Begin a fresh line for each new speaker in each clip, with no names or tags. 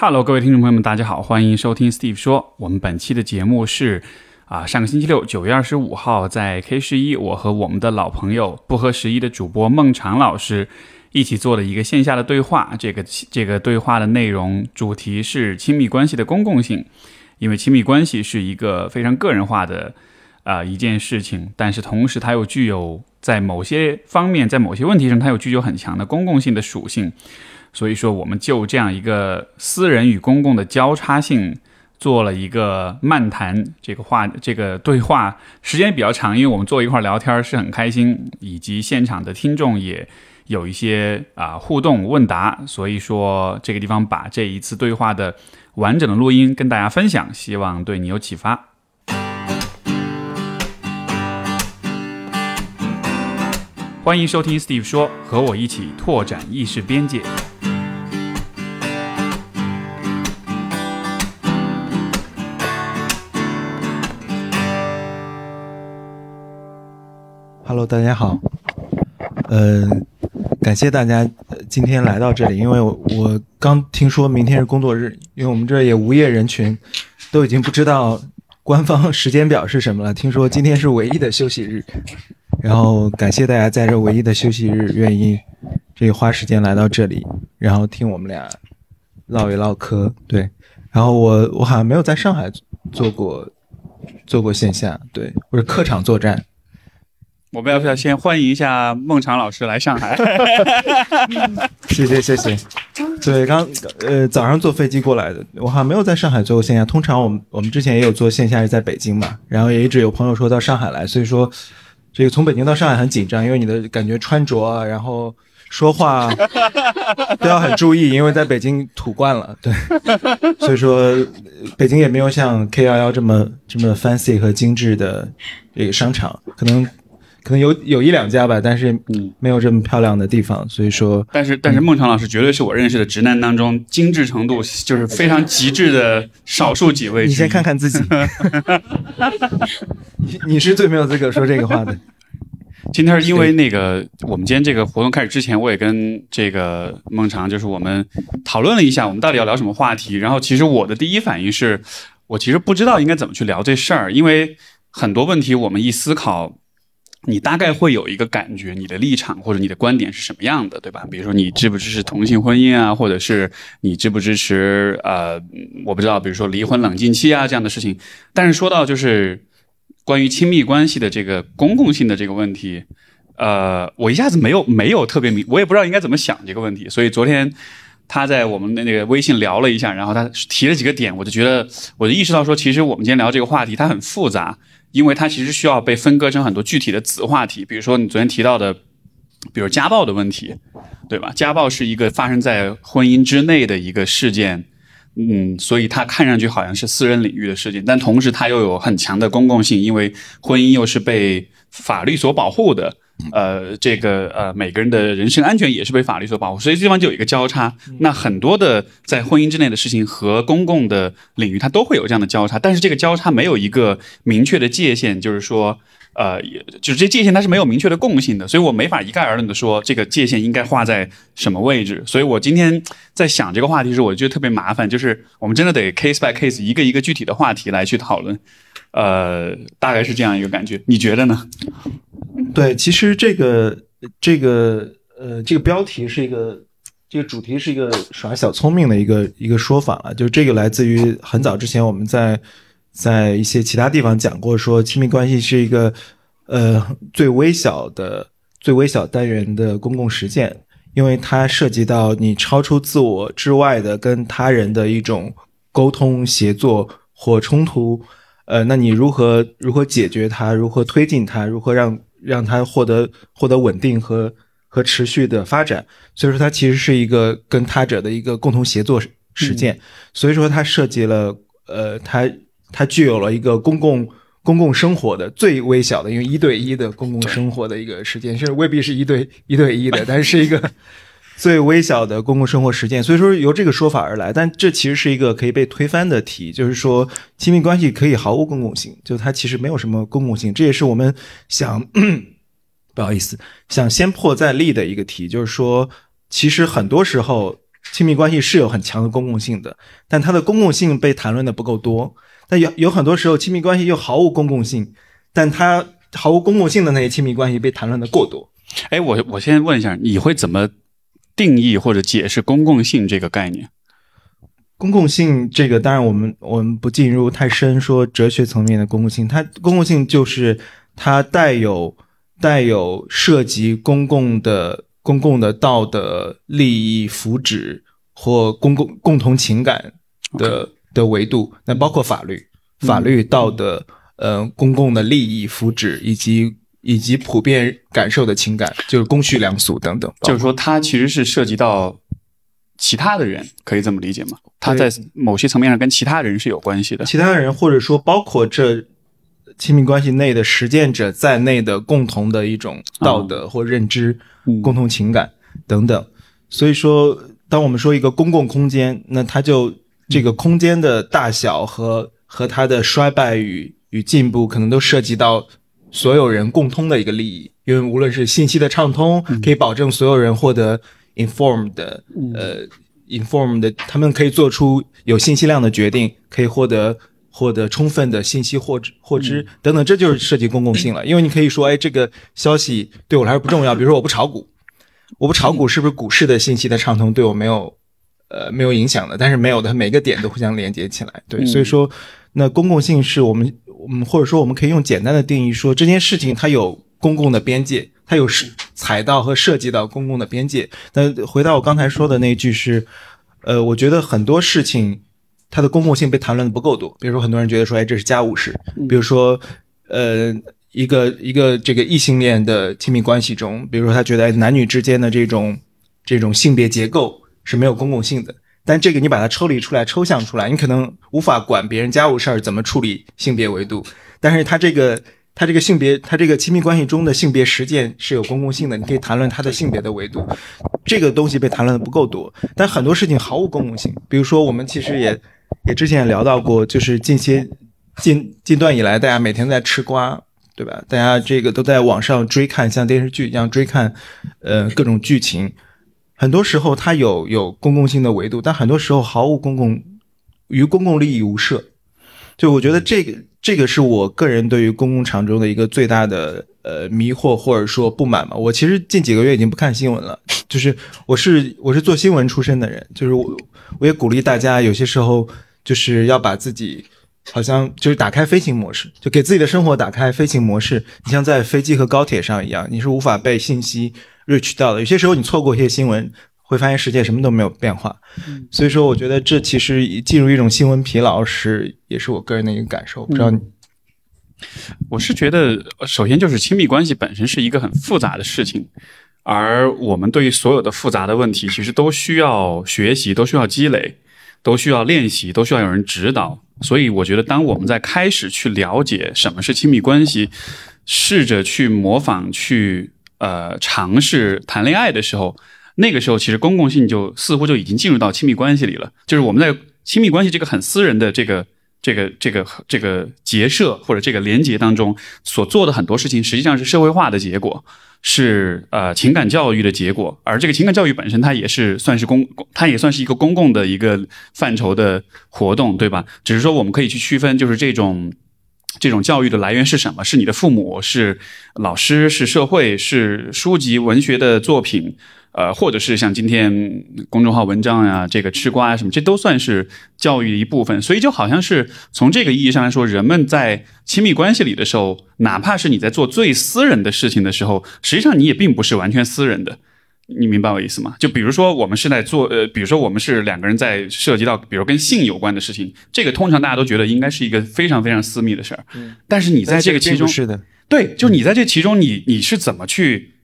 Hello，各位听众朋友们，大家好，欢迎收听 Steve 说。我们本期的节目是啊，上个星期六九月二十五号在 K 十一，我和我们的老朋友不合时宜的主播孟尝老师一起做的一个线下的对话。这个这个对话的内容主题是亲密关系的公共性，因为亲密关系是一个非常个人化的啊一件事情，但是同时它又具有在某些方面，在某些问题上，它又具有很强的公共性的属性。所以说，我们就这样一个私人与公共的交叉性做了一个漫谈，这个话这个对话时间比较长，因为我们坐一块聊天是很开心，以及现场的听众也有一些啊互动问答，所以说这个地方把这一次对话的完整的录音跟大家分享，希望对你有启发。欢迎收听 Steve 说，和我一起拓展意识边界。
Hello，大家好。呃，感谢大家今天来到这里，因为我我刚听说明天是工作日，因为我们这也无业人群都已经不知道官方时间表是什么了。听说今天是唯一的休息日，然后感谢大家在这唯一的休息日愿意这花时间来到这里，然后听我们俩唠一唠嗑。对，然后我我好像没有在上海做过做过线下，对，或者客场作战。
我们要不要先欢迎一下孟尝老师来上海？
谢谢谢谢。对，刚呃早上坐飞机过来的，我好像没有在上海做过线下。通常我们我们之前也有做线下，是在北京嘛。然后也一直有朋友说到上海来，所以说这个从北京到上海很紧张，因为你的感觉穿着啊，然后说话 都要很注意，因为在北京土惯了。对，所以说北京也没有像 K 幺幺这么这么 fancy 和精致的这个商场，可能。可能有有一两家吧，但是嗯，没有这么漂亮的地方，所以说，
但是但是孟尝老师绝对是我认识的直男当中精致程度就是非常极致的少数几位。
你先看看自己，你你是最没有资格说这个话的。
今天是因为那个我们今天这个活动开始之前，我也跟这个孟尝就是我们讨论了一下，我们到底要聊什么话题。然后其实我的第一反应是，我其实不知道应该怎么去聊这事儿，因为很多问题我们一思考。你大概会有一个感觉，你的立场或者你的观点是什么样的，对吧？比如说你支不支持同性婚姻啊，或者是你支不支持呃，我不知道，比如说离婚冷静期啊这样的事情。但是说到就是关于亲密关系的这个公共性的这个问题，呃，我一下子没有没有特别明，我也不知道应该怎么想这个问题。所以昨天他在我们的那个微信聊了一下，然后他提了几个点，我就觉得我就意识到说，其实我们今天聊这个话题它很复杂。因为它其实需要被分割成很多具体的子话题，比如说你昨天提到的，比如家暴的问题，对吧？家暴是一个发生在婚姻之内的一个事件，嗯，所以它看上去好像是私人领域的事件，但同时它又有很强的公共性，因为婚姻又是被法律所保护的。呃，这个呃，每个人的人身安全也是被法律所保护，所以这地方就有一个交叉。那很多的在婚姻之内的事情和公共的领域，它都会有这样的交叉，但是这个交叉没有一个明确的界限，就是说，呃，就是这界限它是没有明确的共性的，所以我没法一概而论的说这个界限应该画在什么位置。所以我今天在想这个话题时，我觉得特别麻烦，就是我们真的得 case by case 一个一个具体的话题来去讨论。呃，大概是这样一个感觉，你觉得呢？
对，其实这个这个呃，这个标题是一个，这个主题是一个耍小聪明的一个一个说法了。就这个来自于很早之前我们在在一些其他地方讲过，说亲密关系是一个呃最微小的最微小单元的公共实践，因为它涉及到你超出自我之外的跟他人的一种沟通协作或冲突。呃，那你如何如何解决它？如何推进它？如何让让它获得获得稳定和和持续的发展？所以说，它其实是一个跟他者的一个共同协作实践。所以说，它涉及了呃，它它具有了一个公共公共生活的最微小的，因为一对一的公共生活的一个实践，其实未必是一对一对一的，但是一个。最微小的公共生活实践，所以说由这个说法而来，但这其实是一个可以被推翻的题，就是说亲密关系可以毫无公共性，就它其实没有什么公共性，这也是我们想 不好意思想先破再立的一个题，就是说其实很多时候亲密关系是有很强的公共性的，但它的公共性被谈论的不够多。但有有很多时候，亲密关系又毫无公共性，但它毫无公共性的那些亲密关系被谈论的过多。
哎，我我先问一下，你会怎么定义或者解释公共性这个概念？
公共性这个，当然我们我们不进入太深，说哲学层面的公共性，它公共性就是它带有带有涉及公共的公共的道德利益福祉或公共共同情感的的维度，那包括法律、法律道德，呃，公共的利益福祉以及以及普遍感受的情感，就是公序良俗等等。
就是说，它其实是涉及到其他的人，可以这么理解吗？它在某些层面上跟其他人是有关系的。
其他人或者说包括这亲密关系内的实践者在内的共同的一种道德或认知、共同情感等等。所以说，当我们说一个公共空间，那它就这个空间的大小和和它的衰败与与进步，可能都涉及到所有人共通的一个利益。因为无论是信息的畅通，可以保证所有人获得 informed 的呃。，informed，，他们可以做出有信息量的决定，可以获得获得充分的信息获知获知等等，这就是涉及公共性了。因为你可以说，哎，这个消息对我来说不重要。比如说，我不炒股，我不炒股，是不是股市的信息的畅通对我没有呃没有影响的？但是没有的，每个点都互相连接起来。对，所以说，那公共性是我们我们或者说我们可以用简单的定义说，这件事情它有公共的边界。它有是踩到和涉及到公共的边界。那回到我刚才说的那句是，呃，我觉得很多事情它的公共性被谈论的不够多。比如说，很多人觉得说，哎，这是家务事。比如说，呃，一个一个这个异性恋的亲密关系中，比如说他觉得男女之间的这种这种性别结构是没有公共性的。但这个你把它抽离出来、抽象出来，你可能无法管别人家务事儿怎么处理性别维度。但是它这个。他这个性别，他这个亲密关系中的性别实践是有公共性的，你可以谈论他的性别的维度，这个东西被谈论的不够多。但很多事情毫无公共性，比如说我们其实也也之前也聊到过，就是近些近近段以来，大家每天在吃瓜，对吧？大家这个都在网上追看像电视剧一样追看，呃，各种剧情，很多时候它有有公共性的维度，但很多时候毫无公共，与公共利益无涉。就我觉得这个。这个是我个人对于公共场中的一个最大的呃迷惑或者说不满嘛。我其实近几个月已经不看新闻了，就是我是我是做新闻出身的人，就是我我也鼓励大家有些时候就是要把自己好像就是打开飞行模式，就给自己的生活打开飞行模式。你像在飞机和高铁上一样，你是无法被信息 reach 到的。有些时候你错过一些新闻，会发现世界什么都没有变化。所以说，我觉得这其实进入一种新闻疲劳是。也是我个人的一个感受，不知道你。
我是觉得，首先就是亲密关系本身是一个很复杂的事情，而我们对于所有的复杂的问题，其实都需要学习，都需要积累，都需要练习，都需要有人指导。所以，我觉得当我们在开始去了解什么是亲密关系，试着去模仿、去呃尝试谈恋爱的时候，那个时候其实公共性就似乎就已经进入到亲密关系里了。就是我们在亲密关系这个很私人的这个。这个这个这个结社或者这个连结当中所做的很多事情，实际上是社会化的结果，是呃情感教育的结果。而这个情感教育本身，它也是算是公，它也算是一个公共的一个范畴的活动，对吧？只是说我们可以去区分，就是这种这种教育的来源是什么？是你的父母，是老师，是社会，是书籍、文学的作品。呃，或者是像今天公众号文章呀，这个吃瓜啊什么，这都算是教育的一部分。所以就好像是从这个意义上来说，人们在亲密关系里的时候，哪怕是你在做最私人的事情的时候，实际上你也并不是完全私人的。你明白我意思吗？就比如说我们是在做，呃，比如说我们是两个人在涉及到，比如跟性有关的事情，这个通常大家都觉得应该是一个非常非常私密的事儿。嗯。但是你在这个其中，
是的，
对，就你在这其中，你你是怎么去？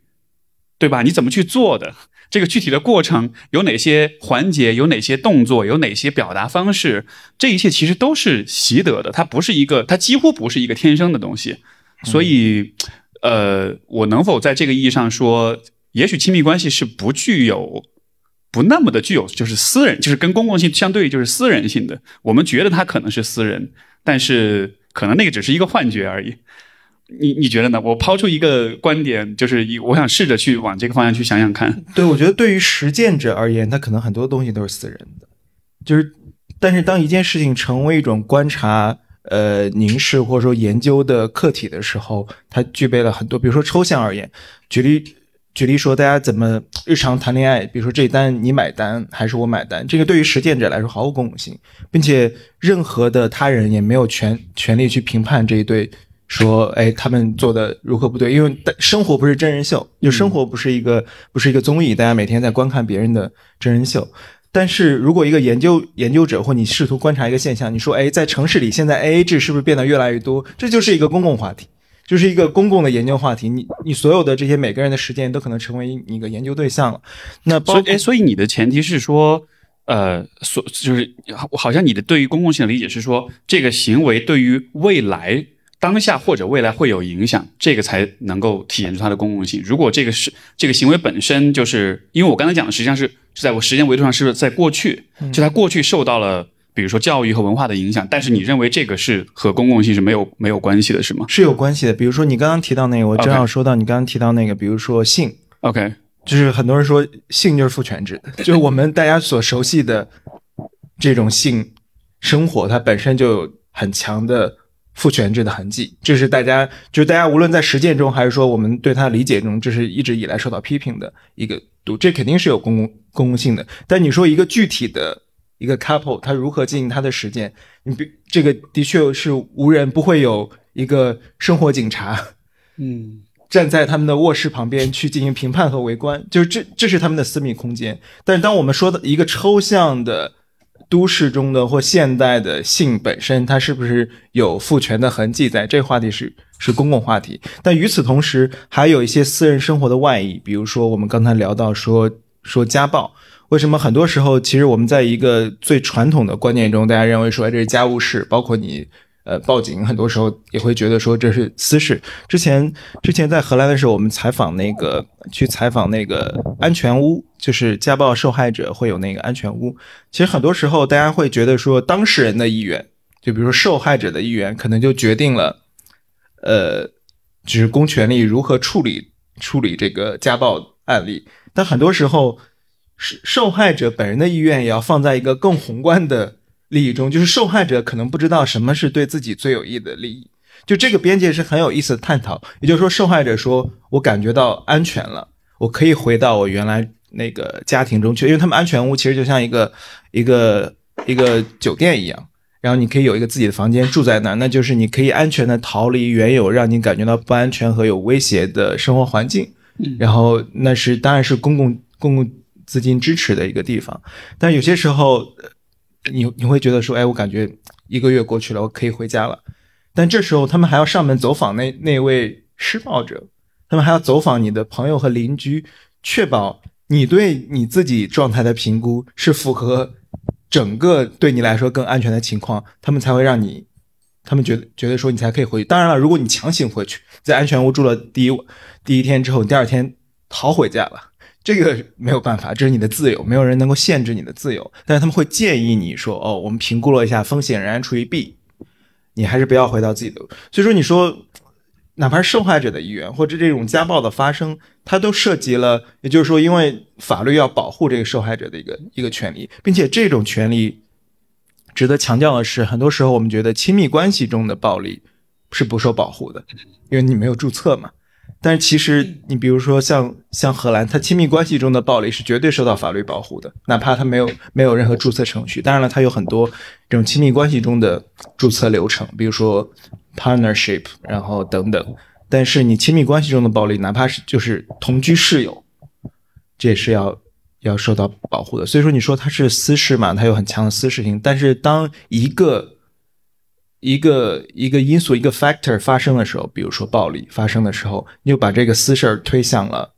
对吧？你怎么去做的？这个具体的过程有哪些环节？有哪些动作？有哪些表达方式？这一切其实都是习得的，它不是一个，它几乎不是一个天生的东西。所以，呃，我能否在这个意义上说，也许亲密关系是不具有、不那么的具有，就是私人，就是跟公共性相对，就是私人性的。我们觉得它可能是私人，但是可能那个只是一个幻觉而已。你你觉得呢？我抛出一个观点，就是我想试着去往这个方向去想想看。
对，我觉得对于实践者而言，他可能很多东西都是私人的，就是，但是当一件事情成为一种观察、呃凝视或者说研究的客体的时候，它具备了很多，比如说抽象而言，举例举例说，大家怎么日常谈恋爱，比如说这单你买单还是我买单，这个对于实践者来说毫无公共性，并且任何的他人也没有权权利去评判这一对。说，哎，他们做的如何不对？因为生活不是真人秀，就生活不是一个不是一个综艺，大家每天在观看别人的真人秀。但是如果一个研究研究者或你试图观察一个现象，你说，哎，在城市里现在 A A 制是不是变得越来越多？这就是一个公共话题，就是一个公共的研究话题。你你所有的这些每个人的实践都可能成为一个研究对象了。那
所以，哎，所以你的前提是说，呃，所就是好像你的对于公共性的理解是说，这个行为对于未来。当下或者未来会有影响，这个才能够体现出它的公共性。如果这个是这个行为本身就是，因为我刚才讲的实际上是是在我时间维度上是在过去，就它过去受到了比如说教育和文化的影响，但是你认为这个是和公共性是没有没有关系的，是吗？
是有关系的。比如说你刚刚提到那个，我正好说到你刚刚提到那个，比如说性
，OK，
就是很多人说性就是父权制，就是我们大家所熟悉的这种性生活，它本身就有很强的。父权制的痕迹，这是大家就是大家无论在实践中，还是说我们对它理解中，这是一直以来受到批评的一个度。这肯定是有公共公共性的。但你说一个具体的一个 couple，他如何进行他的实践？你比这个的确是无人不会有一个生活警察，
嗯，
站在他们的卧室旁边去进行评判和围观，就是这这是他们的私密空间。但是当我们说的一个抽象的。都市中的或现代的性本身，它是不是有父权的痕迹？在这个话题是是公共话题，但与此同时，还有一些私人生活的外溢，比如说我们刚才聊到说说家暴，为什么很多时候其实我们在一个最传统的观念中，大家认为说这是家务事，包括你。呃，报警很多时候也会觉得说这是私事。之前之前在荷兰的时候，我们采访那个去采访那个安全屋，就是家暴受害者会有那个安全屋。其实很多时候大家会觉得说当事人的意愿，就比如说受害者的意愿，可能就决定了，呃，就是公权力如何处理处理这个家暴案例。但很多时候，受受害者本人的意愿也要放在一个更宏观的。利益中，就是受害者可能不知道什么是对自己最有益的利益，就这个边界是很有意思的探讨。也就是说，受害者说：“我感觉到安全了，我可以回到我原来那个家庭中去。”因为他们安全屋其实就像一个一个一个酒店一样，然后你可以有一个自己的房间住在那儿，那就是你可以安全的逃离原有让你感觉到不安全和有威胁的生活环境。然后那是当然是公共公共资金支持的一个地方，但有些时候。你你会觉得说，哎，我感觉一个月过去了，我可以回家了。但这时候他们还要上门走访那那位施暴者，他们还要走访你的朋友和邻居，确保你对你自己状态的评估是符合整个对你来说更安全的情况，他们才会让你，他们觉得觉得说你才可以回去。当然了，如果你强行回去，在安全屋住了第一第一天之后，第二天逃回家了。这个没有办法，这是你的自由，没有人能够限制你的自由。但是他们会建议你说：“哦，我们评估了一下风险，仍然处于 B，你还是不要回到自己的。”所以说，你说哪怕是受害者的意愿，或者这种家暴的发生，它都涉及了，也就是说，因为法律要保护这个受害者的一个一个权利，并且这种权利值得强调的是，很多时候我们觉得亲密关系中的暴力是不受保护的，因为你没有注册嘛。但是其实，你比如说像像荷兰，它亲密关系中的暴力是绝对受到法律保护的，哪怕它没有没有任何注册程序。当然了，它有很多这种亲密关系中的注册流程，比如说 partnership，然后等等。但是你亲密关系中的暴力，哪怕是就是同居室友，这也是要要受到保护的。所以说，你说它是私事嘛，它有很强的私事性。但是当一个一个一个因素一个 factor 发生的时候，比如说暴力发生的时候，你就把这个私事儿推向了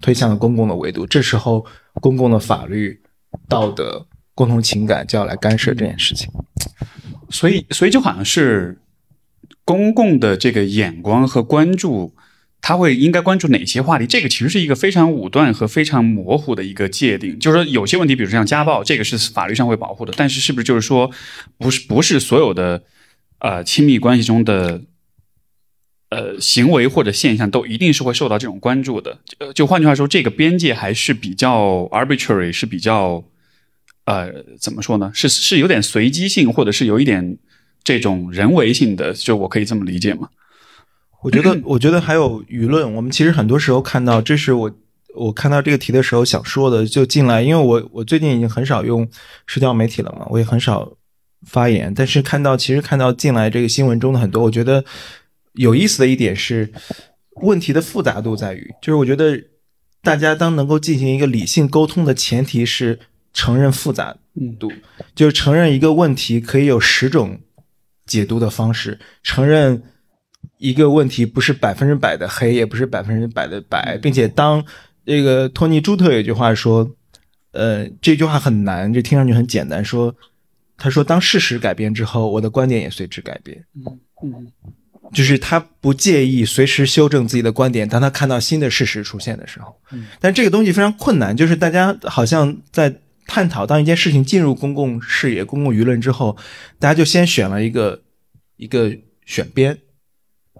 推向了公共的维度。这时候，公共的法律、道德、共同情感就要来干涉这件事情。
所以，所以就好像是公共的这个眼光和关注，他会应该关注哪些话题？这个其实是一个非常武断和非常模糊的一个界定。就是说，有些问题，比如像家暴，这个是法律上会保护的，但是是不是就是说，不是不是所有的？呃，亲密关系中的呃行为或者现象都一定是会受到这种关注的。就换句话说，这个边界还是比较 arbitrary，是比较呃怎么说呢？是是有点随机性，或者是有一点这种人为性的，就我可以这么理解吗？
我觉得，我觉得还有舆论。我们其实很多时候看到，这是我我看到这个题的时候想说的，就进来，因为我我最近已经很少用社交媒体了嘛，我也很少发言。但是看到，其实看到进来这个新闻中的很多，我觉得有意思的一点是，问题的复杂度在于，就是我觉得大家当能够进行一个理性沟通的前提是承认复杂度，就是承认一个问题可以有十种解读的方式，承认。一个问题不是百分之百的黑，也不是百分之百的白，并且当这个托尼朱特有句话说，呃，这句话很难，这听上去很简单。说，他说，当事实改变之后，我的观点也随之改变。
嗯嗯，
就是他不介意随时修正自己的观点，当他看到新的事实出现的时候。
嗯，
但这个东西非常困难，就是大家好像在探讨，当一件事情进入公共视野、公共舆论之后，大家就先选了一个一个选边。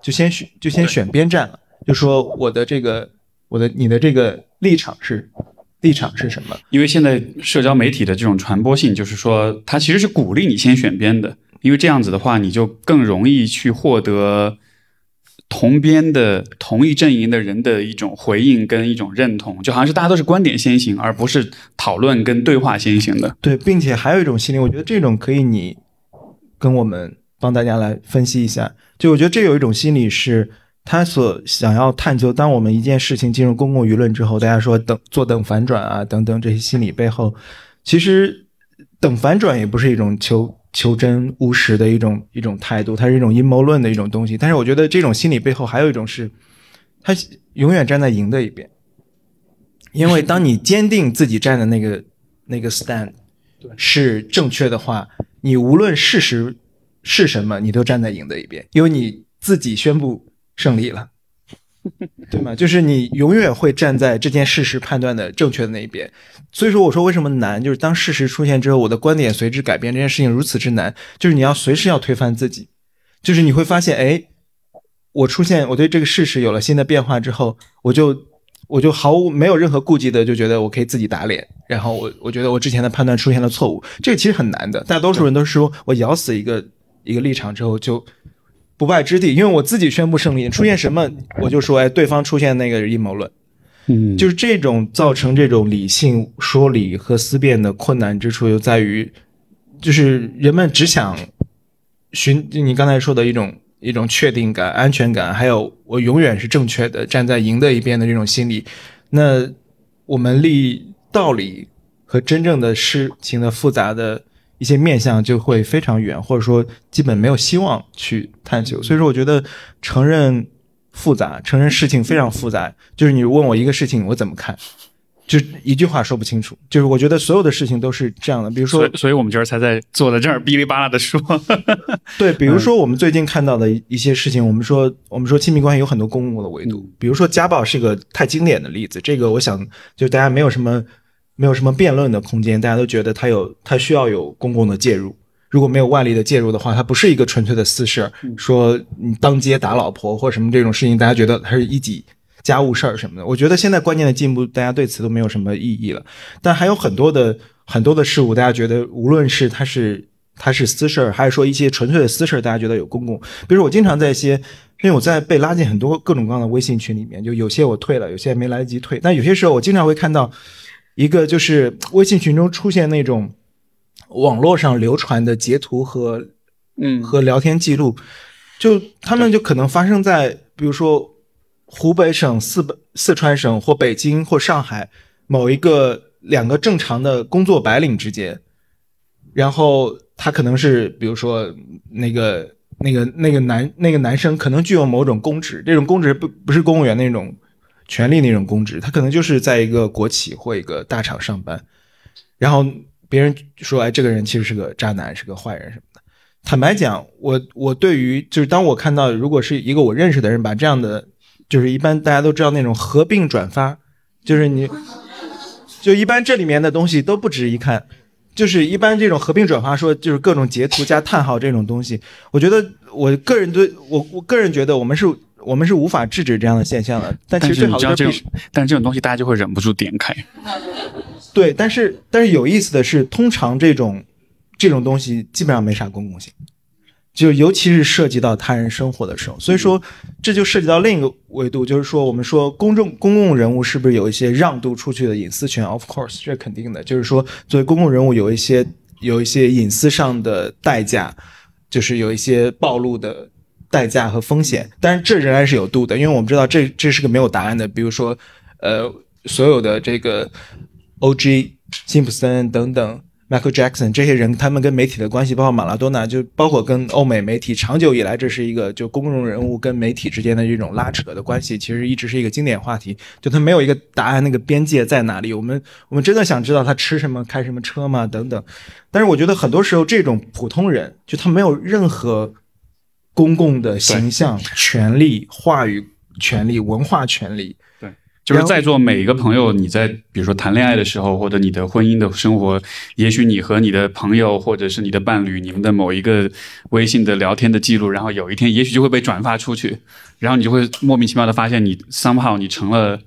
就先选就先选边站了，就说我的这个我的你的这个立场是立场是什么？
因为现在社交媒体的这种传播性，就是说它其实是鼓励你先选边的，因为这样子的话，你就更容易去获得同边的同一阵营的人的一种回应跟一种认同，就好像是大家都是观点先行，而不是讨论跟对话先行的。
对，并且还有一种心理，我觉得这种可以你跟我们。帮大家来分析一下，就我觉得这有一种心理是，他所想要探究。当我们一件事情进入公共舆论之后，大家说等坐等反转啊，等等这些心理背后，其实等反转也不是一种求求真务实的一种一种态度，它是一种阴谋论的一种东西。但是我觉得这种心理背后还有一种是，他永远站在赢的一边，因为当你坚定自己站的那个那个 stand 是正确的话，你无论事实。是什么，你都站在赢的一边，因为你自己宣布胜利了，对吗？就是你永远会站在这件事实判断的正确的那一边。所以说，我说为什么难，就是当事实出现之后，我的观点随之改变，这件事情如此之难，就是你要随时要推翻自己，就是你会发现，哎，我出现，我对这个事实有了新的变化之后，我就我就毫无没有任何顾忌的就觉得我可以自己打脸，然后我我觉得我之前的判断出现了错误，这个其实很难的，大多数人都是说我咬死一个。一个立场之后就不败之地，因为我自己宣布胜利，出现什么我就说，哎，对方出现那个阴谋论，
嗯，
就是这种造成这种理性说理和思辨的困难之处，就在于，就是人们只想寻你刚才说的一种一种确定感、安全感，还有我永远是正确的，站在赢的一边的这种心理。那我们立道理和真正的事情的复杂的。一些面向就会非常远，或者说基本没有希望去探求。所以说，我觉得承认复杂，承认事情非常复杂，就是你问我一个事情我怎么看，就一句话说不清楚。就是我觉得所有的事情都是这样的。比如说，
所以我们今儿才在坐在这儿哔哩吧啦的说。
对，比如说我们最近看到的一些事情，我们说我们说亲密关系有很多公共的维度，比如说家暴是个太经典的例子。这个我想就大家没有什么。没有什么辩论的空间，大家都觉得他有，他需要有公共的介入。如果没有外力的介入的话，它不是一个纯粹的私事儿。说你当街打老婆或者什么这种事情，大家觉得它是一己家务事儿什么的。我觉得现在观念的进步，大家对此都没有什么异议了。但还有很多的很多的事物，大家觉得无论是它是它是私事儿，还是说一些纯粹的私事儿，大家觉得有公共。比如我经常在一些，因为我在被拉进很多各种各样的微信群里面，就有些我退了，有些没来得及退。但有些时候我经常会看到。一个就是微信群中出现那种网络上流传的截图和
嗯
和聊天记录，就他们就可能发生在比如说湖北省、四四川省或北京或上海某一个两个正常的工作白领之间，然后他可能是比如说那个那个那个男那个男生可能具有某种公职，这种公职不不是公务员那种。权力那种公职，他可能就是在一个国企或一个大厂上班，然后别人说，哎，这个人其实是个渣男，是个坏人什么的。坦白讲，我我对于就是当我看到如果是一个我认识的人把这样的，就是一般大家都知道那种合并转发，就是你，就一般这里面的东西都不值一看，就是一般这种合并转发说就是各种截图加叹号这种东西，我觉得我个人对我我个人觉得我们是。我们是无法制止这样的现象的。但其实最好的是
你知道这种，但是这种东西大家就会忍不住点开。
对，但是但是有意思的是，通常这种这种东西基本上没啥公共性，就尤其是涉及到他人生活的时候，所以说这就涉及到另一个维度，就是说我们说公众公共人物是不是有一些让渡出去的隐私权？Of course，这是肯定的，就是说作为公共人物有一些有一些隐私上的代价，就是有一些暴露的。代价和风险，但是这仍然是有度的，因为我们知道这这是个没有答案的。比如说，呃，所有的这个 O.G. 辛普森等等，Michael Jackson 这些人，他们跟媒体的关系，包括马拉多纳，就包括跟欧美媒体，长久以来这是一个就公众人物跟媒体之间的这种拉扯的关系，其实一直是一个经典话题。就他没有一个答案，那个边界在哪里？我们我们真的想知道他吃什么、开什么车吗？等等。但是我觉得很多时候，这种普通人，就他没有任何。公共的形象、权利、话语权利、文化权利，
对，就是在座每一个朋友，你在比如说谈恋爱的时候，或者你的婚姻的生活，也许你和你的朋友或者是你的伴侣，你们的某一个微信的聊天的记录，然后有一天也许就会被转发出去，然后你就会莫名其妙的发现，你 somehow 你成了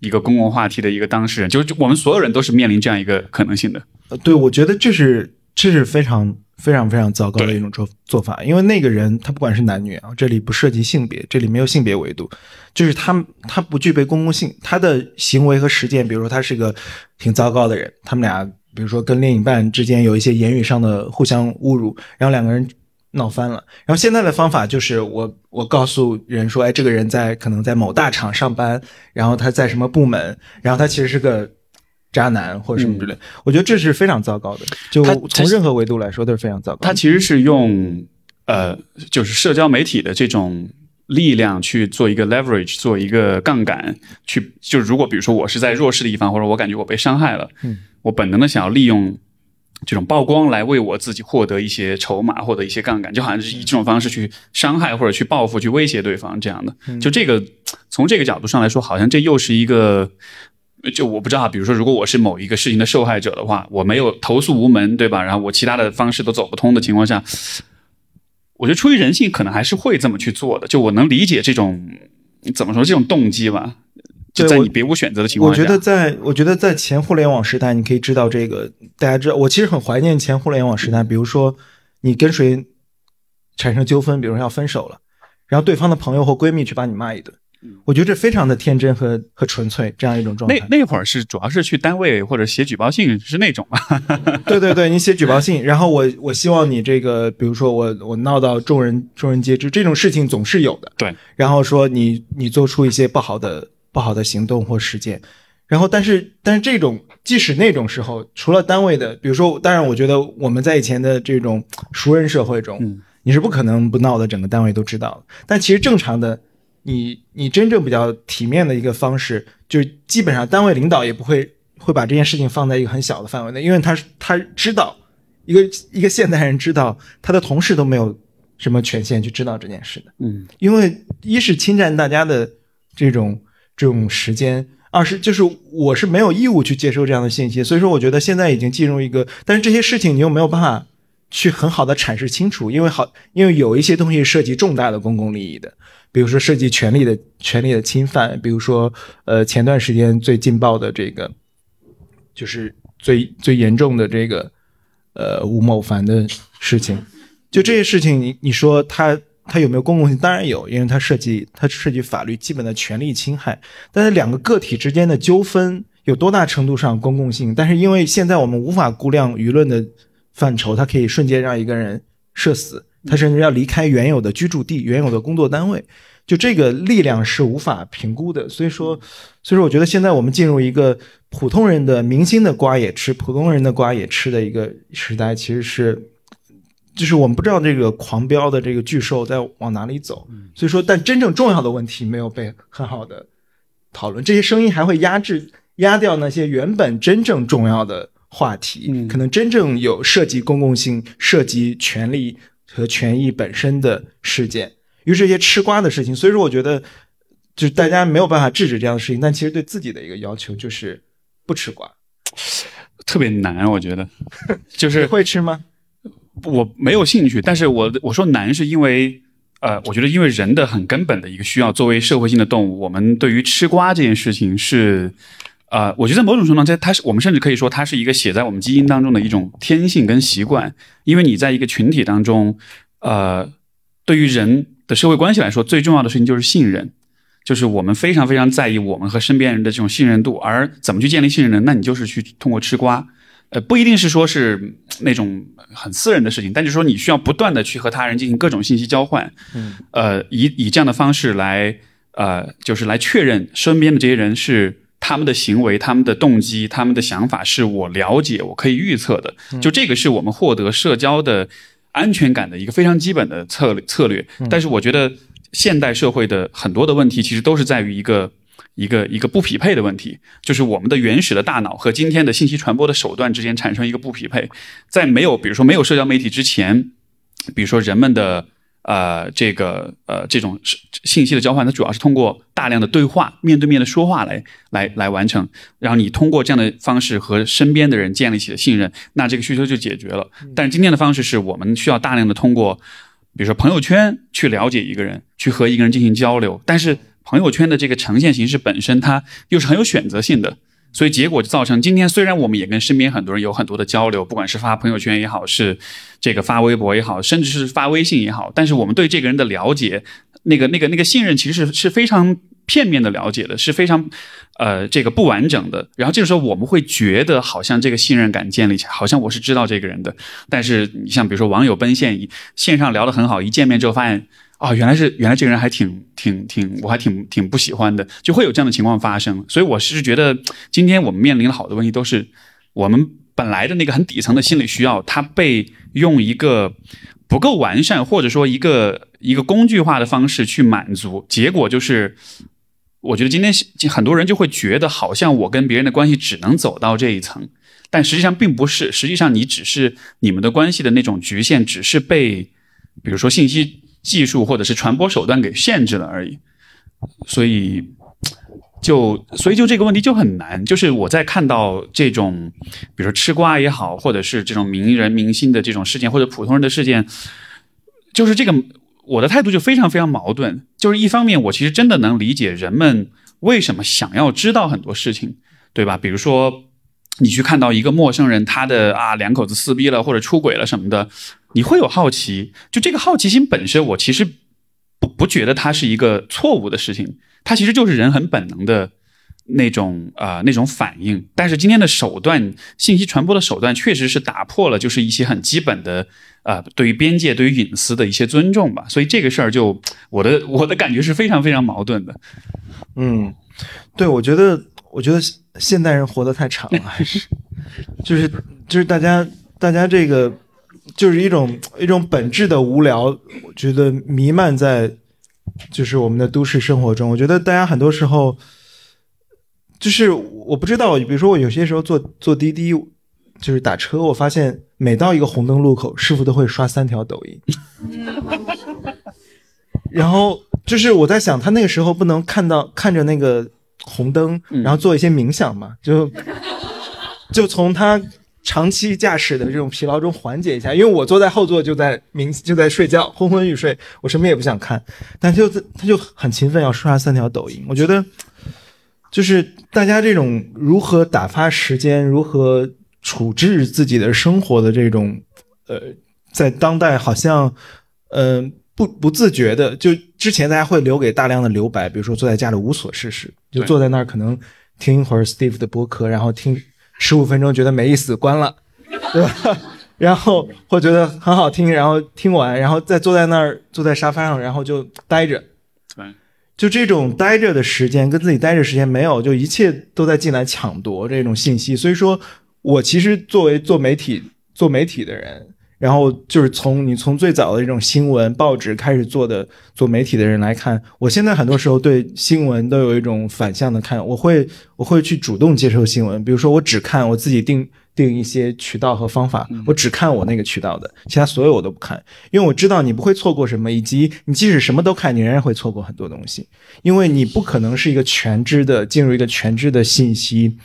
一个公共话题的一个当事人，就是我们所有人都是面临这样一个可能性的。
呃，对，我觉得这是这是非常。非常非常糟糕的一种做做法，因为那个人他不管是男女啊，这里不涉及性别，这里没有性别维度，就是他他不具备公共性，他的行为和实践，比如说他是个挺糟糕的人，他们俩比如说跟另一半之间有一些言语上的互相侮辱，然后两个人闹翻了，然后现在的方法就是我我告诉人说，哎，这个人在可能在某大厂上班，然后他在什么部门，然后他其实是个。渣男或者什么之类，我觉得这是非常糟糕的。就从任何维度来说都是非常糟糕。
他其实是用呃，就是社交媒体的这种力量去做一个 leverage，做一个杠杆，去就如果比如说我是在弱势的一方，或者我感觉我被伤害了，嗯，我本能的想要利用这种曝光来为我自己获得一些筹码，获得一些杠杆，就好像是以这种方式去伤害或者去报复、去威胁对方这样的。就这个从这个角度上来说，好像这又是一个。就我不知道，比如说，如果我是某一个事情的受害者的话，我没有投诉无门，对吧？然后我其他的方式都走不通的情况下，我觉得出于人性，可能还是会这么去做的。就我能理解这种怎么说这种动机吧。就在你别无选择的情况
下，我觉得在我觉得在前互联网时代，你可以知道这个，大家知道，我其实很怀念前互联网时代。比如说，你跟谁产生纠纷，比如说要分手了，然后对方的朋友或闺蜜去把你骂一顿。我觉得这非常的天真和和纯粹，这样一种状态。
那那会儿是主要是去单位或者写举报信，是那种。
对对对，你写举报信，然后我我希望你这个，比如说我我闹到众人众人皆知，这种事情总是有的。
对。
然后说你你做出一些不好的不好的行动或事件，然后但是但是这种即使那种时候，除了单位的，比如说，当然我觉得我们在以前的这种熟人社会中，你是不可能不闹的，整个单位都知道了。但其实正常的。你你真正比较体面的一个方式，就是基本上单位领导也不会会把这件事情放在一个很小的范围内，因为他他知道一个一个现代人知道他的同事都没有什么权限去知道这件事的，
嗯，
因为一是侵占大家的这种这种时间，二是就是我是没有义务去接收这样的信息，所以说我觉得现在已经进入一个，但是这些事情你又没有办法去很好的阐释清楚，因为好因为有一些东西涉及重大的公共利益的。比如说涉及权利的权利的侵犯，比如说呃前段时间最劲爆的这个，就是最最严重的这个呃吴某凡的事情，就这些事情，你你说他他有没有公共性？当然有，因为它涉及它涉及法律基本的权利侵害。但是两个个体之间的纠纷有多大程度上公共性？但是因为现在我们无法估量舆论的范畴，它可以瞬间让一个人社死。他甚至要离开原有的居住地、原有的工作单位，就这个力量是无法评估的。所以说，所以说，我觉得现在我们进入一个普通人的明星的瓜也吃，普通人的瓜也吃的一个时代，其实是，就是我们不知道这个狂飙的这个巨兽在往哪里走。所以说，但真正重要的问题没有被很好的讨论，这些声音还会压制、压掉那些原本真正重要的话题，可能真正有涉及公共性、涉及权利。和权益本身的事件，于是一些吃瓜的事情，所以说我觉得，就是大家没有办法制止这样的事情，但其实对自己的一个要求就是不吃瓜，
特别难，我觉得，就是
会吃吗？
我没有兴趣，但是我我说难是因为呃，我觉得因为人的很根本的一个需要，作为社会性的动物，我们对于吃瓜这件事情是，呃，我觉得某种程度上，它它是我们甚至可以说它是一个写在我们基因当中的一种天性跟习惯。因为你在一个群体当中，呃，对于人的社会关系来说，最重要的事情就是信任，就是我们非常非常在意我们和身边人的这种信任度。而怎么去建立信任呢？那你就是去通过吃瓜。呃，不一定是说是那种很私人的事情，但就是说你需要不断的去和他人进行各种信息交换，
嗯，
呃，以以这样的方式来，呃，就是来确认身边的这些人是他们的行为、他们的动机、他们的想法是我了解、我可以预测的，就这个是我们获得社交的安全感的一个非常基本的策略策略。但是我觉得现代社会的很多的问题其实都是在于一个。一个一个不匹配的问题，就是我们的原始的大脑和今天的信息传播的手段之间产生一个不匹配。在没有比如说没有社交媒体之前，比如说人们的呃这个呃这种信息的交换，它主要是通过大量的对话、面对面的说话来来来完成。然后你通过这样的方式和身边的人建立起了信任，那这个需求就解决了。但是今天的方式是我们需要大量的通过，比如说朋友圈去了解一个人，去和一个人进行交流，但是。朋友圈的这个呈现形式本身，它又是很有选择性的，所以结果就造成今天虽然我们也跟身边很多人有很多的交流，不管是发朋友圈也好，是这个发微博也好，甚至是发微信也好，但是我们对这个人的了解，那个那个那个信任其实是是非常片面的了解的，是非常呃这个不完整的。然后这个时候我们会觉得好像这个信任感建立起来，好像我是知道这个人的，但是你像比如说网友奔现，线上聊得很好，一见面之后发现。啊，原来是原来这个人还挺挺挺，我还挺挺不喜欢的，就会有这样的情况发生。所以我是觉得，今天我们面临的好多问题，都是我们本来的那个很底层的心理需要，它被用一个不够完善，或者说一个一个工具化的方式去满足，结果就是，我觉得今天很多人就会觉得，好像我跟别人的关系只能走到这一层，但实际上并不是，实际上你只是你们的关系的那种局限，只是被比如说信息。技术或者是传播手段给限制了而已，所以就所以就这个问题就很难。就是我在看到这种，比如说吃瓜也好，或者是这种名人明星的这种事件，或者普通人的事件，就是这个我的态度就非常非常矛盾。就是一方面，我其实真的能理解人们为什么想要知道很多事情，对吧？比如说你去看到一个陌生人，他的啊两口子撕逼了或者出轨了什么的。你会有好奇，就这个好奇心本身，我其实不不觉得它是一个错误的事情，它其实就是人很本能的那种啊那种反应。但是今天的手段，信息传播的手段，确实是打破了就是一些很基本的啊对于边界、对于隐私的一些尊重吧。所以这个事儿，就我的我的感觉是非常非常矛盾的。
嗯，对，我觉得我觉得现代人活得太长了，还是就是就是大家大家这个。就是一种一种本质的无聊，我觉得弥漫在就是我们的都市生活中。我觉得大家很多时候就是我不知道，比如说我有些时候坐坐滴滴，就是打车，我发现每到一个红灯路口，师傅都会刷三条抖音。然后就是我在想，他那个时候不能看到看着那个红灯，然后做一些冥想嘛？就就从他。长期驾驶的这种疲劳中缓解一下，因为我坐在后座就在冥就在睡觉，昏昏欲睡，我什么也不想看，但就他就很勤奋要刷三条抖音。我觉得就是大家这种如何打发时间，如何处置自己的生活的这种，呃，在当代好像，嗯，不不自觉的，就之前大家会留给大量的留白，比如说坐在家里无所事事，就坐在那儿可能听一会儿 Steve 的播客，然后听。十五分钟觉得没意思，关了，对吧？然后或觉得很好听，然后听完，然后再坐在那儿，坐在沙发上，然后就待着。
对，
就这种待着的时间，跟自己待着时间没有，就一切都在进来抢夺这种信息。所以说，我其实作为做媒体、做媒体的人。然后就是从你从最早的这种新闻报纸开始做的做媒体的人来看，我现在很多时候对新闻都有一种反向的看，我会我会去主动接受新闻，比如说我只看我自己定定一些渠道和方法，我只看我那个渠道的，其他所有我都不看，因为我知道你不会错过什么，以及你即使什么都看，你仍然会错过很多东西，因为你不可能是一个全知的进入一个全知的信息，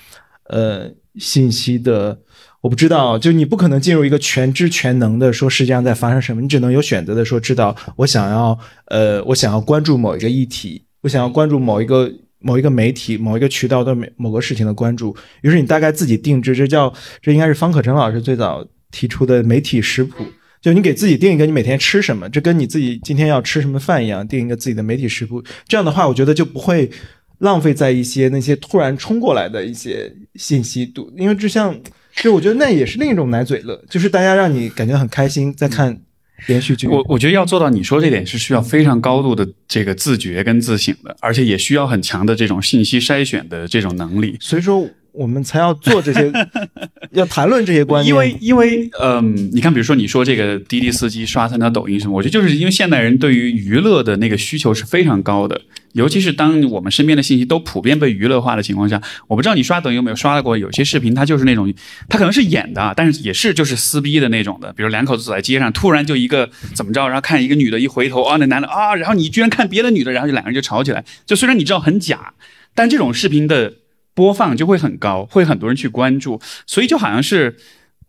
呃，信息的。我不知道，就你不可能进入一个全知全能的说世界上在发生什么，你只能有选择的说知道我想要呃我想要关注某一个议题，我想要关注某一个某一个媒体某一个渠道的某某个事情的关注，于是你大概自己定制，这叫这应该是方可成老师最早提出的媒体食谱，就你给自己定一个你每天吃什么，这跟你自己今天要吃什么饭一样，定一个自己的媒体食谱，这样的话我觉得就不会浪费在一些那些突然冲过来的一些信息度，因为就像。就我觉得那也是另一种奶嘴乐，就是大家让你感觉很开心在看连续剧。
我我觉得要做到你说这点是需要非常高度的这个自觉跟自省的，而且也需要很强的这种信息筛选的这种能力。
所以说。我们才要做这些，要谈论这些观念。
因为，因为，嗯，你看，比如说你说这个滴滴司机刷三条抖音什么，我觉得就是因为现代人对于娱乐的那个需求是非常高的，尤其是当我们身边的信息都普遍被娱乐化的情况下，我不知道你刷抖音有没有刷到过，有些视频它就是那种，它可能是演的，但是也是就是撕逼的那种的，比如两口子走在街上，突然就一个怎么着，然后看一个女的一回头啊，那男的啊，然后你居然看别的女的，然后就两个人就吵起来，就虽然你知道很假，但这种视频的。播放就会很高，会很多人去关注，所以就好像是，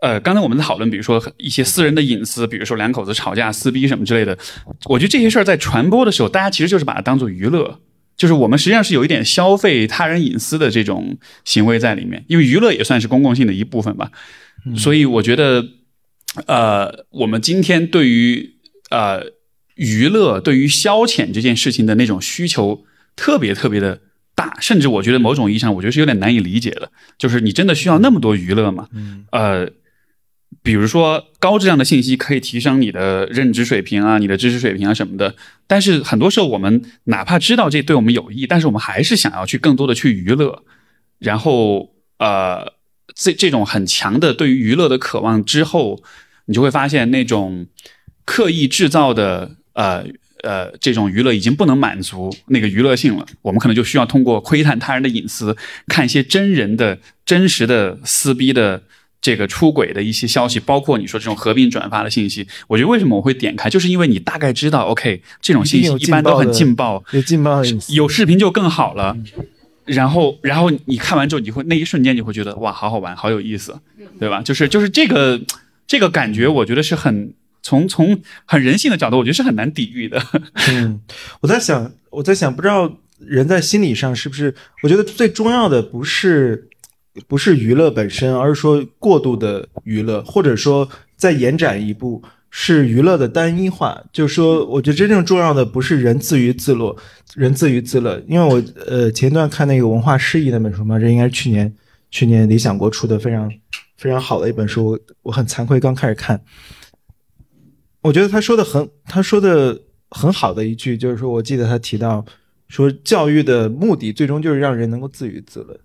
呃，刚才我们在讨论，比如说一些私人的隐私，比如说两口子吵架撕逼什么之类的，我觉得这些事儿在传播的时候，大家其实就是把它当做娱乐，就是我们实际上是有一点消费他人隐私的这种行为在里面，因为娱乐也算是公共性的一部分吧，所以我觉得，呃，我们今天对于呃娱乐、对于消遣这件事情的那种需求，特别特别的。大，甚至我觉得某种意义上，我觉得是有点难以理解的。就是你真的需要那么多娱乐吗？呃，比如说高质量的信息可以提升你的认知水平啊，你的知识水平啊什么的。但是很多时候，我们哪怕知道这对我们有益，但是我们还是想要去更多的去娱乐。然后，呃，这这种很强的对于娱乐的渴望之后，你就会发现那种刻意制造的呃。呃，这种娱乐已经不能满足那个娱乐性了，我们可能就需要通过窥探他人的隐私，看一些真人的真实的撕逼的这个出轨的一些消息，包括你说这种合并转发的信息。我觉得为什么我会点开，就是因为你大概知道，OK，这种信息一般都很劲爆，
有劲爆，
有视频就更好了。然后，然后你看完之后，你会那一瞬间你会觉得哇，好好玩，好有意思，对吧？就是就是这个这个感觉，我觉得是很。从从很人性的角度，我觉得是很难抵御的。
嗯，我在想，我在想，不知道人在心理上是不是？我觉得最重要的不是不是娱乐本身，而是说过度的娱乐，或者说再延展一步，是娱乐的单一化。就是说，我觉得真正重要的不是人自娱自乐，人自娱自乐。因为我呃前段看那个文化失意那本书嘛，这应该是去年去年理想国出的非常非常好的一本书，我我很惭愧刚开始看。我觉得他说的很，他说的很好的一句就是说，我记得他提到说，教育的目的最终就是让人能够自娱自乐，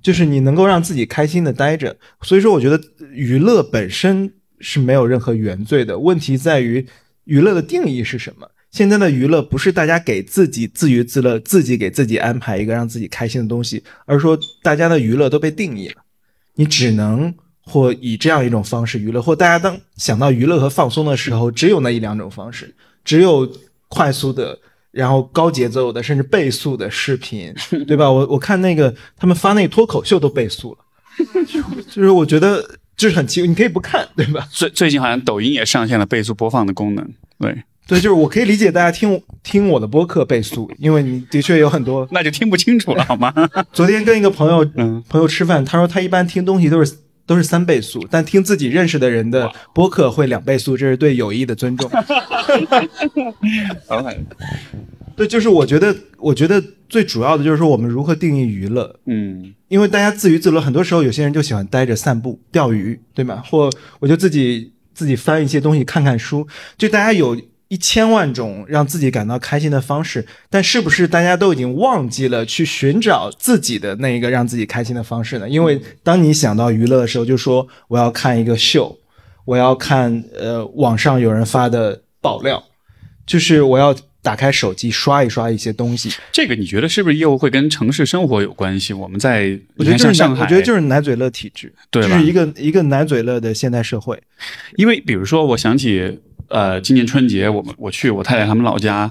就是你能够让自己开心的待着。所以说，我觉得娱乐本身是没有任何原罪的，问题在于娱乐的定义是什么。现在的娱乐不是大家给自己自娱自乐，自己给自己安排一个让自己开心的东西，而是说大家的娱乐都被定义了，你只能。或以这样一种方式娱乐，或大家当想到娱乐和放松的时候，只有那一两种方式，只有快速的，然后高节奏的，甚至倍速的视频，对吧？我我看那个他们发那个脱口秀都倍速了，就是我觉得就是很奇怪，你可以不看，对吧？
最最近好像抖音也上线了倍速播放的功能，对
对，就是我可以理解大家听听我的播客倍速，因为你的确有很多，
那就听不清楚了好吗？
昨天跟一个朋友嗯朋友吃饭，他说他一般听东西都是。都是三倍速，但听自己认识的人的播客会两倍速，这是对友谊的尊重。对，就是我觉得，我觉得最主要的就是说，我们如何定义娱乐？
嗯，
因为大家自娱自乐，很多时候有些人就喜欢待着散步、钓鱼，对吗？或我就自己自己翻一些东西，看看书，就大家有。一千万种让自己感到开心的方式，但是不是大家都已经忘记了去寻找自己的那一个让自己开心的方式呢？因为当你想到娱乐的时候，就说我要看一个秀，我要看呃网上有人发的爆料，就是我要打开手机刷一刷一些东西。
这个你觉得是不是又会跟城市生活有关系？我们在
我觉得就是上海，我觉得就是奶嘴乐体质，
对，
就是一个一个奶嘴乐的现代社会。
因为比如说，我想起。呃，今年春节我们我去我太太他们老家，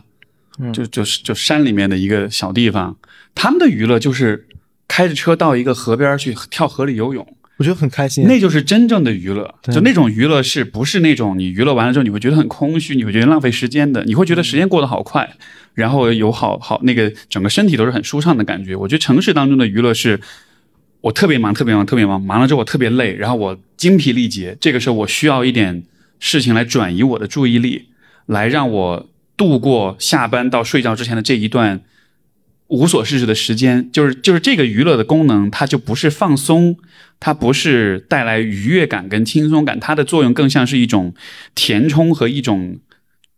就就是就山里面的一个小地方，他们的娱乐就是开着车到一个河边去跳河里游泳，
我觉得很开心。
那就是真正的娱乐，就那种娱乐是不是那种你娱乐完了之后你会觉得很空虚，你会觉得浪费时间的，你会觉得时间过得好快，然后有好好那个整个身体都是很舒畅的感觉。我觉得城市当中的娱乐是，我特别忙，特别忙，特别忙，忙了之后我特别累，然后我精疲力竭，这个时候我需要一点事情来转移我的注意力，来让我度过下班到睡觉之前的这一段无所事事的时间。就是就是这个娱乐的功能，它就不是放松，它不是带来愉悦感跟轻松感，它的作用更像是一种填充和一种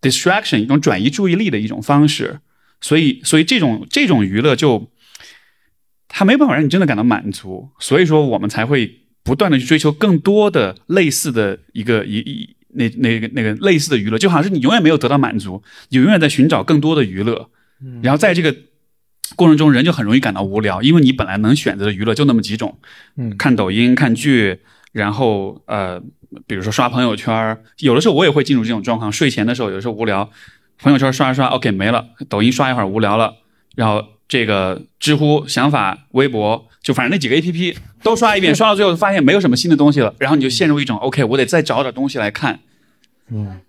distraction，一种转移注意力的一种方式。所以，所以这种这种娱乐就它没办法让你真的感到满足，所以说我们才会不断的去追求更多的类似的一个一一那那个那个类似的娱乐，就好像是你永远没有得到满足，你永远在寻找更多的娱乐，然后在这个过程中，人就很容易感到无聊，因为你本来能选择的娱乐就那么几种，
嗯
看抖音、看剧，然后呃，比如说刷朋友圈，有的时候我也会进入这种状况。睡前的时候，有的时候无聊，朋友圈刷一刷，OK 没了；抖音刷一会儿无聊了，然后这个知乎、想法、微博，就反正那几个 APP 都刷一遍，刷到最后发现没有什么新的东西了，然后你就陷入一种 OK，我得再找点东西来看。
嗯，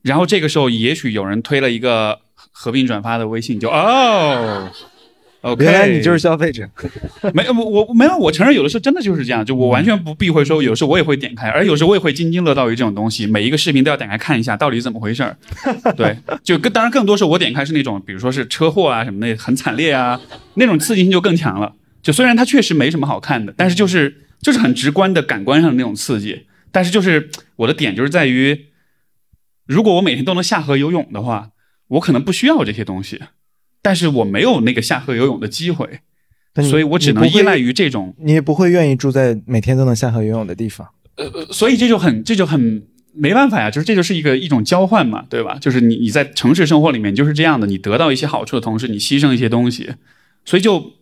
然后这个时候，也许有人推了一个合并转发的微信，就哦。OK，
原来你就是消费者。
没有我我没有，我承认有的时候真的就是这样，就我完全不避讳说，有时候我也会点开，而有时候我也会津津乐道于这种东西，每一个视频都要点开看一下到底怎么回事儿。对，就更当然更多时候我点开是那种，比如说是车祸啊什么的，很惨烈啊，那种刺激性就更强了。就虽然它确实没什么好看的，但是就是就是很直观的感官上的那种刺激。但是就是我的点就是在于，如果我每天都能下河游泳的话，我可能不需要这些东西，但是我没有那个下河游泳的机会。所以我只能依赖于这种，
你也不会愿意住在每天都能下河游泳的地方。
呃所以这就很这就很没办法呀，就是这就是一个一种交换嘛，对吧？就是你你在城市生活里面就是这样的，你得到一些好处的同时，你牺牲一些东西，所以就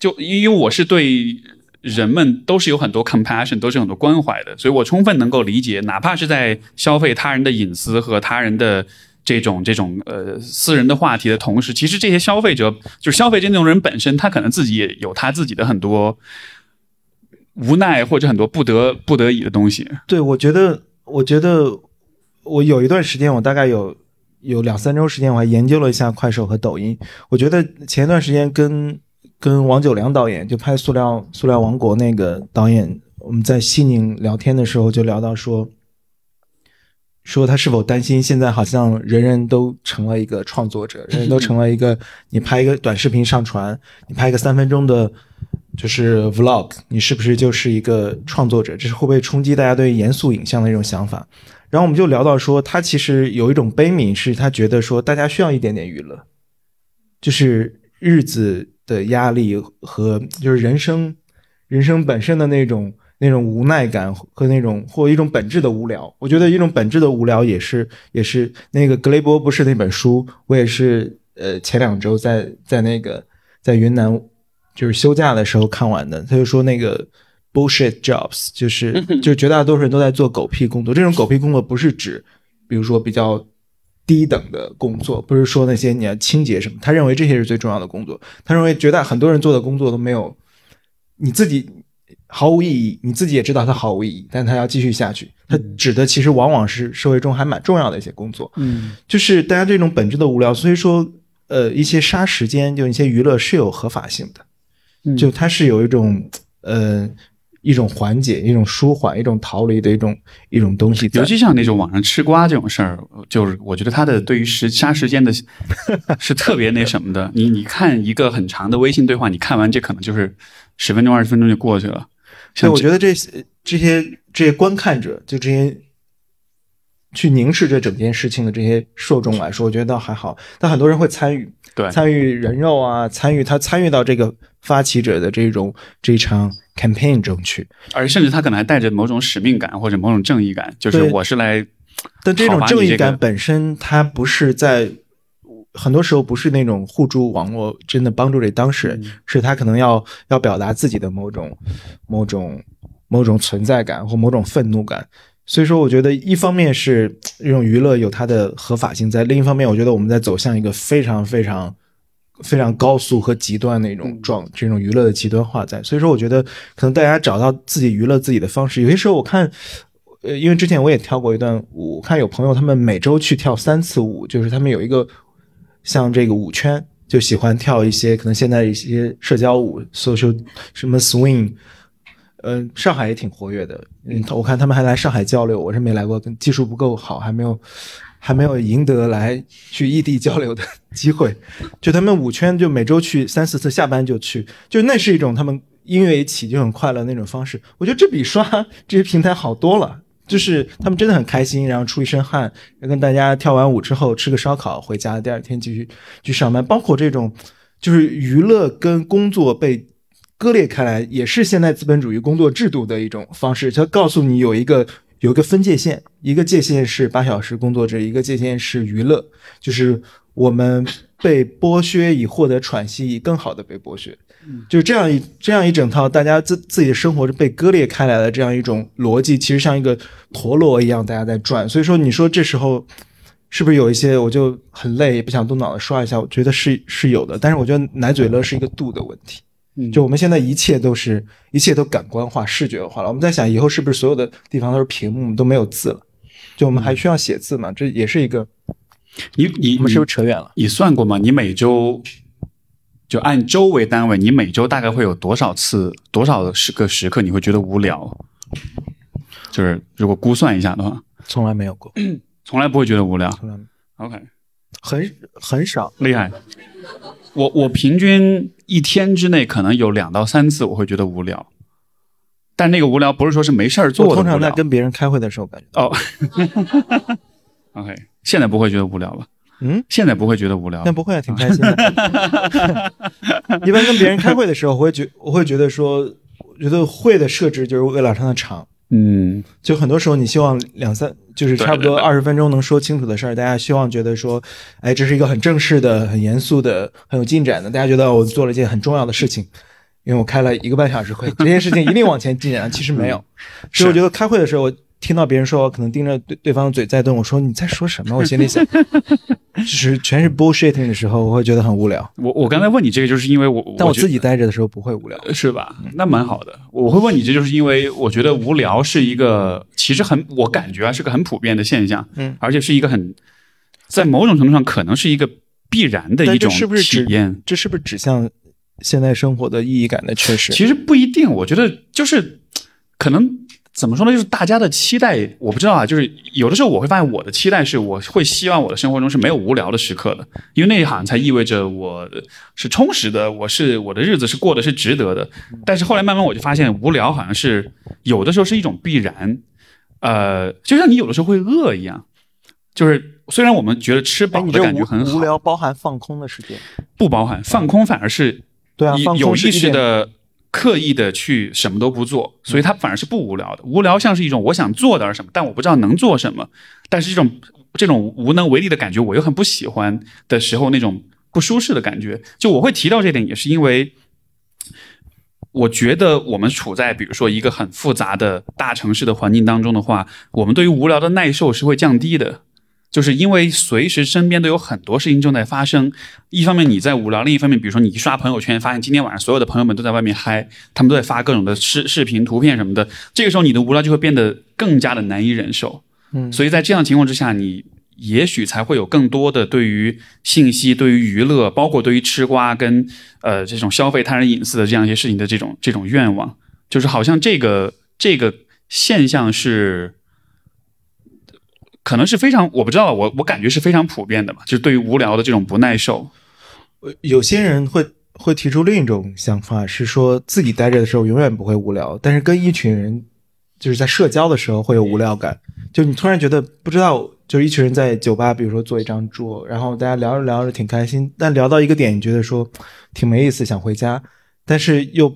就因为我是对人们都是有很多 compassion，都是很多关怀的，所以我充分能够理解，哪怕是在消费他人的隐私和他人的。这种这种呃私人的话题的同时，其实这些消费者就是消费这种人本身，他可能自己也有他自己的很多无奈或者很多不得不得已的东西。
对，我觉得，我觉得我有一段时间，我大概有有两三周时间，我还研究了一下快手和抖音。我觉得前一段时间跟跟王九良导演就拍《塑料塑料王国》那个导演，我们在西宁聊天的时候就聊到说，说他是否担心现在好像人人都成了一个创作者，人人都成了一个你拍一个短视频上传，你拍一个三分钟的。就是 vlog，你是不是就是一个创作者？这是会不会冲击大家对严肃影像的一种想法？然后我们就聊到说，他其实有一种悲悯，是他觉得说大家需要一点点娱乐，就是日子的压力和就是人生人生本身的那种那种无奈感和那种或一种本质的无聊。我觉得一种本质的无聊也是也是那个格雷伯不是那本书，我也是呃前两周在在那个在云南。就是休假的时候看完的，他就说那个 bullshit jobs，就是 就是绝大多数人都在做狗屁工作。这种狗屁工作不是指，比如说比较低等的工作，不是说那些你要清洁什么。他认为这些是最重要的工作。他认为绝大很多人做的工作都没有你自己毫无意义，你自己也知道它毫无意义，但他要继续下去。他指的其实往往是社会中还蛮重要的一些工作。
嗯，
就是大家这种本质的无聊，所以说呃一些杀时间，就一些娱乐是有合法性的。就它是有一种呃一种缓解、一种舒缓、一种逃离的一种一种东西。
尤其像那种网上吃瓜这种事儿，就是我觉得它的对于时杀时间的 是特别那什么的。你你看一个很长的微信对话，你看完这可能就是十分钟、二十分钟就过去了。
所以我觉得这些这些这些观看者，就这些去凝视这整件事情的这些受众来说，我觉得倒还好。但很多人会参与，
对，
参与人肉啊，参与他参与到这个。发起者的这种这场 campaign 中去，
而甚至他可能还带着某种使命感或者某种正义感，就是我是来。
但这种正义感本身，它不是在很多时候不是那种互助网络真的帮助这当事人，是他可能要要表达自己的某种某种某种存在感或某种愤怒感。所以说，我觉得一方面是 这种娱乐有它的合法性在，另一方面，我觉得我们在走向一个非常非常。非常高速和极端的一种状，这种娱乐的极端化在。所以说，我觉得可能大家找到自己娱乐自己的方式。有些时候我看，呃，因为之前我也跳过一段舞，看有朋友他们每周去跳三次舞，就是他们有一个像这个舞圈，就喜欢跳一些可能现在一些社交舞，social 什么 swing，嗯，上海也挺活跃的。嗯，我看他们还来上海交流，我是没来过，技术不够好，还没有。还没有赢得来去异地交流的 机会，就他们五圈就每周去三四次，下班就去，就那是一种他们音乐一起就很快乐那种方式。我觉得这比刷 这些平台好多了，就是他们真的很开心，然后出一身汗，跟大家跳完舞之后吃个烧烤回家，第二天继续去上班。包括这种就是娱乐跟工作被割裂开来，也是现代资本主义工作制度的一种方式，它告诉你有一个。有一个分界线，一个界限是八小时工作制，一个界限是娱乐，就是我们被剥削以获得喘息，以更好的被剥削，就是这样一这样一整套，大家自自己的生活是被割裂开来的这样一种逻辑，其实像一个陀螺一样，大家在转。所以说，你说这时候是不是有一些我就很累，也不想动脑子刷一下？我觉得是是有的，但是我觉得奶嘴乐是一个度的问题。就我们现在一切都是一切都感官化、视觉化了。我们在想，以后是不是所有的地方都是屏幕，都没有字了？就我们还需要写字嘛？这也是一个。
你你
我们是不是扯远了？
你算过吗？你每周就按周为单位，你每周大概会有多少次、多少时个时刻你会觉得无聊？就是如果估算一下的话，
从来没有过，
从来不会觉得无聊。
从来
OK，
很很少，
厉害。我我平均一天之内可能有两到三次我会觉得无聊，但那个无聊不是说是没事儿做的
通常在跟别人开会的时候感觉
哦。OK，现在不会觉得无聊了。
嗯，
现在不会觉得无聊。
那不会，挺开心的。一般跟别人开会的时候，我会觉我会觉得说，我觉得会的设置就是为了让它长。
嗯，
就很多时候你希望两三，就是差不多二十分钟能说清楚的事儿，大家希望觉得说，哎，这是一个很正式的、很严肃的、很有进展的，大家觉得我做了一件很重要的事情，因为我开了一个半小时会，这件事情一定往前进啊。其实没有，所以我觉得开会的时候。听到别人说可能盯着对对方的嘴在动，我说你在说什么？我心里想，就是全是 bullshitting 的时候，我会觉得很无聊。
我我刚才问你这个，就是因为我，
但我自己待着的时候不会无聊，
是吧？那蛮好的。我会问你，这就是因为我觉得无聊是一个，其实很，我感觉啊是个很普遍的现象，
嗯，
而且是一个很，在某种程度上可能是一个必然的一种体验。
这是不是指向现在生活的意义感的缺失？
其实不一定，我觉得就是可能。怎么说呢？就是大家的期待，我不知道啊。就是有的时候我会发现，我的期待是，我会希望我的生活中是没有无聊的时刻的，因为那一行才意味着我是充实的，我是我的日子是过的是值得的。但是后来慢慢我就发现，无聊好像是有的时候是一种必然，呃，就像你有的时候会饿一样。就是虽然我们觉得吃饱的感觉很
好，无聊包含放空的时间，
不包含放空，反而是
对啊，
有意识的。刻意的去什么都不做，所以他反而是不无聊的。无聊像是一种我想做点什么，但我不知道能做什么。但是这种这种无能为力的感觉，我又很不喜欢的时候，那种不舒适的感觉。就我会提到这点，也是因为我觉得我们处在比如说一个很复杂的大城市的环境当中的话，我们对于无聊的耐受是会降低的。就是因为随时身边都有很多事情正在发生，一方面你在无聊，另一方面，比如说你一刷朋友圈，发现今天晚上所有的朋友们都在外面嗨，他们都在发各种的视视频、图片什么的，这个时候你的无聊就会变得更加的难以忍受。
嗯，
所以在这样情况之下，你也许才会有更多的对于信息、对于娱乐，包括对于吃瓜跟呃这种消费他人隐私的这样一些事情的这种这种愿望，就是好像这个这个现象是。可能是非常，我不知道，我我感觉是非常普遍的嘛，就是对于无聊的这种不耐受。
有些人会会提出另一种想法，是说自己待着的时候永远不会无聊，但是跟一群人就是在社交的时候会有无聊感。就你突然觉得不知道，就是一群人在酒吧，比如说坐一张桌，然后大家聊着聊着挺开心，但聊到一个点，你觉得说挺没意思，想回家，但是又。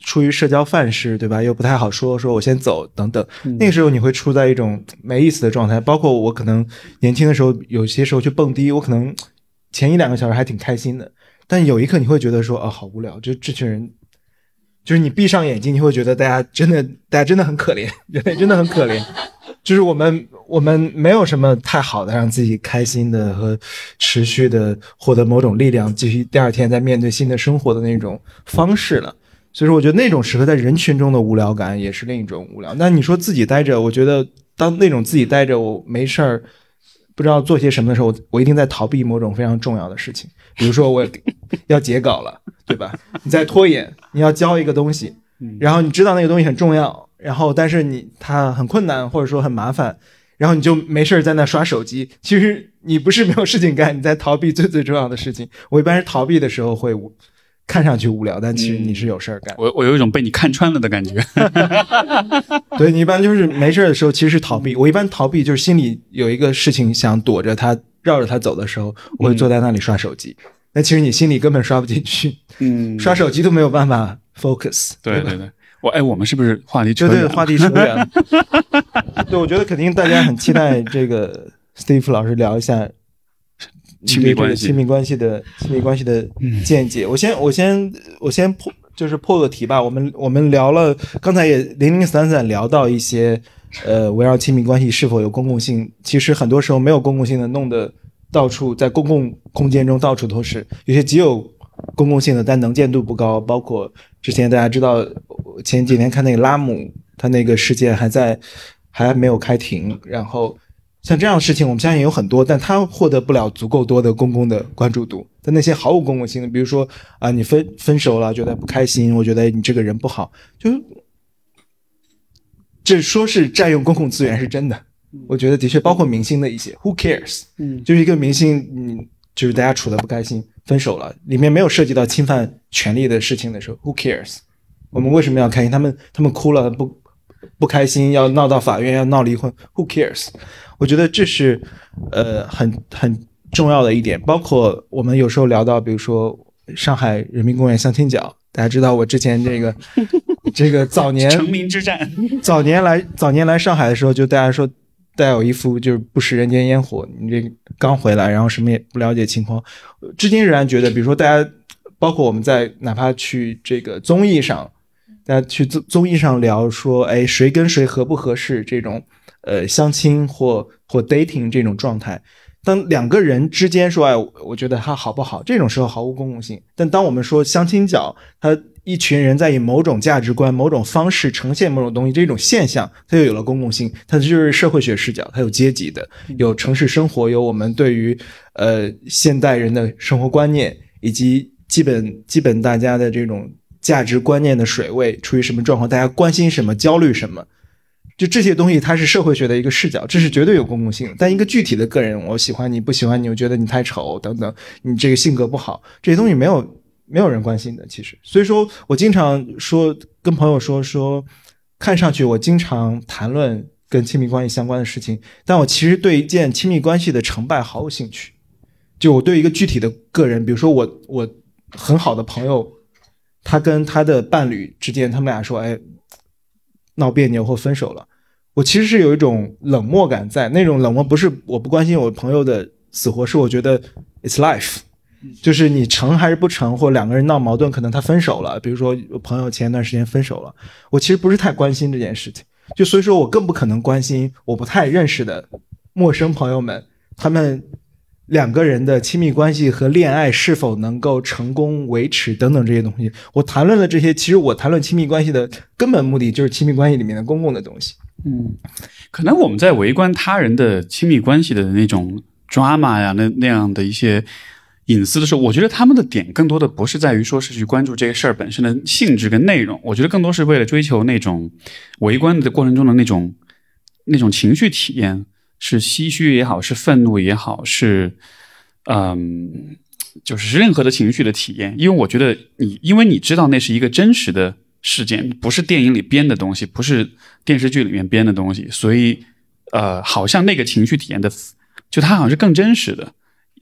出于社交范式，对吧？又不太好说，说我先走等等。那个时候你会处在一种没意思的状态。包括我可能年轻的时候，有些时候去蹦迪，我可能前一两个小时还挺开心的，但有一刻你会觉得说，啊，好无聊。就这群人，就是你闭上眼睛，你会觉得大家真的，大家真的很可怜，人类真的很可怜。就是我们我们没有什么太好的让自己开心的和持续的获得某种力量，继续第二天再面对新的生活的那种方式了。所以说，我觉得那种时刻在人群中的无聊感也是另一种无聊。那你说自己待着，我觉得当那种自己待着，我没事儿，不知道做些什么的时候，我一定在逃避某种非常重要的事情。比如说，我要截稿了，对吧？你在拖延，你要交一个东西，然后你知道那个东西很重要，然后但是你它很困难或者说很麻烦，然后你就没事儿在那刷手机。其实你不是没有事情干，你在逃避最最重要的事情。我一般是逃避的时候会。看上去无聊，但其实你是有事儿干。
我我有一种被你看穿了的感觉。
对你一般就是没事的时候，其实是逃避。我一般逃避就是心里有一个事情想躲着他，绕着他走的时候，我会坐在那里刷手机。那其实你心里根本刷不进去，嗯，刷手机都没有办法 focus。
对对对，我哎，我们是不是话题
对对话题扯远了？对，我觉得肯定大家很期待这个 Steve 老师聊一下。
亲密关系，
亲密关系的亲密关系的见解。我先，我先，我先破，就是破个题吧。我们我们聊了，刚才也零零散散聊到一些，呃，围绕亲密关系是否有公共性。其实很多时候没有公共性的，弄得到处在公共空间中到处都是。有些极有公共性的，但能见度不高。包括之前大家知道，前几年看那个拉姆，他那个事件还在还没有开庭，然后。像这样的事情，我们相信有很多，但他获得不了足够多的公共的关注度。但那些毫无公共性的，比如说啊，你分分手了，觉得不开心，我觉得你这个人不好，就这说是占用公共资源是真的。我觉得的确包括明星的一些，Who cares？嗯，就是一个明星，嗯，就是大家处的不开心，分手了，里面没有涉及到侵犯权利的事情的时候，Who cares？我们为什么要开心？他们他们哭了不不开心，要闹到法院要闹离婚，Who cares？我觉得这是，呃，很很重要的一点。包括我们有时候聊到，比如说上海人民公园相亲角，大家知道我之前这个 这个早年
成名之战，
早年来早年来上海的时候，就大家说带有一副就是不食人间烟火，你这刚回来，然后什么也不了解情况。至今仍然觉得，比如说大家，包括我们在哪怕去这个综艺上，大家去综综艺上聊说，哎，谁跟谁合不合适这种。呃，相亲或或 dating 这种状态，当两个人之间说，哎，我觉得他好不好？这种时候毫无公共性。但当我们说相亲角，他一群人在以某种价值观、某种方式呈现某种东西，这种现象，它就有了公共性。它就是社会学视角，它有阶级的，有城市生活，有我们对于呃现代人的生活观念，以及基本基本大家的这种价值观念的水位处于什么状况，大家关心什么，焦虑什么。就这些东西，它是社会学的一个视角，这是绝对有公共性。但一个具体的个人，我喜欢你不喜欢你，我觉得你太丑等等，你这个性格不好，这些东西没有没有人关心的。其实，所以说我经常说跟朋友说说，看上去我经常谈论跟亲密关系相关的事情，但我其实对一件亲密关系的成败毫无兴趣。就我对一个具体的个人，比如说我我很好的朋友，他跟他的伴侣之间，他们俩说，哎。闹别扭或分手了，我其实是有一种冷漠感在。那种冷漠不是我不关心我朋友的死活，是我觉得 it's life，就是你成还是不成，或两个人闹矛盾，可能他分手了。比如说我朋友前一段时间分手了，我其实不是太关心这件事情。就所以说我更不可能关心我不太认识的陌生朋友们，他们。两个人的亲密关系和恋爱是否能够成功维持等等这些东西，我谈论了这些。其实我谈论亲密关系的根本目的就是亲密关系里面的公共的东西。
嗯，可能我们在围观他人的亲密关系的那种 drama 呀，那那样的一些隐私的时候，我觉得他们的点更多的不是在于说是去关注这个事儿本身的性质跟内容，我觉得更多是为了追求那种围观的过程中的那种那种情绪体验。是唏嘘也好，是愤怒也好，是，嗯，就是任何的情绪的体验。因为我觉得你，因为你知道那是一个真实的事件，不是电影里编的东西，不是电视剧里面编的东西，所以，呃，好像那个情绪体验的，就它好像是更真实的。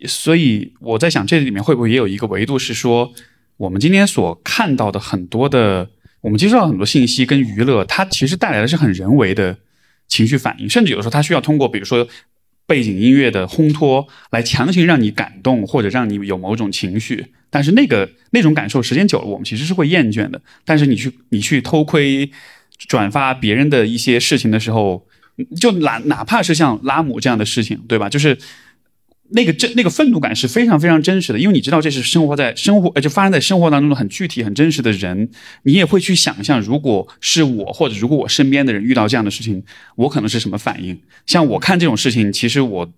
所以我在想，这里面会不会也有一个维度是说，我们今天所看到的很多的，我们接受到很多信息跟娱乐，它其实带来的是很人为的。情绪反应，甚至有时候他需要通过，比如说背景音乐的烘托，来强行让你感动，或者让你有某种情绪。但是那个那种感受，时间久了，我们其实是会厌倦的。但是你去你去偷窥、转发别人的一些事情的时候，就哪哪怕是像拉姆这样的事情，对吧？就是那个真那个愤怒感是非常非常真实的，因为你知道这是生活在生活呃就发生在生活当中的很具体很真实的人，你也会去想象，如果是我或者如果我身边的人遇到这样的事情，我可能是什么反应？像我看这种事情，其实我。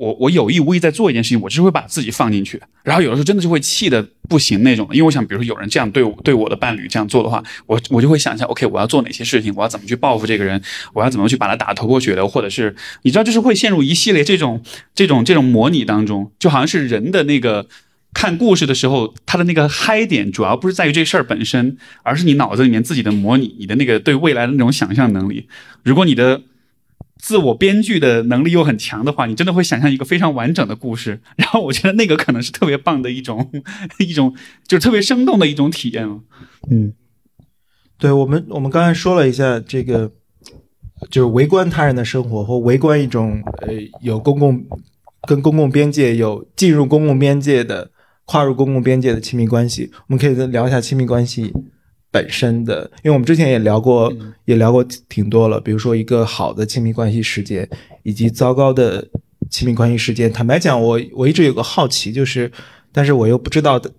我我有意无意在做一件事情，我就会把自己放进去，然后有的时候真的就会气的不行那种。因为我想，比如说有人这样对我对我的伴侣这样做的话，我我就会想象，OK，我要做哪些事情，我要怎么去报复这个人，我要怎么去把他打头破血流，或者是你知道，就是会陷入一系列这种这种这种模拟当中，就好像是人的那个看故事的时候，他的那个嗨点主要不是在于这事儿本身，而是你脑子里面自己的模拟，你的那个对未来的那种想象能力。如果你的自我编剧的能力又很强的话，你真的会想象一个非常完整的故事。然后我觉得那个可能是特别棒的一种 一种，就是特别生动的一种体验
嗯，对我们我们刚才说了一下这个，就是围观他人的生活或围观一种呃有公共跟公共边界有进入公共边界的跨入公共边界的亲密关系，我们可以再聊一下亲密关系。本身的，因为我们之前也聊过，也聊过挺多了。比如说一个好的亲密关系事件，以及糟糕的亲密关系事件。坦白讲，我我一直有个好奇，就是，但是我又不知道的，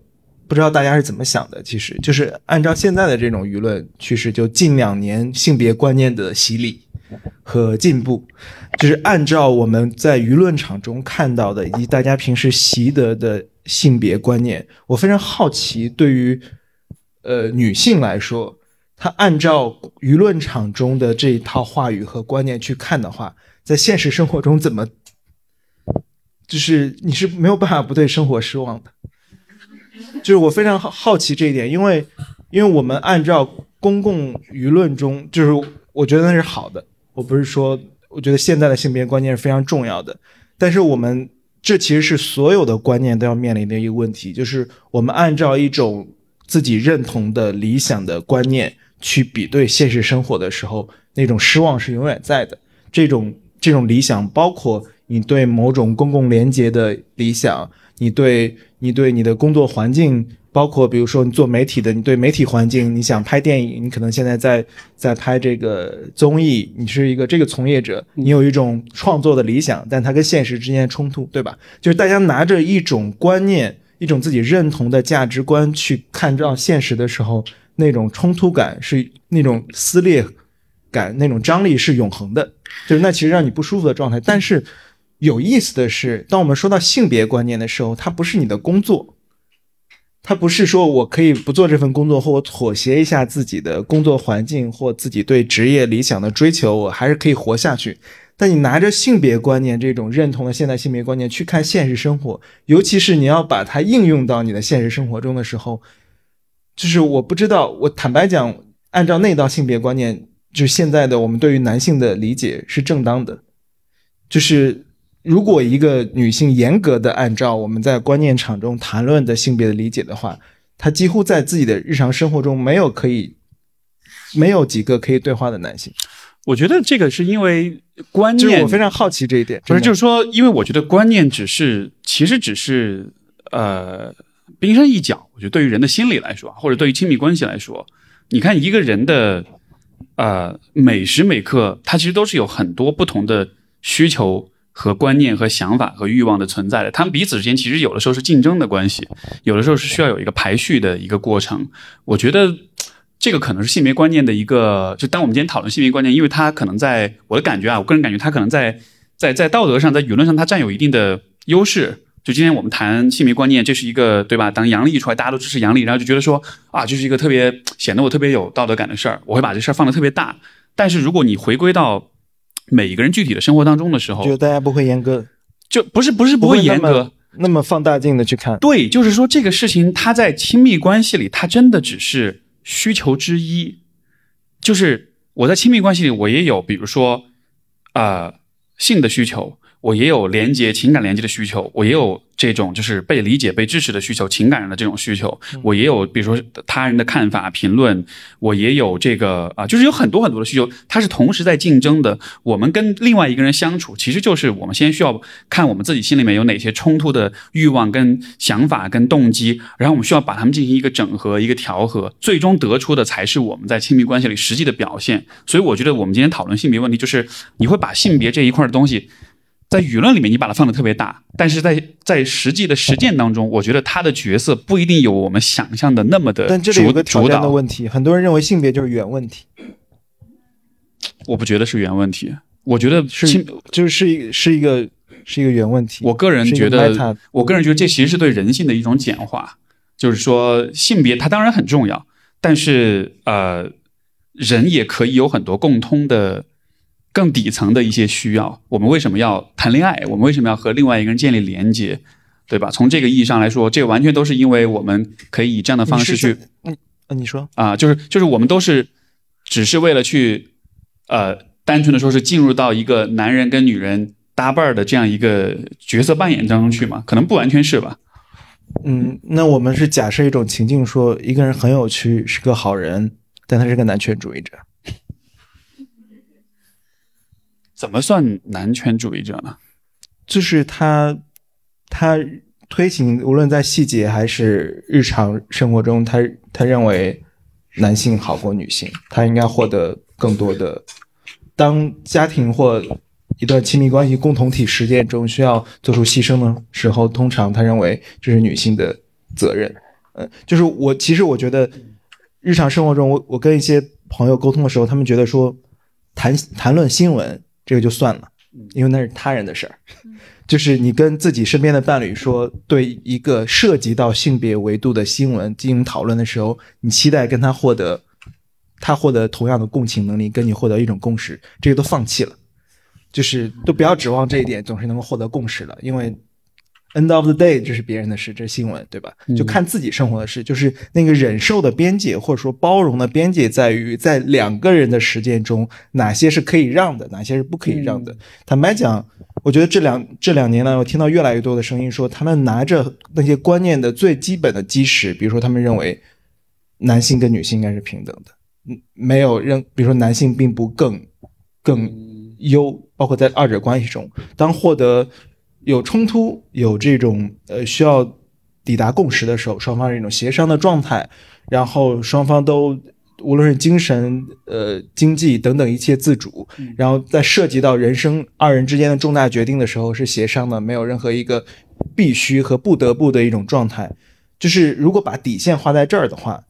不知道大家是怎么想的。其实就是按照现在的这种舆论趋势，就近两年性别观念的洗礼和进步，就是按照我们在舆论场中看到的，以及大家平时习得的性别观念，我非常好奇对于。呃，女性来说，她按照舆论场中的这一套话语和观念去看的话，在现实生活中怎么，就是你是没有办法不对生活失望的。就是我非常好好奇这一点，因为因为我们按照公共舆论中，就是我觉得那是好的。我不是说，我觉得现在的性别观念是非常重要的，但是我们这其实是所有的观念都要面临的一个问题，就是我们按照一种。自己认同的理想的观念去比对现实生活的时候，那种失望是永远在的。这种这种理想，包括你对某种公共廉洁的理想，你对你对你的工作环境，包括比如说你做媒体的，你对媒体环境，你想拍电影，你可能现在在在拍这个综艺，你是一个这个从业者，你有一种创作的理想，但它跟现实之间的冲突，对吧？就是大家拿着一种观念。一种自己认同的价值观去看到现实的时候，那种冲突感是那种撕裂感，那种张力是永恒的，就是那其实让你不舒服的状态。但是有意思的是，当我们说到性别观念的时候，它不是你的工作，它不是说我可以不做这份工作，或我妥协一下自己的工作环境或自己对职业理想的追求，我还是可以活下去。但你拿着性别观念这种认同的现代性别观念去看现实生活，尤其是你要把它应用到你的现实生活中的时候，就是我不知道，我坦白讲，按照那道性别观念，就是现在的我们对于男性的理解是正当的。就是如果一个女性严格的按照我们在观念场中谈论的性别的理解的话，她几乎在自己的日常生活中没有可以，没有几个可以对话的男性。
我觉得这个是因为观念，
我非常好奇这一点。
不是，就是说，因为我觉得观念只是，其实只是呃冰山一角。我觉得对于人的心理来说，或者对于亲密关系来说，你看一个人的呃每时每刻，他其实都是有很多不同的需求和观念和想法和欲望的存在的。他们彼此之间其实有的时候是竞争的关系，有的时候是需要有一个排序的一个过程。我觉得。这个可能是性别观念的一个，就当我们今天讨论性别观念，因为它可能在我的感觉啊，我个人感觉它可能在在在道德上，在舆论上，它占有一定的优势。就今天我们谈性别观念，这是一个对吧？当杨笠出来，大家都支持杨笠，然后就觉得说啊，这是一个特别显得我特别有道德感的事儿，我会把这事儿放得特别大。但是如果你回归到每一个人具体的生活当中的时候，
就大家不会严格，
就不是不是不会严格，
那么放大镜的去看。
对，就是说这个事情，它在亲密关系里，它真的只是需求之一。就是我在亲密关系里，我也有，比如说，呃，性的需求，我也有连接情感连接的需求，我也有这种就是被理解、被支持的需求，情感上的这种需求，我也有比如说他人的看法、评论，我也有这个啊，就是有很多很多的需求，它是同时在竞争的。我们跟另外一个人相处，其实就是我们先需要看我们自己心里面有哪些冲突的欲望、跟想法、跟动机，然后我们需要把它们进行一个整合、一个调和，最终得出的才是我们在亲密关系里实际的表现。所以我觉得我们今天讨论性别问题，就是你会把性别这一块的东西。在舆论里面，你把它放的特别大，但是在在实际的实践当中，我觉得他的角色不一定有我们想象的那么的
但这里有个挑战的问题，很多人认为性别就是原问题。
我不觉得是原问题，我觉得
是就是一是一个是一个原问题。
我个人觉得，我个人觉得这其实是对人性的一种简化，就是说性别它当然很重要，但是呃，人也可以有很多共通的。更底层的一些需要，我们为什么要谈恋爱？我们为什么要和另外一个人建立连接，对吧？从这个意义上来说，这完全都是因为我们可以以这样的方式去，
嗯，你说
啊，就是就是我们都是只是为了去，呃，单纯的说是进入到一个男人跟女人搭伴儿的这样一个角色扮演当中去嘛？可能不完全是吧？
嗯，那我们是假设一种情境，说一个人很有趣，是个好人，但他是个男权主义者。
怎么算男权主义者呢？
就是他，他推行无论在细节还是日常生活中，他他认为男性好过女性，他应该获得更多的。当家庭或一段亲密关系共同体实践中需要做出牺牲的时候，通常他认为这是女性的责任。呃，就是我其实我觉得日常生活中，我我跟一些朋友沟通的时候，他们觉得说谈谈论新闻。这个就算了，因为那是他人的事儿。就是你跟自己身边的伴侣说，对一个涉及到性别维度的新闻进行讨论的时候，你期待跟他获得，他获得同样的共情能力，跟你获得一种共识，这个都放弃了。就是都不要指望这一点总是能够获得共识了，因为。End of the day，这是别人的事，这是新闻，对吧？就看自己生活的事，就是那个忍受的边界，或者说包容的边界，在于在两个人的实践中，哪些是可以让的，哪些是不可以让的。坦白讲，我觉得这两这两年呢，我听到越来越多的声音说，他们拿着那些观念的最基本的基石，比如说他们认为男性跟女性应该是平等的，嗯，没有任，比如说男性并不更更优，包括在二者关系中，当获得。有冲突，有这种呃需要抵达共识的时候，双方是一种协商的状态，然后双方都无论是精神、呃经济等等一切自主，然后在涉及到人生二人之间的重大决定的时候是协商的，没有任何一个必须和不得不的一种状态。就是如果把底线画在这儿的话。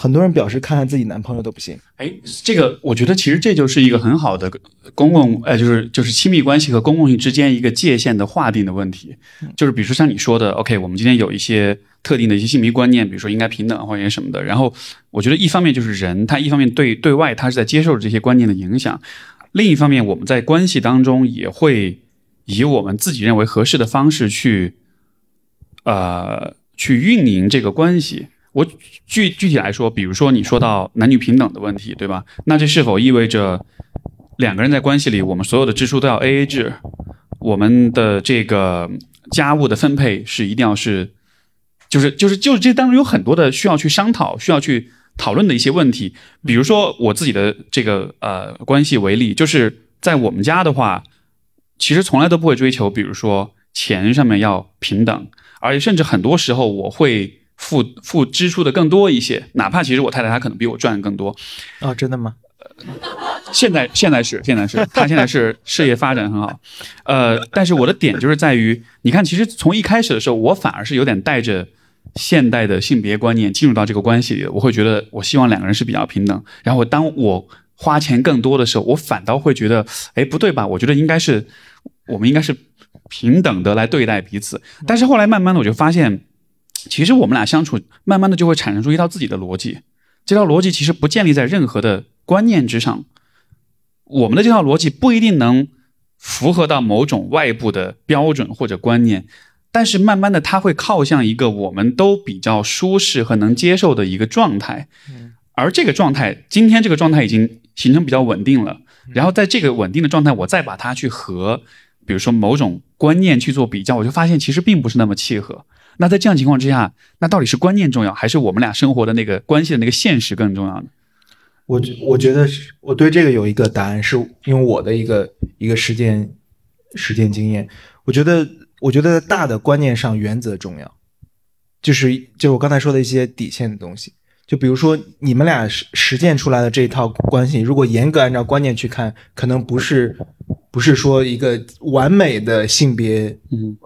很多人表示看看自己男朋友都不行。
哎，这个我觉得其实这就是一个很好的公共，呃，就是就是亲密关系和公共性之间一个界限的划定的问题。就是比如说像你说的，OK，我们今天有一些特定的一些性别观念，比如说应该平等或者什么的。然后我觉得一方面就是人，他一方面对对外他是在接受这些观念的影响，另一方面我们在关系当中也会以我们自己认为合适的方式去，呃，去运营这个关系。我具具体来说，比如说你说到男女平等的问题，对吧？那这是否意味着两个人在关系里，我们所有的支出都要 A A 制？我们的这个家务的分配是一定要是，就是就是就是这当中有很多的需要去商讨、需要去讨论的一些问题。比如说我自己的这个呃关系为例，就是在我们家的话，其实从来都不会追求，比如说钱上面要平等，而且甚至很多时候我会。付付支出的更多一些，哪怕其实我太太她可能比我赚的更多，
哦，真的吗？
现在现在是现在是她现在是 事业发展很好，呃，但是我的点就是在于，你看，其实从一开始的时候，我反而是有点带着现代的性别观念进入到这个关系里的，我会觉得我希望两个人是比较平等，然后当我花钱更多的时候，我反倒会觉得，哎，不对吧？我觉得应该是我们应该是平等的来对待彼此，但是后来慢慢的我就发现。其实我们俩相处，慢慢的就会产生出一套自己的逻辑。这套逻辑其实不建立在任何的观念之上。我们的这套逻辑不一定能符合到某种外部的标准或者观念，但是慢慢的，它会靠向一个我们都比较舒适和能接受的一个状态。而这个状态，今天这个状态已经形成比较稳定了。然后在这个稳定的状态，我再把它去和比如说某种观念去做比较，我就发现其实并不是那么契合。那在这样情况之下，那到底是观念重要，还是我们俩生活的那个关系的那个现实更重要呢？
我我觉得是我对这个有一个答案，是因为我的一个一个实践实践经验。我觉得，我觉得大的观念上原则重要，就是就我刚才说的一些底线的东西。就比如说你们俩实实践出来的这一套关系，如果严格按照观念去看，可能不是不是说一个完美的性别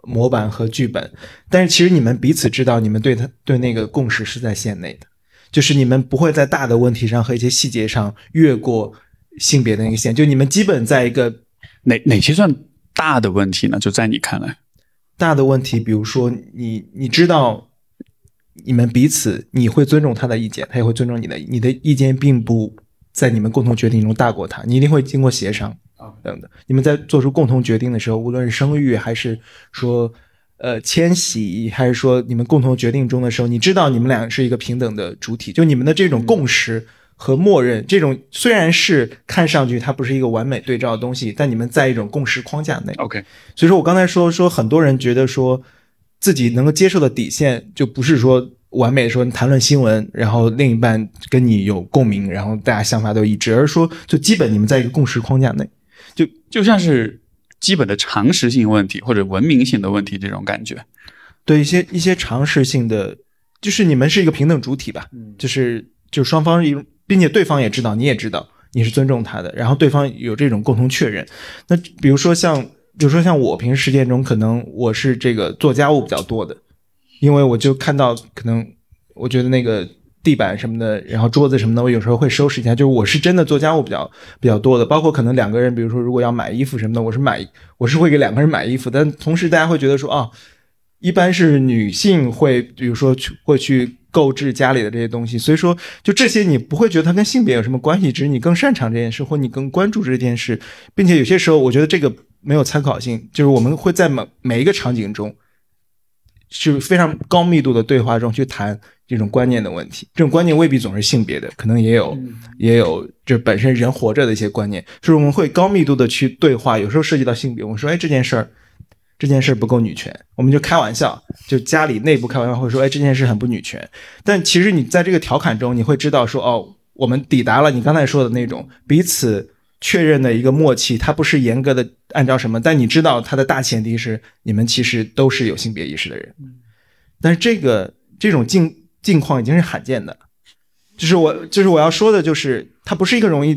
模板和剧本。但是其实你们彼此知道，你们对他对那个共识是在线内的。就是你们不会在大的问题上和一些细节上越过性别的那个线，就你们基本在一个
哪哪些算大的问题呢？就在你看来，
大的问题，比如说你你知道你们彼此你会尊重他的意见，他也会尊重你的，你的意见并不在你们共同决定中大过他，你一定会经过协商啊等等。你们在做出共同决定的时候，无论是生育还是说。呃，迁徙还是说你们共同决定中的时候，你知道你们俩是一个平等的主体，就你们的这种共识和默认，这种虽然是看上去它不是一个完美对照的东西，但你们在一种共识框架内。
OK，
所以说我刚才说说很多人觉得说自己能够接受的底线，就不是说完美说谈论新闻，然后另一半跟你有共鸣，然后大家想法都一致，而是说就基本你们在一个共识框架内，
就就像是。基本的常识性问题或者文明性的问题，这种感觉，
对一些一些常识性的，就是你们是一个平等主体吧，就是就双方一，并且对方也知道，你也知道你是尊重他的，然后对方有这种共同确认。那比如说像，比如说像我平时实践中，可能我是这个做家务比较多的，因为我就看到可能我觉得那个。地板什么的，然后桌子什么的，我有时候会收拾一下。就是我是真的做家务比较比较多的，包括可能两个人，比如说如果要买衣服什么的，我是买我是会给两个人买衣服。但同时大家会觉得说啊，一般是女性会，比如说去会去购置家里的这些东西。所以说，就这些你不会觉得它跟性别有什么关系，只是你更擅长这件事，或你更关注这件事，并且有些时候我觉得这个没有参考性，就是我们会在每每一个场景中是非常高密度的对话中去谈。这种观念的问题，这种观念未必总是性别的，可能也有，也有这本身人活着的一些观念，就是我们会高密度的去对话，有时候涉及到性别，我们说，哎，这件事儿，这件事不够女权，我们就开玩笑，就家里内部开玩笑会说，哎，这件事很不女权，但其实你在这个调侃中，你会知道说，哦，我们抵达了你刚才说的那种彼此确认的一个默契，它不是严格的按照什么，但你知道它的大前提是你们其实都是有性别意识的人，但是这个这种境。境况已经是罕见的，就是我，就是我要说的，就是它不是一个容易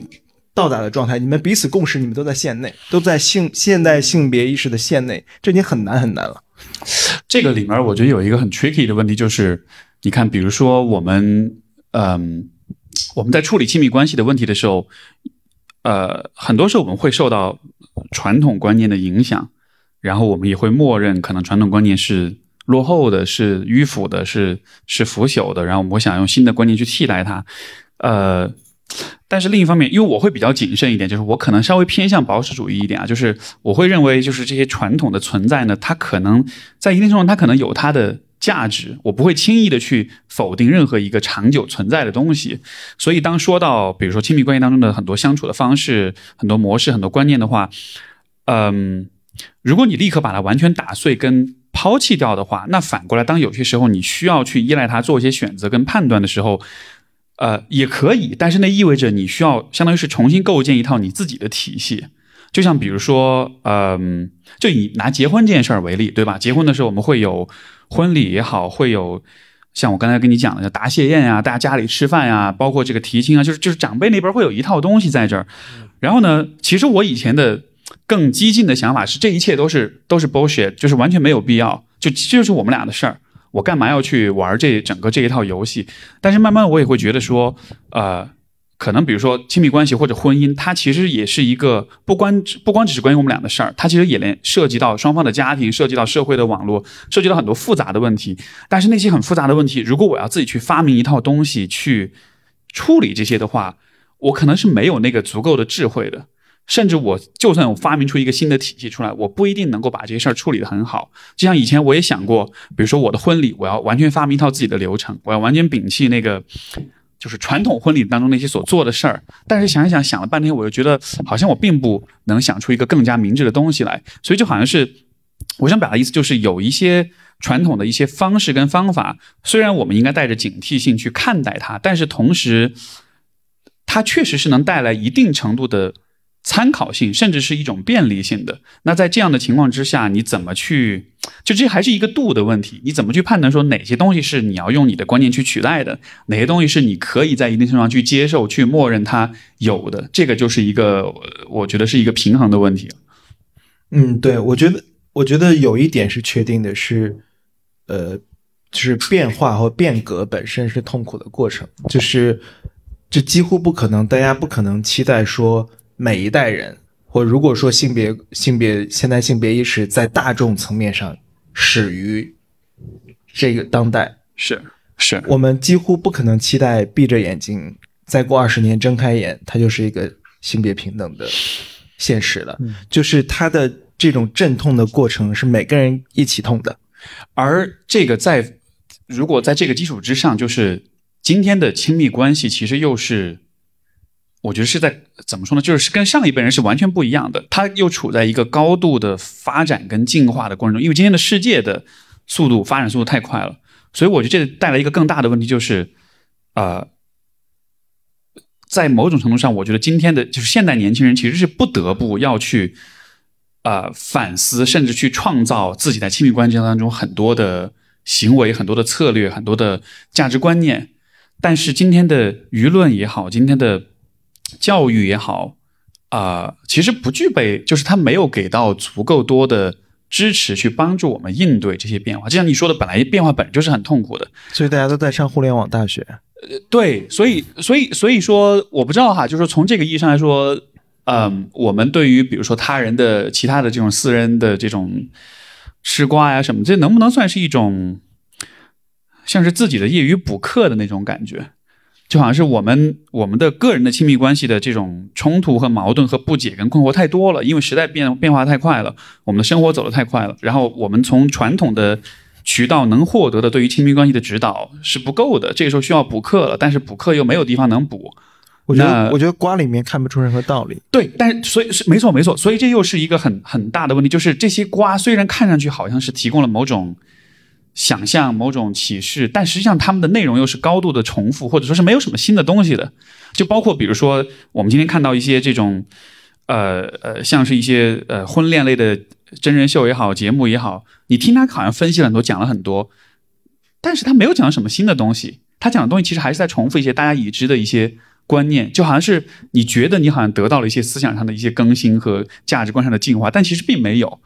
到达的状态。你们彼此共识，你们都在线内，都在性现代性别意识的线内，这已经很难很难了。
这个里面，我觉得有一个很 tricky 的问题，就是你看，比如说我们，嗯，我们在处理亲密关系的问题的时候，呃，很多时候我们会受到传统观念的影响，然后我们也会默认可能传统观念是。落后的是迂腐的，是是腐朽的，然后我想用新的观念去替代它，呃，但是另一方面，因为我会比较谨慎一点，就是我可能稍微偏向保守主义一点啊，就是我会认为，就是这些传统的存在呢，它可能在一定程度上，它可能有它的价值，我不会轻易的去否定任何一个长久存在的东西。所以，当说到比如说亲密关系当中的很多相处的方式、很多模式、很多观念的话，嗯，如果你立刻把它完全打碎跟抛弃掉的话，那反过来，当有些时候你需要去依赖它做一些选择跟判断的时候，呃，也可以，但是那意味着你需要相当于是重新构建一套你自己的体系。就像比如说，嗯，就以拿结婚这件事儿为例，对吧？结婚的时候我们会有婚礼也好，会有像我刚才跟你讲的叫答谢宴呀，大家家里吃饭呀，包括这个提亲啊，就是就是长辈那边会有一套东西在这儿。然后呢，其实我以前的。更激进的想法是，这一切都是都是 bullshit，就是完全没有必要，就这就是我们俩的事儿，我干嘛要去玩这整个这一套游戏？但是慢慢我也会觉得说，呃，可能比如说亲密关系或者婚姻，它其实也是一个不光不光只是关于我们俩的事儿，它其实也连涉及到双方的家庭，涉及到社会的网络，涉及到很多复杂的问题。但是那些很复杂的问题，如果我要自己去发明一套东西去处理这些的话，我可能是没有那个足够的智慧的。甚至我就算我发明出一个新的体系出来，我不一定能够把这些事儿处理得很好。就像以前我也想过，比如说我的婚礼，我要完全发明一套自己的流程，我要完全摒弃那个就是传统婚礼当中那些所做的事儿，但是想一想，想了半天，我又觉得好像我并不能想出一个更加明智的东西来，所以就好像是我想表达的意思，就是有一些传统的一些方式跟方法，虽然我们应该带着警惕性去看待它，但是同时，它确实是能带来一定程度的。参考性，甚至是一种便利性的。那在这样的情况之下，你怎么去？就这还是一个度的问题。你怎么去判断说哪些东西是你要用你的观念去取代的，哪些东西是你可以在一定程度上去接受、去默认它有的？这个就是一个，我觉得是一个平衡的问题。
嗯，对，我觉得，我觉得有一点是确定的，是，呃，就是变化或变革本身是痛苦的过程，就是这几乎不可能，大家不可能期待说。每一代人，或如果说性别性别现代性别意识在大众层面上始于这个当代，
是是，
我们几乎不可能期待闭着眼睛再过二十年睁开眼，它就是一个性别平等的现实了。就是它的这种阵痛的过程是每个人一起痛的，
而这个在如果在这个基础之上，就是今天的亲密关系其实又是。我觉得是在怎么说呢？就是跟上一辈人是完全不一样的。他又处在一个高度的发展跟进化的过程中，因为今天的世界的速度发展速度太快了，所以我觉得这带来一个更大的问题，就是呃，在某种程度上，我觉得今天的就是现代年轻人其实是不得不要去呃反思，甚至去创造自己在亲密关系当中很多的行为、很多的策略、很多的价值观念。但是今天的舆论也好，今天的教育也好，啊，其实不具备，就是他没有给到足够多的支持去帮助我们应对这些变化。就像你说的，本来变化本就是很痛苦的，
所以大家都在上互联网大学。
呃，对，所以，所以，所以说，我不知道哈，就是从这个意义上来说，嗯，我们对于比如说他人的其他的这种私人的这种吃瓜呀什么，这能不能算是一种像是自己的业余补课的那种感觉？就好像是我们我们的个人的亲密关系的这种冲突和矛盾和不解跟困惑太多了，因为时代变变化太快了，我们的生活走得太快了，然后我们从传统的渠道能获得的对于亲密关系的指导是不够的，这个时候需要补课了，但是补课又没有地方能补。
我觉得我觉得瓜里面看不出任何道理。
对，但是所以是没错没错，所以这又是一个很很大的问题，就是这些瓜虽然看上去好像是提供了某种。想象某种启示，但实际上他们的内容又是高度的重复，或者说是没有什么新的东西的。就包括比如说，我们今天看到一些这种，呃呃，像是一些呃婚恋类的真人秀也好，节目也好，你听他好像分析了很多，讲了很多，但是他没有讲什么新的东西。他讲的东西其实还是在重复一些大家已知的一些观念，就好像是你觉得你好像得到了一些思想上的一些更新和价值观上的进化，但其实并没有。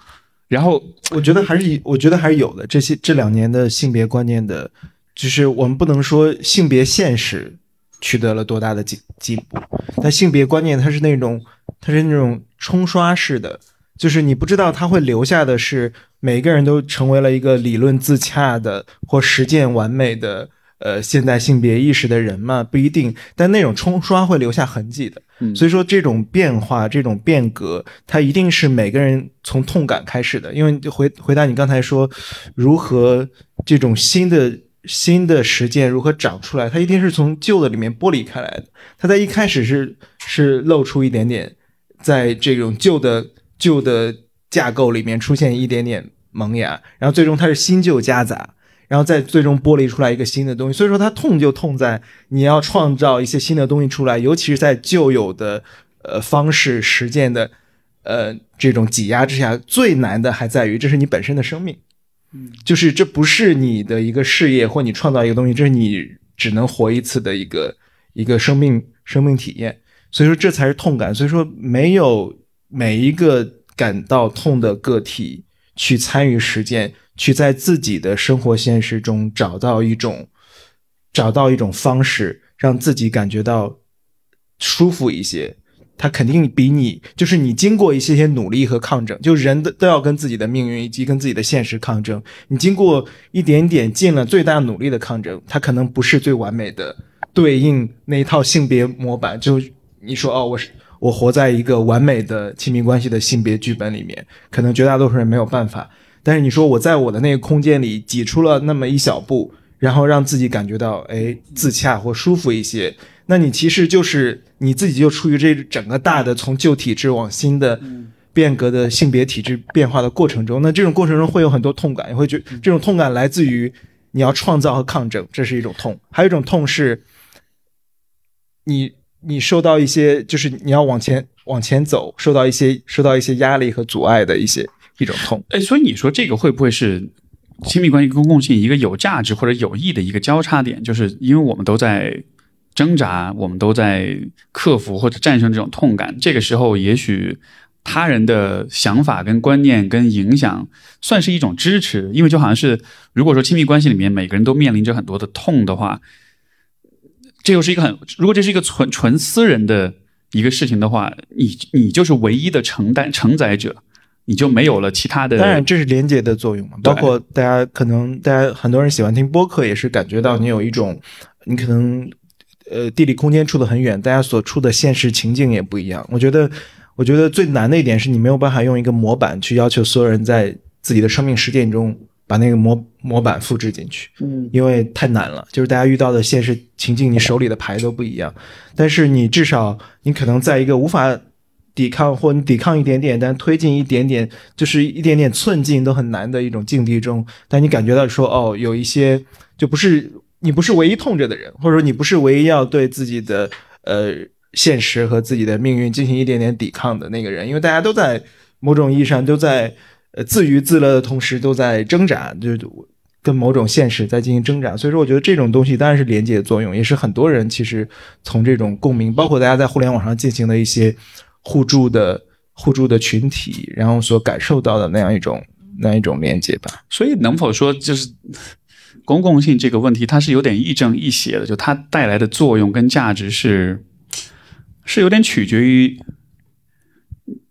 然后
我觉得还是，我觉得还是有的。这些这两年的性别观念的，就是我们不能说性别现实取得了多大的进进步，但性别观念它是那种，它是那种冲刷式的，就是你不知道它会留下的是每个人都成为了一个理论自洽的或实践完美的。呃，现代性别意识的人嘛，不一定，但那种冲刷会留下痕迹的。所以说，这种变化、这种变革，它一定是每个人从痛感开始的。因为回回答你刚才说，如何这种新的新的实践如何长出来，它一定是从旧的里面剥离开来的。它在一开始是是露出一点点，在这种旧的旧的架构里面出现一点点萌芽，然后最终它是新旧夹杂。然后再最终剥离出来一个新的东西，所以说它痛就痛在你要创造一些新的东西出来，尤其是在旧有的呃方式实践的呃这种挤压之下，最难的还在于这是你本身的生命，
嗯，
就是这不是你的一个事业或你创造一个东西，这是你只能活一次的一个一个生命生命体验，所以说这才是痛感，所以说没有每一个感到痛的个体去参与实践。去在自己的生活现实中找到一种，找到一种方式，让自己感觉到舒服一些。他肯定比你，就是你经过一些些努力和抗争，就人都都要跟自己的命运以及跟自己的现实抗争。你经过一点点尽了最大努力的抗争，他可能不是最完美的对应那一套性别模板。就你说哦，我是我活在一个完美的亲密关系的性别剧本里面，可能绝大多数人没有办法。但是你说我在我的那个空间里挤出了那么一小步，然后让自己感觉到哎自洽或舒服一些。那你其实就是你自己就处于这整个大的从旧体制往新的变革的性别体制变化的过程中。那这种过程中会有很多痛感，也会觉这种痛感来自于你要创造和抗争，这是一种痛；还有一种痛是，你你受到一些就是你要往前往前走，受到一些受到一些压力和阻碍的一些一种痛。
哎，所以你说这个会不会是亲密关系公共性一个有价值或者有益的一个交叉点？就是因为我们都在。挣扎，我们都在克服或者战胜这种痛感。这个时候，也许他人的想法、跟观念、跟影响，算是一种支持。因为就好像是，如果说亲密关系里面每个人都面临着很多的痛的话，这又是一个很，如果这是一个纯纯私人的一个事情的话，你你就是唯一的承担承载者，你就没有了其他的。
当然，这是连接的作用嘛。包括大家可能，大家很多人喜欢听播客，也是感觉到你有一种，你可能。呃，地理空间处得很远，大家所处的现实情境也不一样。我觉得，我觉得最难的一点是你没有办法用一个模板去要求所有人在自己的生命实践中把那个模模板复制进去，
嗯，
因为太难了。就是大家遇到的现实情境，你手里的牌都不一样。但是你至少，你可能在一个无法抵抗或你抵抗一点点，但推进一点点，就是一点点寸进都很难的一种境地中，但你感觉到说，哦，有一些就不是。你不是唯一痛着的人，或者说你不是唯一要对自己的呃现实和自己的命运进行一点点抵抗的那个人，因为大家都在某种意义上都在呃自娱自乐的同时都在挣扎，就跟某种现实在进行挣扎。所以说，我觉得这种东西当然是连接作用，也是很多人其实从这种共鸣，包括大家在互联网上进行的一些互助的互助的群体，然后所感受到的那样一种那样一种连接吧。
所以，能否说就是？公共性这个问题，它是有点亦正亦邪的，就它带来的作用跟价值是，是有点取决于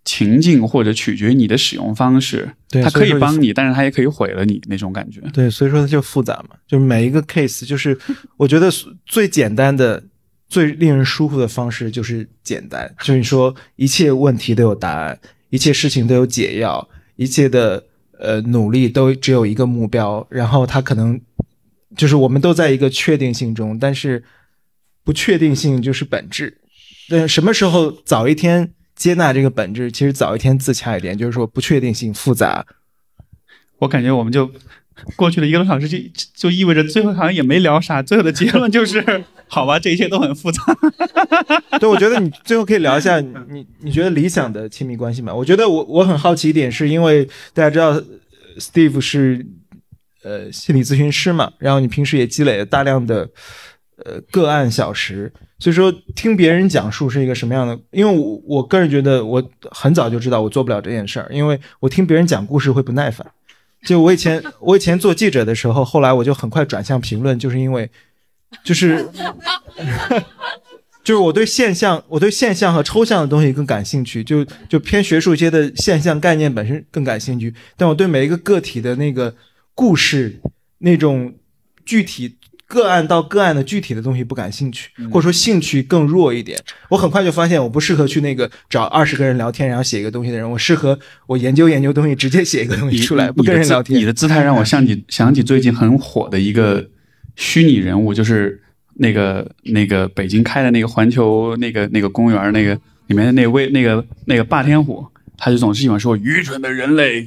情境或者取决于你的使用方式。
对，
它可以帮你，但是它也可以毁了你那种感觉。
对，所以说它就复杂嘛，就是每一个 case，就是我觉得最简单的、最令人舒服的方式就是简单，就是说一切问题都有答案，一切事情都有解药，一切的呃努力都只有一个目标，然后他可能。就是我们都在一个确定性中，但是不确定性就是本质。那什么时候早一天接纳这个本质？其实早一天自洽一点，就是说不确定性复杂。
我感觉我们就 过去了一个多小时，就就意味着最后好像也没聊啥，最后的结论就是 好吧，这一切都很复杂。
对，我觉得你最后可以聊一下你你觉得理想的亲密关系吗？我觉得我我很好奇一点，是因为大家知道 Steve 是。呃，心理咨询师嘛，然后你平时也积累了大量的呃个案小时，所以说听别人讲述是一个什么样的？因为我我个人觉得我很早就知道我做不了这件事儿，因为我听别人讲故事会不耐烦。就我以前我以前做记者的时候，后来我就很快转向评论，就是因为就是 就是我对现象我对现象和抽象的东西更感兴趣，就就偏学术一些的现象概念本身更感兴趣，但我对每一个个体的那个。故事那种具体个案到个案的具体的东西不感兴趣，或者说兴趣更弱一点。我很快就发现我不适合去那个找二十个人聊天然后写一个东西的人。我适合我研究研究东西，直接写一个东西出来，不跟人聊天。
你的姿态让我想起想起最近很火的一个虚拟人物，就是那个那个北京开的那个环球那个那个公园那个里面的那位那个那个霸天虎。他就总是喜欢说愚蠢的人类，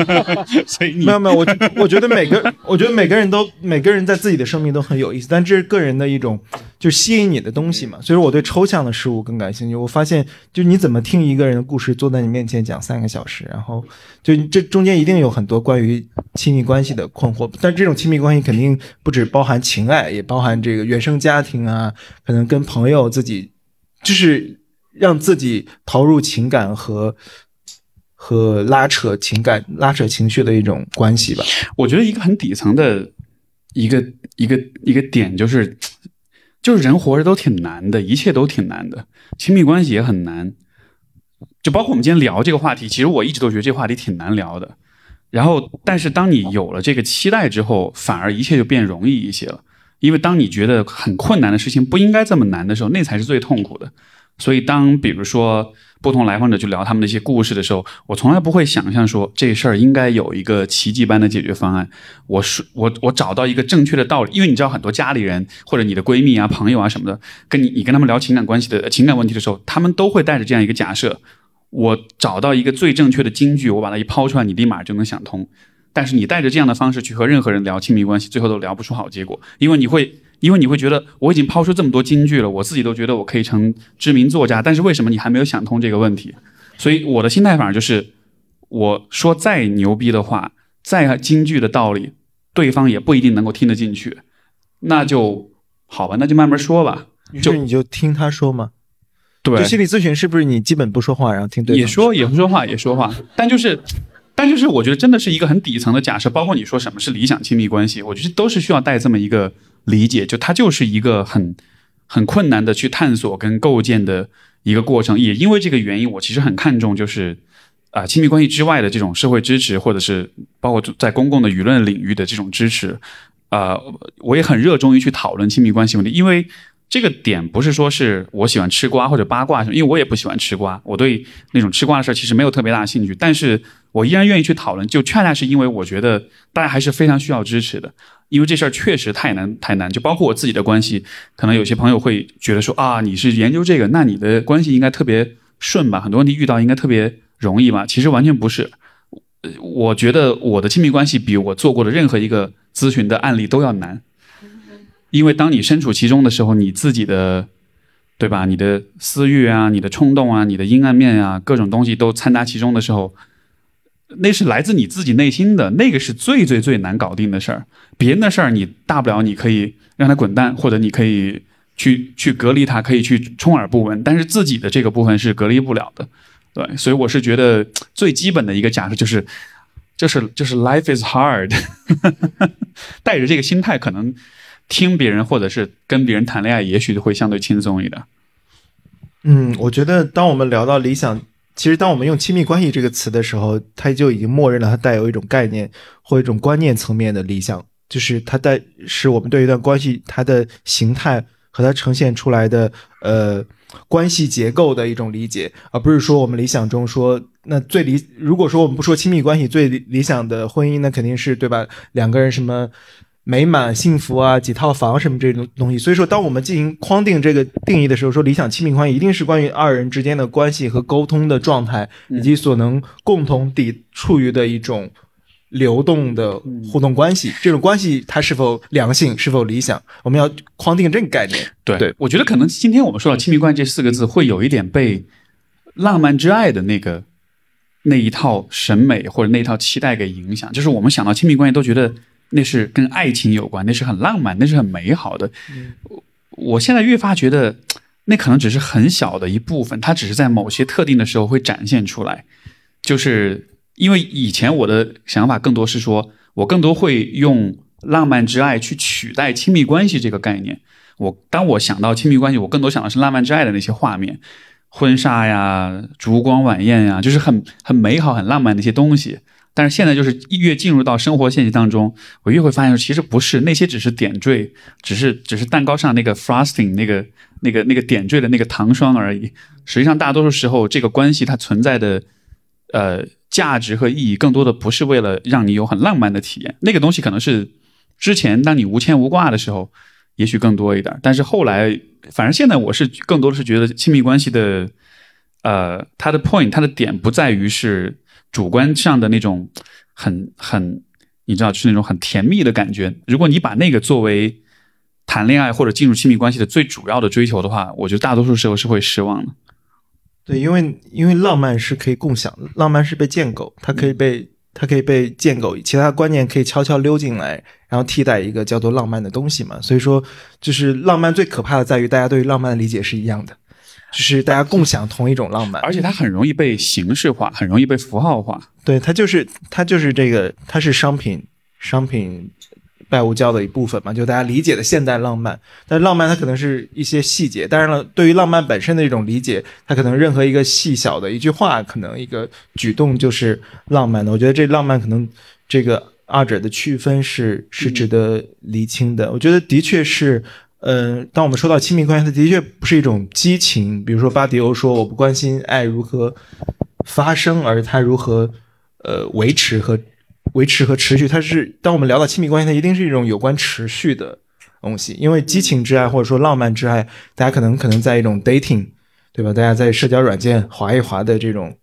所以
没有没有，我我觉得每个我觉得每个人都每个人在自己的生命都很有意思，但这是个人的一种就吸引你的东西嘛。所以说我对抽象的事物更感兴趣。我发现，就你怎么听一个人的故事，坐在你面前讲三个小时，然后就这中间一定有很多关于亲密关系的困惑。但这种亲密关系肯定不止包含情爱，也包含这个原生家庭啊，可能跟朋友自己就是。让自己投入情感和和拉扯情感、拉扯情绪的一种关系吧。
我觉得一个很底层的一个一个一个点就是，就是人活着都挺难的，一切都挺难的，亲密关系也很难。就包括我们今天聊这个话题，其实我一直都觉得这话题挺难聊的。然后，但是当你有了这个期待之后，反而一切就变容易一些了。因为当你觉得很困难的事情不应该这么难的时候，那才是最痛苦的。所以当比如说不同来访者去聊他们的一些故事的时候，我从来不会想象说这事儿应该有一个奇迹般的解决方案。我是我我找到一个正确的道理，因为你知道很多家里人或者你的闺蜜啊、朋友啊什么的，跟你你跟他们聊情感关系的情感问题的时候，他们都会带着这样一个假设：我找到一个最正确的金句，我把它一抛出来，你立马就能想通。但是你带着这样的方式去和任何人聊亲密关系，最后都聊不出好结果，因为你会。因为你会觉得我已经抛出这么多金句了，我自己都觉得我可以成知名作家，但是为什么你还没有想通这个问题？所以我的心态反而就是，我说再牛逼的话，再金句的道理，对方也不一定能够听得进去。那就好吧，那就慢慢说吧。
就你就听他说嘛。
对，
心理咨询是不是你基本不说话，然后听对
方？也说也不说话，也说话，但就是，但就是我觉得真的是一个很底层的假设，包括你说什么是理想亲密关系，我觉得都是需要带这么一个。理解，就它就是一个很很困难的去探索跟构建的一个过程。也因为这个原因，我其实很看重就是啊，亲密关系之外的这种社会支持，或者是包括在公共的舆论领域的这种支持。啊，我也很热衷于去讨论亲密关系问题，因为这个点不是说是我喜欢吃瓜或者八卦什么，因为我也不喜欢吃瓜，我对那种吃瓜的事儿其实没有特别大的兴趣。但是我依然愿意去讨论，就恰恰是因为我觉得大家还是非常需要支持的。因为这事儿确实太难太难，就包括我自己的关系，可能有些朋友会觉得说啊，你是研究这个，那你的关系应该特别顺吧？很多问题遇到应该特别容易吧？其实完全不是。我觉得我的亲密关系比我做过的任何一个咨询的案例都要难，因为当你身处其中的时候，你自己的对吧？你的私欲啊，你的冲动啊，你的阴暗面啊，各种东西都掺杂其中的时候。那是来自你自己内心的，那个是最最最难搞定的事儿。别人的事儿，你大不了你可以让他滚蛋，或者你可以去去隔离他，可以去充耳不闻。但是自己的这个部分是隔离不了的，对。所以我是觉得最基本的一个假设就是，就是就是 life is hard。带着这个心态，可能听别人或者是跟别人谈恋爱，也许会相对轻松一点。
嗯，我觉得当我们聊到理想。其实，当我们用“亲密关系”这个词的时候，它就已经默认了它带有一种概念或一种观念层面的理想，就是它带是我们对一段关系它的形态和它呈现出来的呃关系结构的一种理解，而不是说我们理想中说那最理，如果说我们不说亲密关系最理想的婚姻，那肯定是对吧？两个人什么？美满幸福啊，几套房什么这种东西，所以说，当我们进行框定这个定义的时候，说理想亲密关系一定是关于二人之间的关系和沟通的状态，以及所能共同抵处于的一种流动的互动关系。这种关系它是否良性，是否理想，我们要框定这个概念。
对，我觉得可能今天我们说到亲密关系这四个字，会有一点被浪漫之爱的那个那一套审美或者那一套期待给影响，就是我们想到亲密关系都觉得。那是跟爱情有关，那是很浪漫，那是很美好的。我现在越发觉得，那可能只是很小的一部分，它只是在某些特定的时候会展现出来。就是因为以前我的想法更多是说，我更多会用浪漫之爱去取代亲密关系这个概念。我当我想到亲密关系，我更多想的是浪漫之爱的那些画面，婚纱呀、烛光晚宴呀，就是很很美好、很浪漫的一些东西。但是现在就是越进入到生活现实当中，我越会发现，其实不是那些只是点缀，只是只是蛋糕上那个 frosting 那个那个那个点缀的那个糖霜而已。实际上，大多数时候这个关系它存在的呃价值和意义，更多的不是为了让你有很浪漫的体验。那个东西可能是之前当你无牵无挂的时候，也许更多一点。但是后来，反正现在我是更多的是觉得亲密关系的呃它的 point 它的点不在于是。主观上的那种很很，你知道，就是那种很甜蜜的感觉。如果你把那个作为谈恋爱或者进入亲密关系的最主要的追求的话，我觉得大多数时候是会失望的。
对，因为因为浪漫是可以共享的，浪漫是被建构，它可以被它可以被建构，其他观念可以悄悄溜进来，然后替代一个叫做浪漫的东西嘛。所以说，就是浪漫最可怕的在于大家对于浪漫的理解是一样的。就是大家共享同一种浪漫，
而且它很容易被形式化，很容易被符号化。
对，它就是它就是这个，它是商品商品拜物教的一部分嘛，就大家理解的现代浪漫。但浪漫它可能是一些细节，当然了，对于浪漫本身的一种理解，它可能任何一个细小的一句话，可能一个举动就是浪漫的。我觉得这浪漫可能这个二者的区分是是值得厘清的。我觉得的确是。呃，当我们说到亲密关系，它的确不是一种激情。比如说巴迪欧说：“我不关心爱如何发生，而它如何呃维持和维持和持续。”它是当我们聊到亲密关系，它一定是一种有关持续的东西。因为激情之爱或者说浪漫之爱，大家可能可能在一种 dating，对吧？大家在社交软件划一划的这种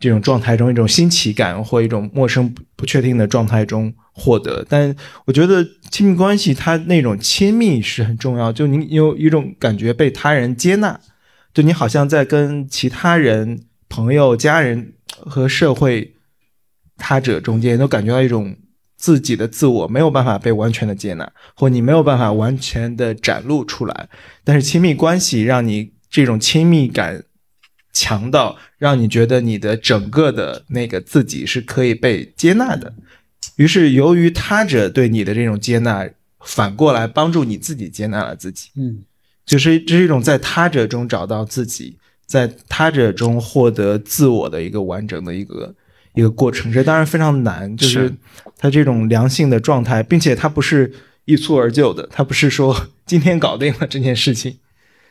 这种状态中，一种新奇感或一种陌生不确定的状态中。获得，但我觉得亲密关系它那种亲密是很重要，就你有一种感觉被他人接纳，就你好像在跟其他人、朋友、家人和社会他者中间都感觉到一种自己的自我没有办法被完全的接纳，或你没有办法完全的展露出来。但是亲密关系让你这种亲密感强到让你觉得你的整个的那个自己是可以被接纳的。于是，由于他者对你的这种接纳，反过来帮助你自己接纳了自己。
嗯，
就是这是一种在他者中找到自己，在他者中获得自我的一个完整的一个一个过程。这当然非常难，就是他这种良性的状态，并且他不是一蹴而就的，他不是说 今天搞定了这件事情，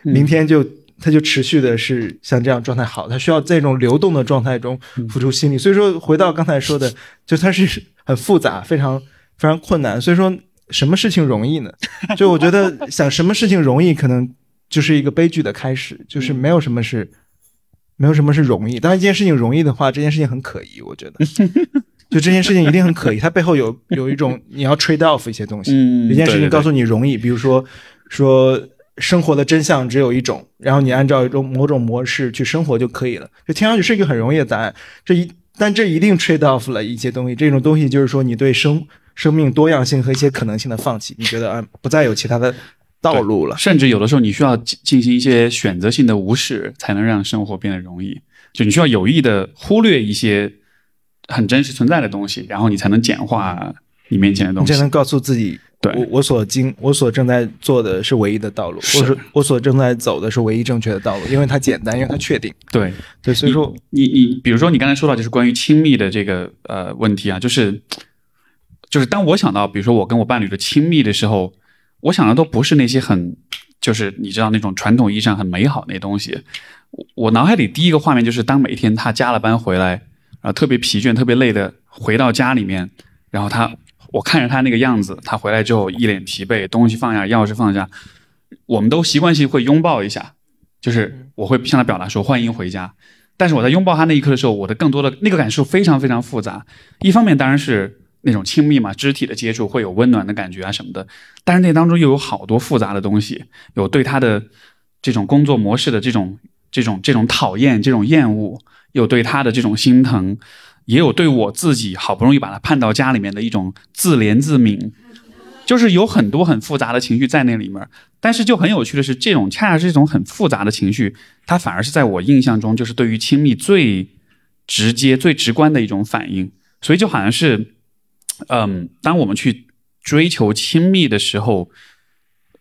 明天就。他就持续的是像这样状态好，他需要在这种流动的状态中付出心力。所以说，回到刚才说的，就它是很复杂、非常非常困难。所以说，什么事情容易呢？就我觉得想什么事情容易，可能就是一个悲剧的开始。就是没有什么是没有什么是容易。当一件事情容易的话，这件事情很可疑。我觉得，就这件事情一定很可疑。它背后有有一种你要 trade off 一些东西。
嗯，
一件事情告诉你容易，比如说说。生活的真相只有一种，然后你按照一种某种模式去生活就可以了。就听上去是一个很容易的答案，这一但这一定 trade off 了一些东西。这种东西就是说，你对生生命多样性和一些可能性的放弃，你觉得啊，不再有其他的道路了。
甚至有的时候，你需要进行一些选择性的无视，才能让生活变得容易。就你需要有意的忽略一些很真实存在的东西，然后你才能简化你面前的东西，你
才能告诉自己。
对，
我我所经我所正在做的是唯一的道路，我是我所正在走的是唯一正确的道路，因为它简单，因为它确定。
对
对，所以说
你你比如说你刚才说到就是关于亲密的这个呃问题啊，就是就是当我想到比如说我跟我伴侣的亲密的时候，我想的都不是那些很就是你知道那种传统意义上很美好那些东西，我我脑海里第一个画面就是当每天他加了班回来，然后特别疲倦、特别累的回到家里面，然后他。我看着他那个样子，他回来之后一脸疲惫，东西放下，钥匙放下，我们都习惯性会拥抱一下，就是我会向他表达说欢迎回家。但是我在拥抱他那一刻的时候，我的更多的那个感受非常非常复杂。一方面当然是那种亲密嘛，肢体的接触会有温暖的感觉啊什么的，但是那当中又有好多复杂的东西，有对他的这种工作模式的这种这种这种讨厌、这种厌恶，有对他的这种心疼。也有对我自己好不容易把他盼到家里面的一种自怜自悯，就是有很多很复杂的情绪在那里面。但是就很有趣的是，这种恰恰是一种很复杂的情绪，它反而是在我印象中就是对于亲密最直接、最直观的一种反应。所以就好像是，嗯，当我们去追求亲密的时候。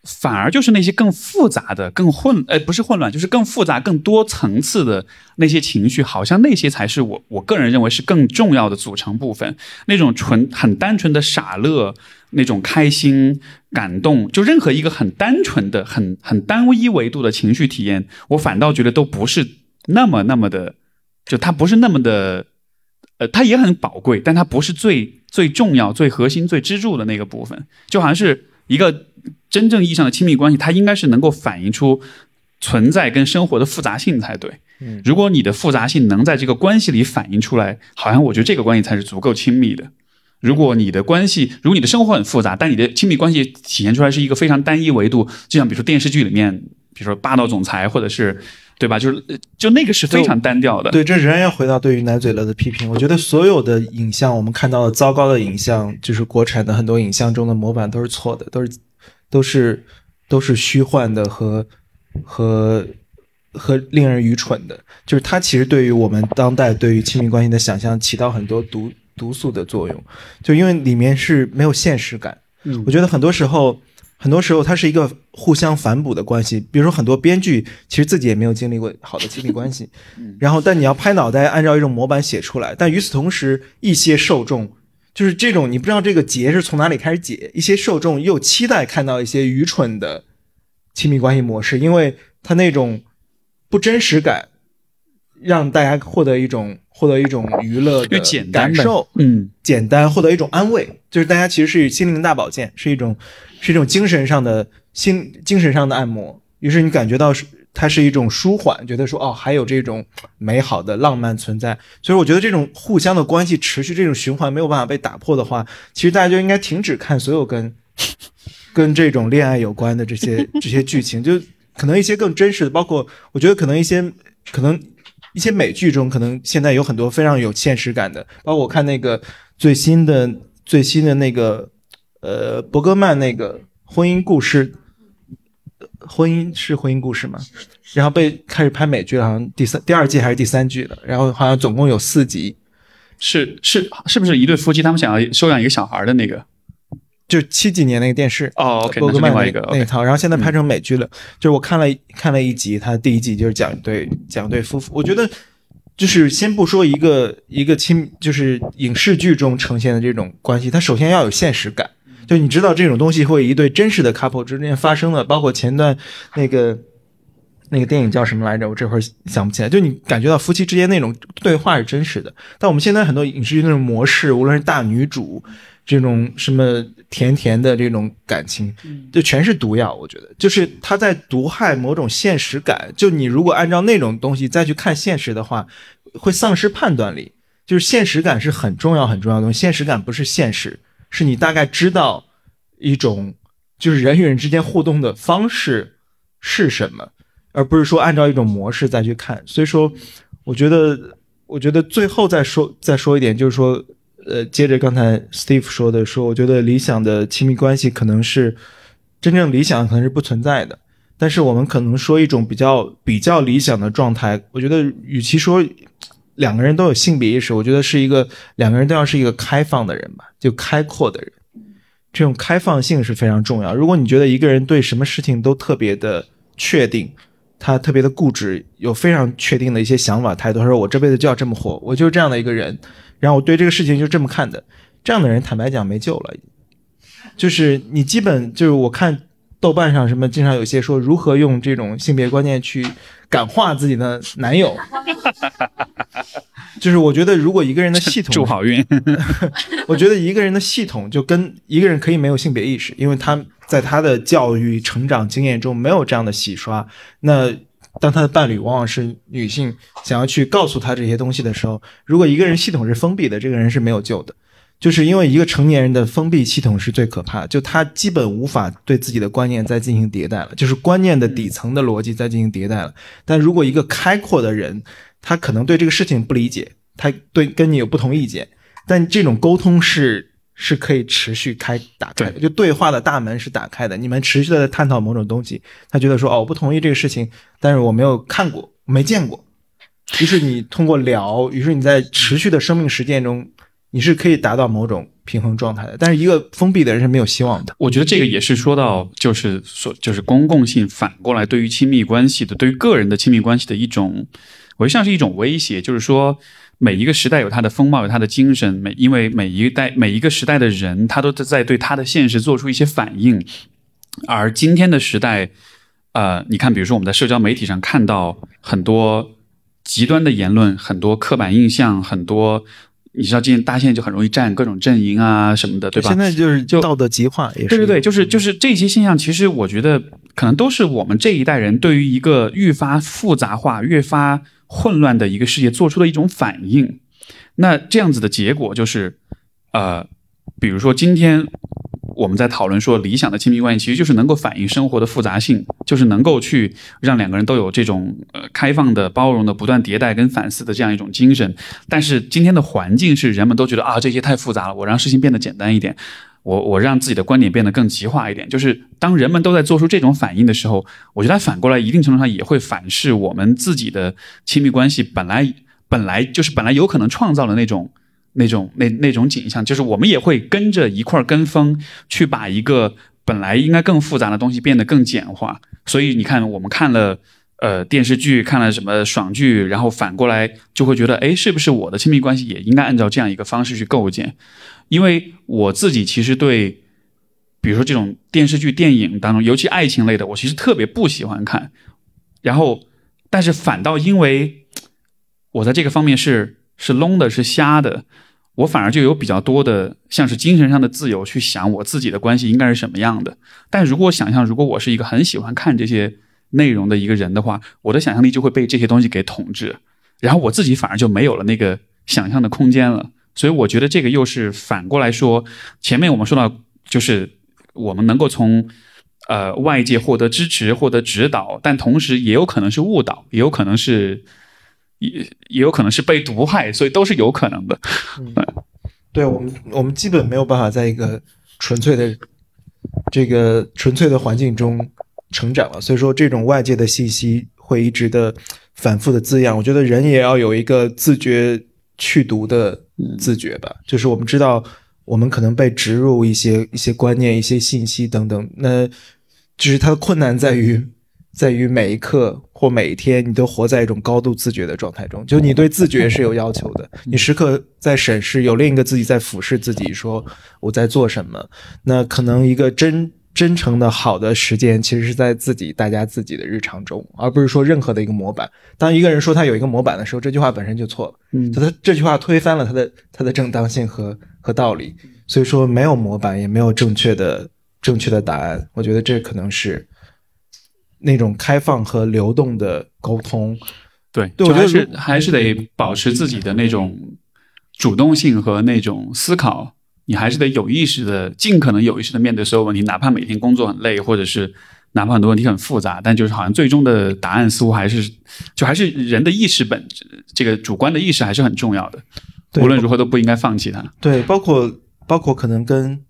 反而就是那些更复杂的、更混，呃，不是混乱，就是更复杂、更多层次的那些情绪，好像那些才是我我个人认为是更重要的组成部分。那种纯、很单纯的傻乐，那种开心、感动，就任何一个很单纯的、很很单一维度的情绪体验，我反倒觉得都不是那么那么的，就它不是那么的，呃，它也很宝贵，但它不是最最重要、最核心、最支柱的那个部分，就好像是一个。真正意义上的亲密关系，它应该是能够反映出存在跟生活的复杂性才对。
嗯，
如果你的复杂性能在这个关系里反映出来，好像我觉得这个关系才是足够亲密的。如果你的关系，如果你的生活很复杂，但你的亲密关系体现出来是一个非常单一维度，就像比如说电视剧里面，比如说霸道总裁，或者是对吧？就是就那个是非常单调的。
对，这仍然要回到对于奶嘴乐的批评。我觉得所有的影像，我们看到的糟糕的影像，就是国产的很多影像中的模板都是错的，都是。都是都是虚幻的和和和令人愚蠢的，就是它其实对于我们当代对于亲密关系的想象起到很多毒毒素的作用，就因为里面是没有现实感。
嗯，
我觉得很多时候很多时候它是一个互相反哺的关系，比如说很多编剧其实自己也没有经历过好的亲密关系，然后但你要拍脑袋按照一种模板写出来，但与此同时一些受众。就是这种，你不知道这个结是从哪里开始解。一些受众又期待看到一些愚蠢的亲密关系模式，因为它那种不真实感，让大家获得一种获得一种娱乐的感受，
嗯，
简单获得一种安慰，就是大家其实是心灵大保健，是一种是一种精神上的心精神上的按摩，于是你感觉到是它是一种舒缓，觉得说哦还有这种美好的浪漫存在，所以我觉得这种互相的关系持续这种循环没有办法被打破的话，其实大家就应该停止看所有跟 跟这种恋爱有关的这些这些剧情，就可能一些更真实的，包括我觉得可能一些可能。一些美剧中，可能现在有很多非常有现实感的，包括我看那个最新的最新的那个，呃，伯格曼那个婚姻故事，婚姻是婚姻故事吗？然后被开始拍美剧了，好像第三第二季还是第三季的，然后好像总共有四集，
是是是不是一对夫妻他们想要收养一个小孩的那个？
就七几年那个电视
哦，OK，
伯格曼
那个
那套，然后现在拍成美剧了。就是我看了看了一集，他第一集就是讲对讲对夫妇。我觉得就是先不说一个一个亲，就是影视剧中呈现的这种关系，它首先要有现实感。就你知道这种东西会一对真实的 couple 之间发生的，包括前段那个那个电影叫什么来着？我这会儿想不起来。就你感觉到夫妻之间那种对话是真实的，但我们现在很多影视剧那种模式，无论是大女主。这种什么甜甜的这种感情，就全是毒药。我觉得，就是他在毒害某种现实感。就你如果按照那种东西再去看现实的话，会丧失判断力。就是现实感是很重要很重要的东西。现实感不是现实，是你大概知道一种就是人与人之间互动的方式是什么，而不是说按照一种模式再去看。所以说，我觉得，我觉得最后再说再说一点，就是说。呃，接着刚才 Steve 说的，说我觉得理想的亲密关系可能是真正理想，可能是不存在的。但是我们可能说一种比较比较理想的状态，我觉得与其说两个人都有性别意识，我觉得是一个两个人都要是一个开放的人吧，就开阔的人。这种开放性是非常重要。如果你觉得一个人对什么事情都特别的确定，他特别的固执，有非常确定的一些想法态度，他说我这辈子就要这么活，我就是这样的一个人。然后我对这个事情就这么看的，这样的人坦白讲没救了，就是你基本就是我看豆瓣上什么经常有些说如何用这种性别观念去感化自己的男友，就是我觉得如果一个人的系统
祝好运，
我觉得一个人的系统就跟一个人可以没有性别意识，因为他在他的教育成长经验中没有这样的洗刷，那。当他的伴侣往往是女性，想要去告诉他这些东西的时候，如果一个人系统是封闭的，这个人是没有救的。就是因为一个成年人的封闭系统是最可怕，就他基本无法对自己的观念再进行迭代了，就是观念的底层的逻辑再进行迭代了。但如果一个开阔的人，他可能对这个事情不理解，他对跟你有不同意见，但这种沟通是。是可以持续开打开的，就对话的大门是打开的。你们持续的在探讨某种东西，他觉得说哦，我不同意这个事情，但是我没有看过，没见过。于是你通过聊，于是你在持续的生命实践中，你是可以达到某种平衡状态的。但是一个封闭的人是没有希望的。
我觉得这个也是说到，就是说，就是公共性反过来对于亲密关系的，对于个人的亲密关系的一种，我觉得像是一种威胁，就是说。每一个时代有它的风貌，有它的精神。每因为每一代每一个时代的人，他都在对他的现实做出一些反应。而今天的时代，呃，你看，比如说我们在社交媒体上看到很多极端的言论，很多刻板印象，很多你知道，今天大家现在就很容易站各种阵营啊什么的，对吧？
现在就是就道德极化，也
对对对，就是就是这些现象，其实我觉得可能都是我们这一代人对于一个愈发复杂化、越发。混乱的一个世界做出的一种反应，那这样子的结果就是，呃，比如说今天我们在讨论说理想的亲密关系，其实就是能够反映生活的复杂性，就是能够去让两个人都有这种呃开放的、包容的、不断迭代跟反思的这样一种精神。但是今天的环境是人们都觉得啊这些太复杂了，我让事情变得简单一点。我我让自己的观点变得更极化一点，就是当人们都在做出这种反应的时候，我觉得反过来一定程度上也会反噬我们自己的亲密关系本来本来就是本来有可能创造的那种那种那那种景象，就是我们也会跟着一块儿跟风去把一个本来应该更复杂的东西变得更简化。所以你看，我们看了呃电视剧，看了什么爽剧，然后反过来就会觉得，哎，是不是我的亲密关系也应该按照这样一个方式去构建？因为我自己其实对，比如说这种电视剧、电影当中，尤其爱情类的，我其实特别不喜欢看。然后，但是反倒因为我在这个方面是是聋的，是瞎的，我反而就有比较多的像是精神上的自由去想我自己的关系应该是什么样的。但如果想象，如果我是一个很喜欢看这些内容的一个人的话，我的想象力就会被这些东西给统治，然后我自己反而就没有了那个想象的空间了。所以我觉得这个又是反过来说，前面我们说到就是我们能够从呃外界获得支持、获得指导，但同时也有可能是误导，也有可能是也也有可能是被毒害，所以都是有可能的。
嗯，对我们我们基本没有办法在一个纯粹的这个纯粹的环境中成长了，所以说这种外界的信息会一直的反复的滋养。我觉得人也要有一个自觉去毒的。自觉吧，就是我们知道，我们可能被植入一些一些观念、一些信息等等。那就是它的困难在于，在于每一刻或每一天，你都活在一种高度自觉的状态中。就你对自觉是有要求的，你时刻在审视，有另一个自己在俯视自己，说我在做什么。那可能一个真。真诚的好的时间，其实是在自己大家自己的日常中，而不是说任何的一个模板。当一个人说他有一个模板的时候，这句话本身就错了。嗯，他这句话推翻了他的他的正当性和和道理。所以说，没有模板，也没有正确的正确的答案。我觉得这可能是那种开放和流动的沟通。
对，我觉得是还是得保持自己的那种主动性和那种思考。你还是得有意识的，尽可能有意识的面对所有问题，哪怕每天工作很累，或者是哪怕很多问题很复杂，但就是好像最终的答案似乎还是，就还是人的意识本质，这个主观的意识还是很重要的。无论如何都不应该放弃它。
对，包括包括可能跟，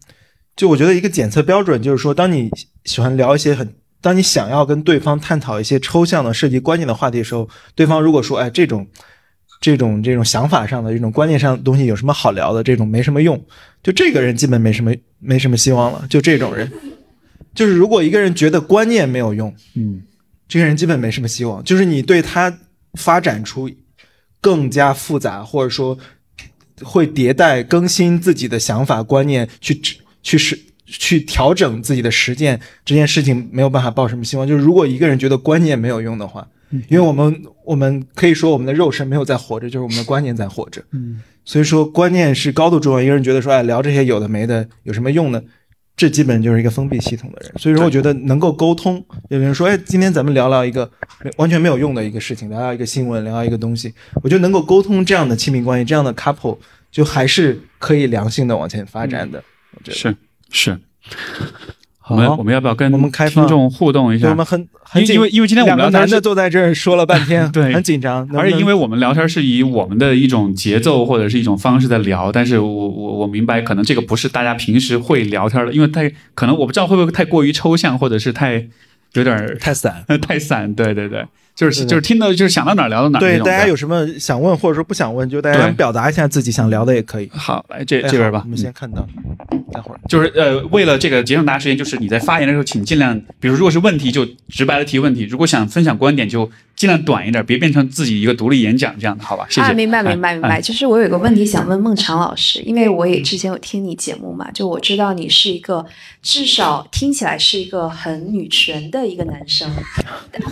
就我觉得一个检测标准就是说，当你喜欢聊一些很，当你想要跟对方探讨一些抽象的、涉及观念的话题的时候，对方如果说，哎，这种。这种这种想法上的这种观念上的东西有什么好聊的？这种没什么用，就这个人基本没什么没什么希望了。就这种人，就是如果一个人觉得观念没有用，
嗯，
这个人基本没什么希望。就是你对他发展出更加复杂，或者说会迭代更新自己的想法观念，去去使去调整自己的实践这件事情，没有办法抱什么希望。就是如果一个人觉得观念没有用的话。因为我们我们可以说我们的肉身没有在活着，就是我们的观念在活着。
嗯，
所以说观念是高度重要。一个人觉得说，哎，聊这些有的没的有什么用呢？这基本就是一个封闭系统的人。所以说，我觉得能够沟通。有人说，哎，今天咱们聊聊一个完全没有用的一个事情，聊聊一个新闻，聊聊一个东西。我觉得能够沟通这样的亲密关系，这样的 couple 就还是可以良性的往前发展的。我觉得
是是。我们我们要不要跟
我们开听
众互动一下？
我们很很
因为因为今天我们聊天
的坐在这儿说了半天，
对，
很紧张。
而且因为我们聊天是以我们的一种节奏或者是一种方式在聊，但是我我我明白，可能这个不是大家平时会聊天的，因为太可能我不知道会不会太过于抽象，或者是太有点
太散，
太散。对对对。就是就是听到就是想到哪聊到哪。
对，大家有什么想问或者说不想问，就大家表达一下自己想聊的也可以。
好，来这这边吧。
我们先看到，待会儿
就是呃，为了这个节省大家时间，就是你在发言的时候，请尽量，比如如果是问题就直白的提问题，如果想分享观点就。尽量短一点，别变成自己一个独立演讲这样的，好吧？谢谢。啊，
明白，明白，明白。就是我有一个问题想问孟尝老师，因为我也之前有听你节目嘛，就我知道你是一个至少听起来是一个很女权的一个男生，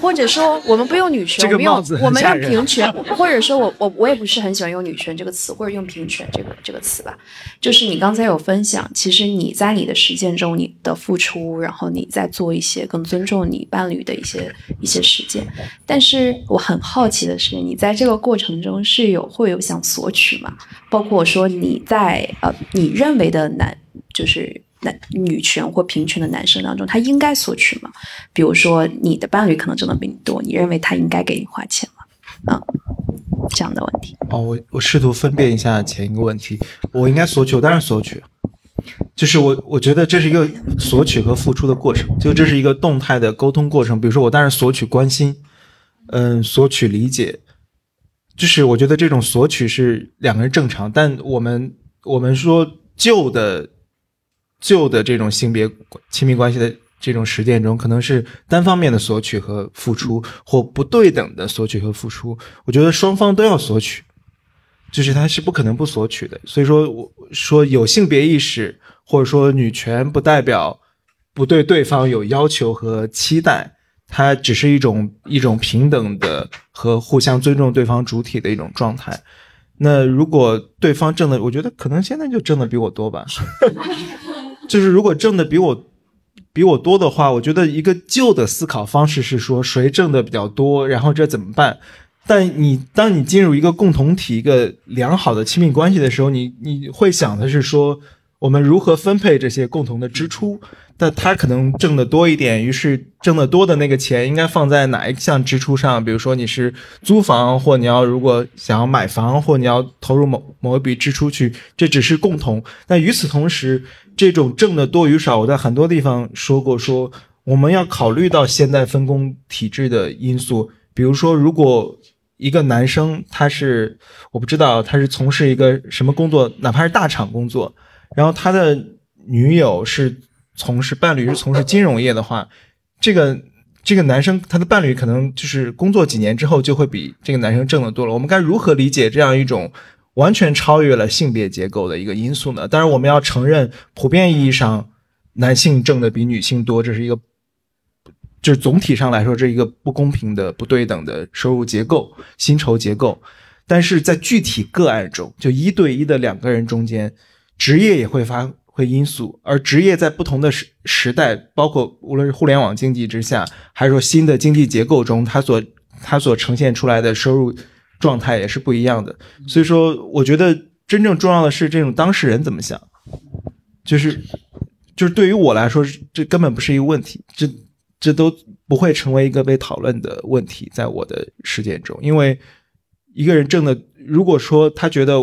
或者说我们不用女权，我们用我们用平权，或者说我我我也不是很喜欢用女权这个词，或者用平权这个这个词吧。就是你刚才有分享，其实你在你的实践中，你的付出，然后你在做一些更尊重你伴侣的一些一些实践，但是。是我很好奇的是，你在这个过程中是有会有想索取吗？包括说你在呃，你认为的男就是男女权或平权的男生当中，他应该索取吗？比如说你的伴侣可能挣的比你多，你认为他应该给你花钱吗？啊，这样的问题。
哦，我我试图分辨一下前一个问题，我应该索取，我当然索取。就是我我觉得这是一个索取和付出的过程，就这是一个动态的沟通过程。比如说我当然索取关心。嗯，索取理解，就是我觉得这种索取是两个人正常，但我们我们说旧的旧的这种性别亲密关系的这种实践中，可能是单方面的索取和付出，或不对等的索取和付出。我觉得双方都要索取，就是他是不可能不索取的。所以说，我说有性别意识或者说女权不代表不对对方有要求和期待，它只是一种一种平等的和互相尊重对方主体的一种状态。那如果对方挣的，我觉得可能现在就挣的比我多吧。就是如果挣的比我比我多的话，我觉得一个旧的思考方式是说谁挣的比较多，然后这怎么办？但你当你进入一个共同体、一个良好的亲密关系的时候，你你会想的是说。我们如何分配这些共同的支出？但他可能挣得多一点，于是挣得多的那个钱应该放在哪一项支出上？比如说你是租房，或你要如果想要买房，或你要投入某某一笔支出去，这只是共同。但与此同时，这种挣的多与少，我在很多地方说过，说我们要考虑到现代分工体制的因素。比如说，如果一个男生他是我不知道他是从事一个什么工作，哪怕是大厂工作。然后他的女友是从事伴侣是从事金融业的话，这个这个男生他的伴侣可能就是工作几年之后就会比这个男生挣得多了。我们该如何理解这样一种完全超越了性别结构的一个因素呢？当然，我们要承认普遍意义上男性挣的比女性多，这是一个就是总体上来说这一个不公平的、不对等的收入结构、薪酬结构。但是在具体个案中，就一对一的两个人中间。职业也会发挥因素，而职业在不同的时时代，包括无论是互联网经济之下，还是说新的经济结构中，它所它所呈现出来的收入状态也是不一样的。所以说，我觉得真正重要的是这种当事人怎么想，就是就是对于我来说，这根本不是一个问题，这这都不会成为一个被讨论的问题，在我的实践中，因为一个人挣的，如果说他觉得。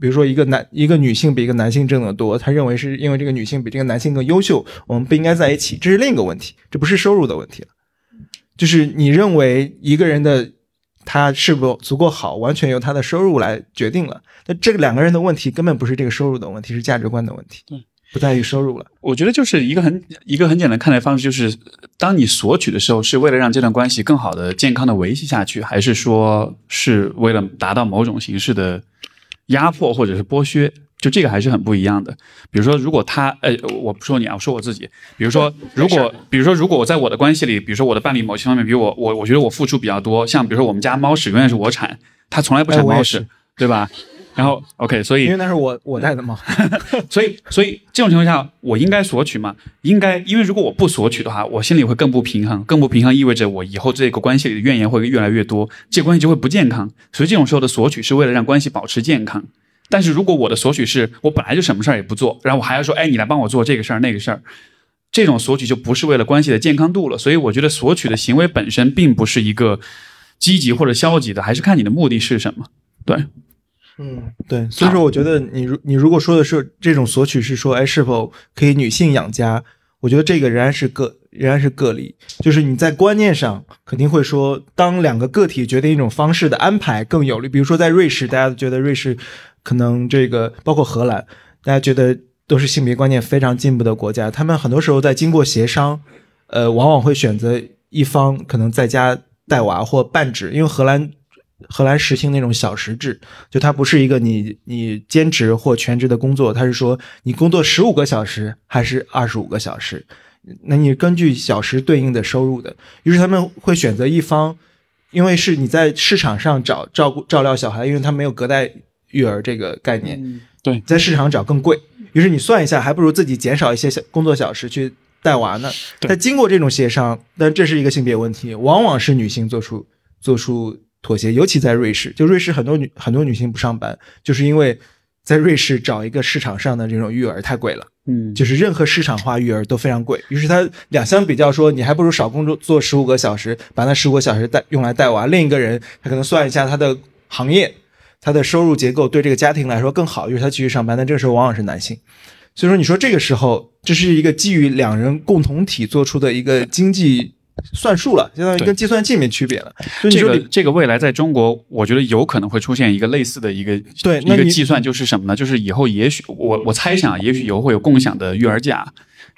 比如说，一个男一个女性比一个男性挣得多，他认为是因为这个女性比这个男性更优秀，我们不应该在一起，这是另一个问题，这不是收入的问题了。就是你认为一个人的他是否足够好，完全由他的收入来决定了。那这个两个人的问题根本不是这个收入的问题，是价值观的问题，不在于收入了。
我觉得就是一个很一个很简单看待方式，就是当你索取的时候，是为了让这段关系更好的、健康的维系下去，还是说是为了达到某种形式的？压迫或者是剥削，就这个还是很不一样的。比如说，如果他，呃，我不说你啊，我说我自己。比如说，如果，比如说，如果我在我的关系里，比如说我的伴侣某些方面比我，我我觉得我付出比较多，像比如说我们家猫屎永远是我铲，他从来不铲猫屎，对吧？然后，OK，所以
因为那是我我带的猫，
所以所以这种情况下，我应该索取吗？应该，因为如果我不索取的话，我心里会更不平衡，更不平衡意味着我以后这个关系里的怨言会越来越多，这关系就会不健康。所以这种时候的索取是为了让关系保持健康。但是如果我的索取是我本来就什么事儿也不做，然后我还要说，哎，你来帮我做这个事儿那个事儿，这种索取就不是为了关系的健康度了。所以我觉得索取的行为本身并不是一个积极或者消极的，还是看你的目的是什么。对。
嗯，对，所以说我觉得你如你如果说的是这种索取是说，哎，是否可以女性养家？我觉得这个仍然是个仍然是个例，就是你在观念上肯定会说，当两个个体决定一种方式的安排更有利。比如说在瑞士，大家都觉得瑞士可能这个包括荷兰，大家觉得都是性别观念非常进步的国家，他们很多时候在经过协商，呃，往往会选择一方可能在家带娃或半职，因为荷兰。荷兰实行那种小时制，就它不是一个你你兼职或全职的工作，它是说你工作十五个小时还是二十五个小时，那你根据小时对应的收入的。于是他们会选择一方，因为是你在市场上找照顾照料小孩，因为他没有隔代育儿这个概念，
对，
在市场找更贵。于是你算一下，还不如自己减少一些小工作小时去带娃呢。但经过这种协商，但这是一个性别问题，往往是女性做出做出。妥协，尤其在瑞士，就瑞士很多女很多女性不上班，就是因为在瑞士找一个市场上的这种育儿太贵了，
嗯，
就是任何市场化育儿都非常贵。于是他两相比较说，你还不如少工作做十五个小时，把那十五个小时带用来带娃。另一个人他可能算一下他的行业，他的收入结构对这个家庭来说更好，于是他继续上班。但这个时候往往是男性，所以说你说这个时候这是一个基于两人共同体做出的一个经济。算术了，相当于跟计算器没区别了。
这个这个未来在中国，我觉得有可能会出现一个类似的一个
对
一个计算，就是什么呢？就是以后也许我我猜想，也许以后会有共享的育儿假。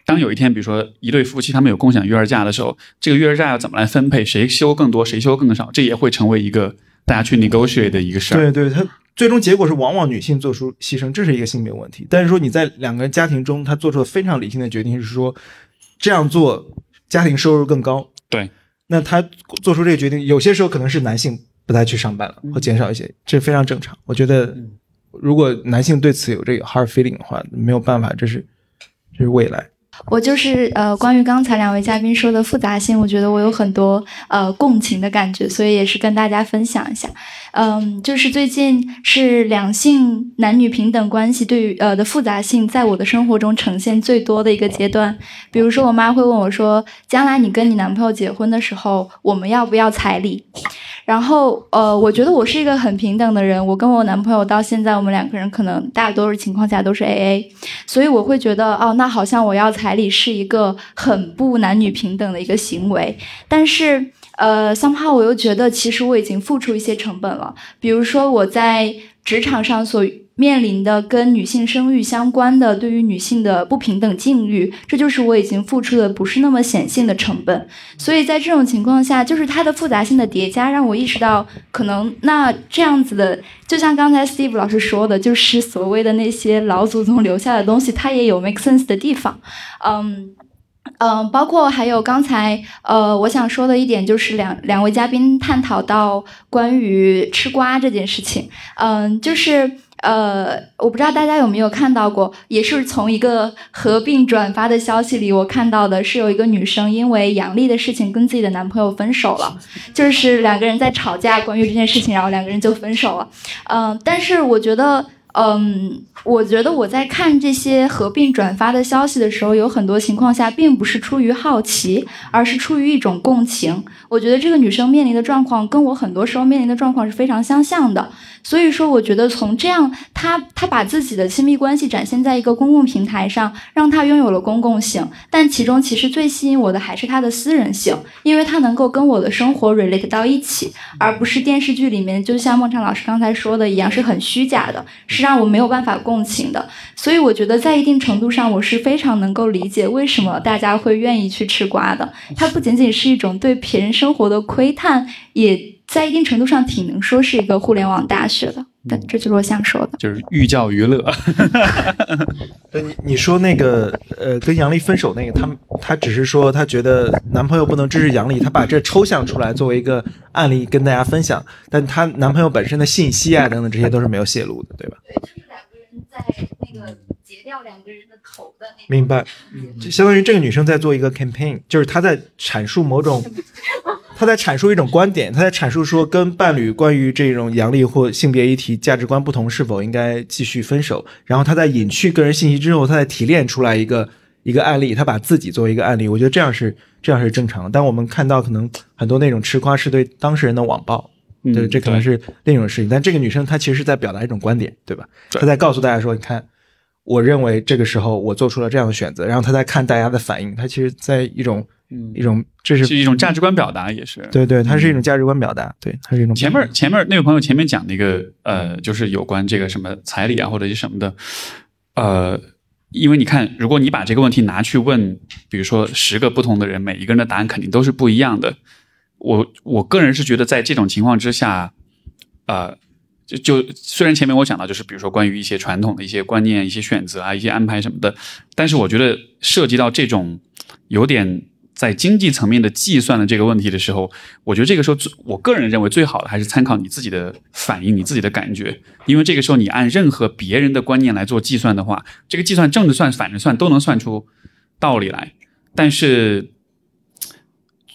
当有一天，比如说一对夫妻他们有共享育儿假的时候，这个育儿假要怎么来分配？谁休更多，谁休更少？这也会成为一个大家去 negotiate 的一个事
儿。对对，他最终结果是往往女性做出牺牲，这是一个性别问题。但是说你在两个人家庭中，他做出了非常理性的决定，是说。这样做家庭收入更高。
对，
那他做出这个决定，有些时候可能是男性不再去上班了，或减少一些，这非常正常。我觉得，如果男性对此有这个 hard feeling 的话，没有办法，这是这是未来。
我就是呃，关于刚才两位嘉宾说的复杂性，我觉得我有很多呃共情的感觉，所以也是跟大家分享一下。嗯，就是最近是两性男女平等关系对于呃的复杂性，在我的生活中呈现最多的一个阶段。比如说，我妈会问我说：“将来你跟你男朋友结婚的时候，我们要不要彩礼？”然后呃，我觉得我是一个很平等的人，我跟我男朋友到现在，我们两个人可能大多数情况下都是 A A，所以我会觉得哦，那好像我要彩彩礼是一个很不男女平等的一个行为，但是。呃三胖我又觉得，其实我已经付出一些成本了。比如说，我在职场上所面临的跟女性生育相关的，对于女性的不平等境遇，这就是我已经付出的不是那么显性的成本。所以在这种情况下，就是它的复杂性的叠加，让我意识到，可能那这样子的，就像刚才 Steve 老师说的，就是所谓的那些老祖宗留下的东西，它也有 make sense 的地方。嗯。嗯，包括还有刚才，呃，我想说的一点就是两两位嘉宾探讨到关于吃瓜这件事情，嗯，就是呃，我不知道大家有没有看到过，也是从一个合并转发的消息里，我看到的是有一个女生因为杨笠的事情跟自己的男朋友分手了，就是两个人在吵架，关于这件事情，然后两个人就分手了，嗯，但是我觉得。嗯，我觉得我在看这些合并转发的消息的时候，有很多情况下并不是出于好奇，而是出于一种共情。我觉得这个女生面临的状况跟我很多时候面临的状况是非常相像的。所以说，我觉得从这样，她她把自己的亲密关系展现在一个公共平台上，让她拥有了公共性。但其中其实最吸引我的还是她的私人性，因为她能够跟我的生活 relate 到一起，而不是电视剧里面就像孟畅老师刚才说的一样是很虚假的，是让我没有办法共情的。所以我觉得在一定程度上，我是非常能够理解为什么大家会愿意去吃瓜的。它不仅仅是一种对别人生活的窥探，也。在一定程度上，挺能说是一个互联网大学的，但，这就是我想说的，
就是寓教于乐。
对，你你说那个呃，跟杨笠分手那个，他他只是说他觉得男朋友不能支持杨笠，他把这抽象出来作为一个案例跟大家分享，但他男朋友本身的信息啊等等这些都是没有泄露的，对吧？
对，就是两个人在那个截掉两个人的头的那个。
明白，就相当于这个女生在做一个 campaign，就是她在阐述某种。他在阐述一种观点，他在阐述说跟伴侣关于这种阳历或性别议题价值观不同是否应该继续分手。然后他在隐去个人信息之后，他在提炼出来一个一个案例，他把自己作为一个案例。我觉得这样是这样是正常的。但我们看到可能很多那种吃瓜是对当事人的网暴，对，这可能是另一种事情。但这个女生她其实是在表达一种观点，对吧？她在告诉大家说，你看，我认为这个时候我做出了这样的选择。然后她在看大家的反应，她其实在一种。一种，这是
一种价值观表达，也是
对对，它是一种价值观表达，对，它是一种。
前面前面那位朋友前面讲那个呃，就是有关这个什么彩礼啊或者一什么的，呃，因为你看，如果你把这个问题拿去问，比如说十个不同的人，每一个人的答案肯定都是不一样的。我我个人是觉得，在这种情况之下，呃，就就虽然前面我讲到，就是比如说关于一些传统的一些观念、一些选择啊、一些安排什么的，但是我觉得涉及到这种有点。在经济层面的计算的这个问题的时候，我觉得这个时候，我个人认为最好的还是参考你自己的反应、你自己的感觉，因为这个时候你按任何别人的观念来做计算的话，这个计算正着算、反着算都能算出道理来。但是，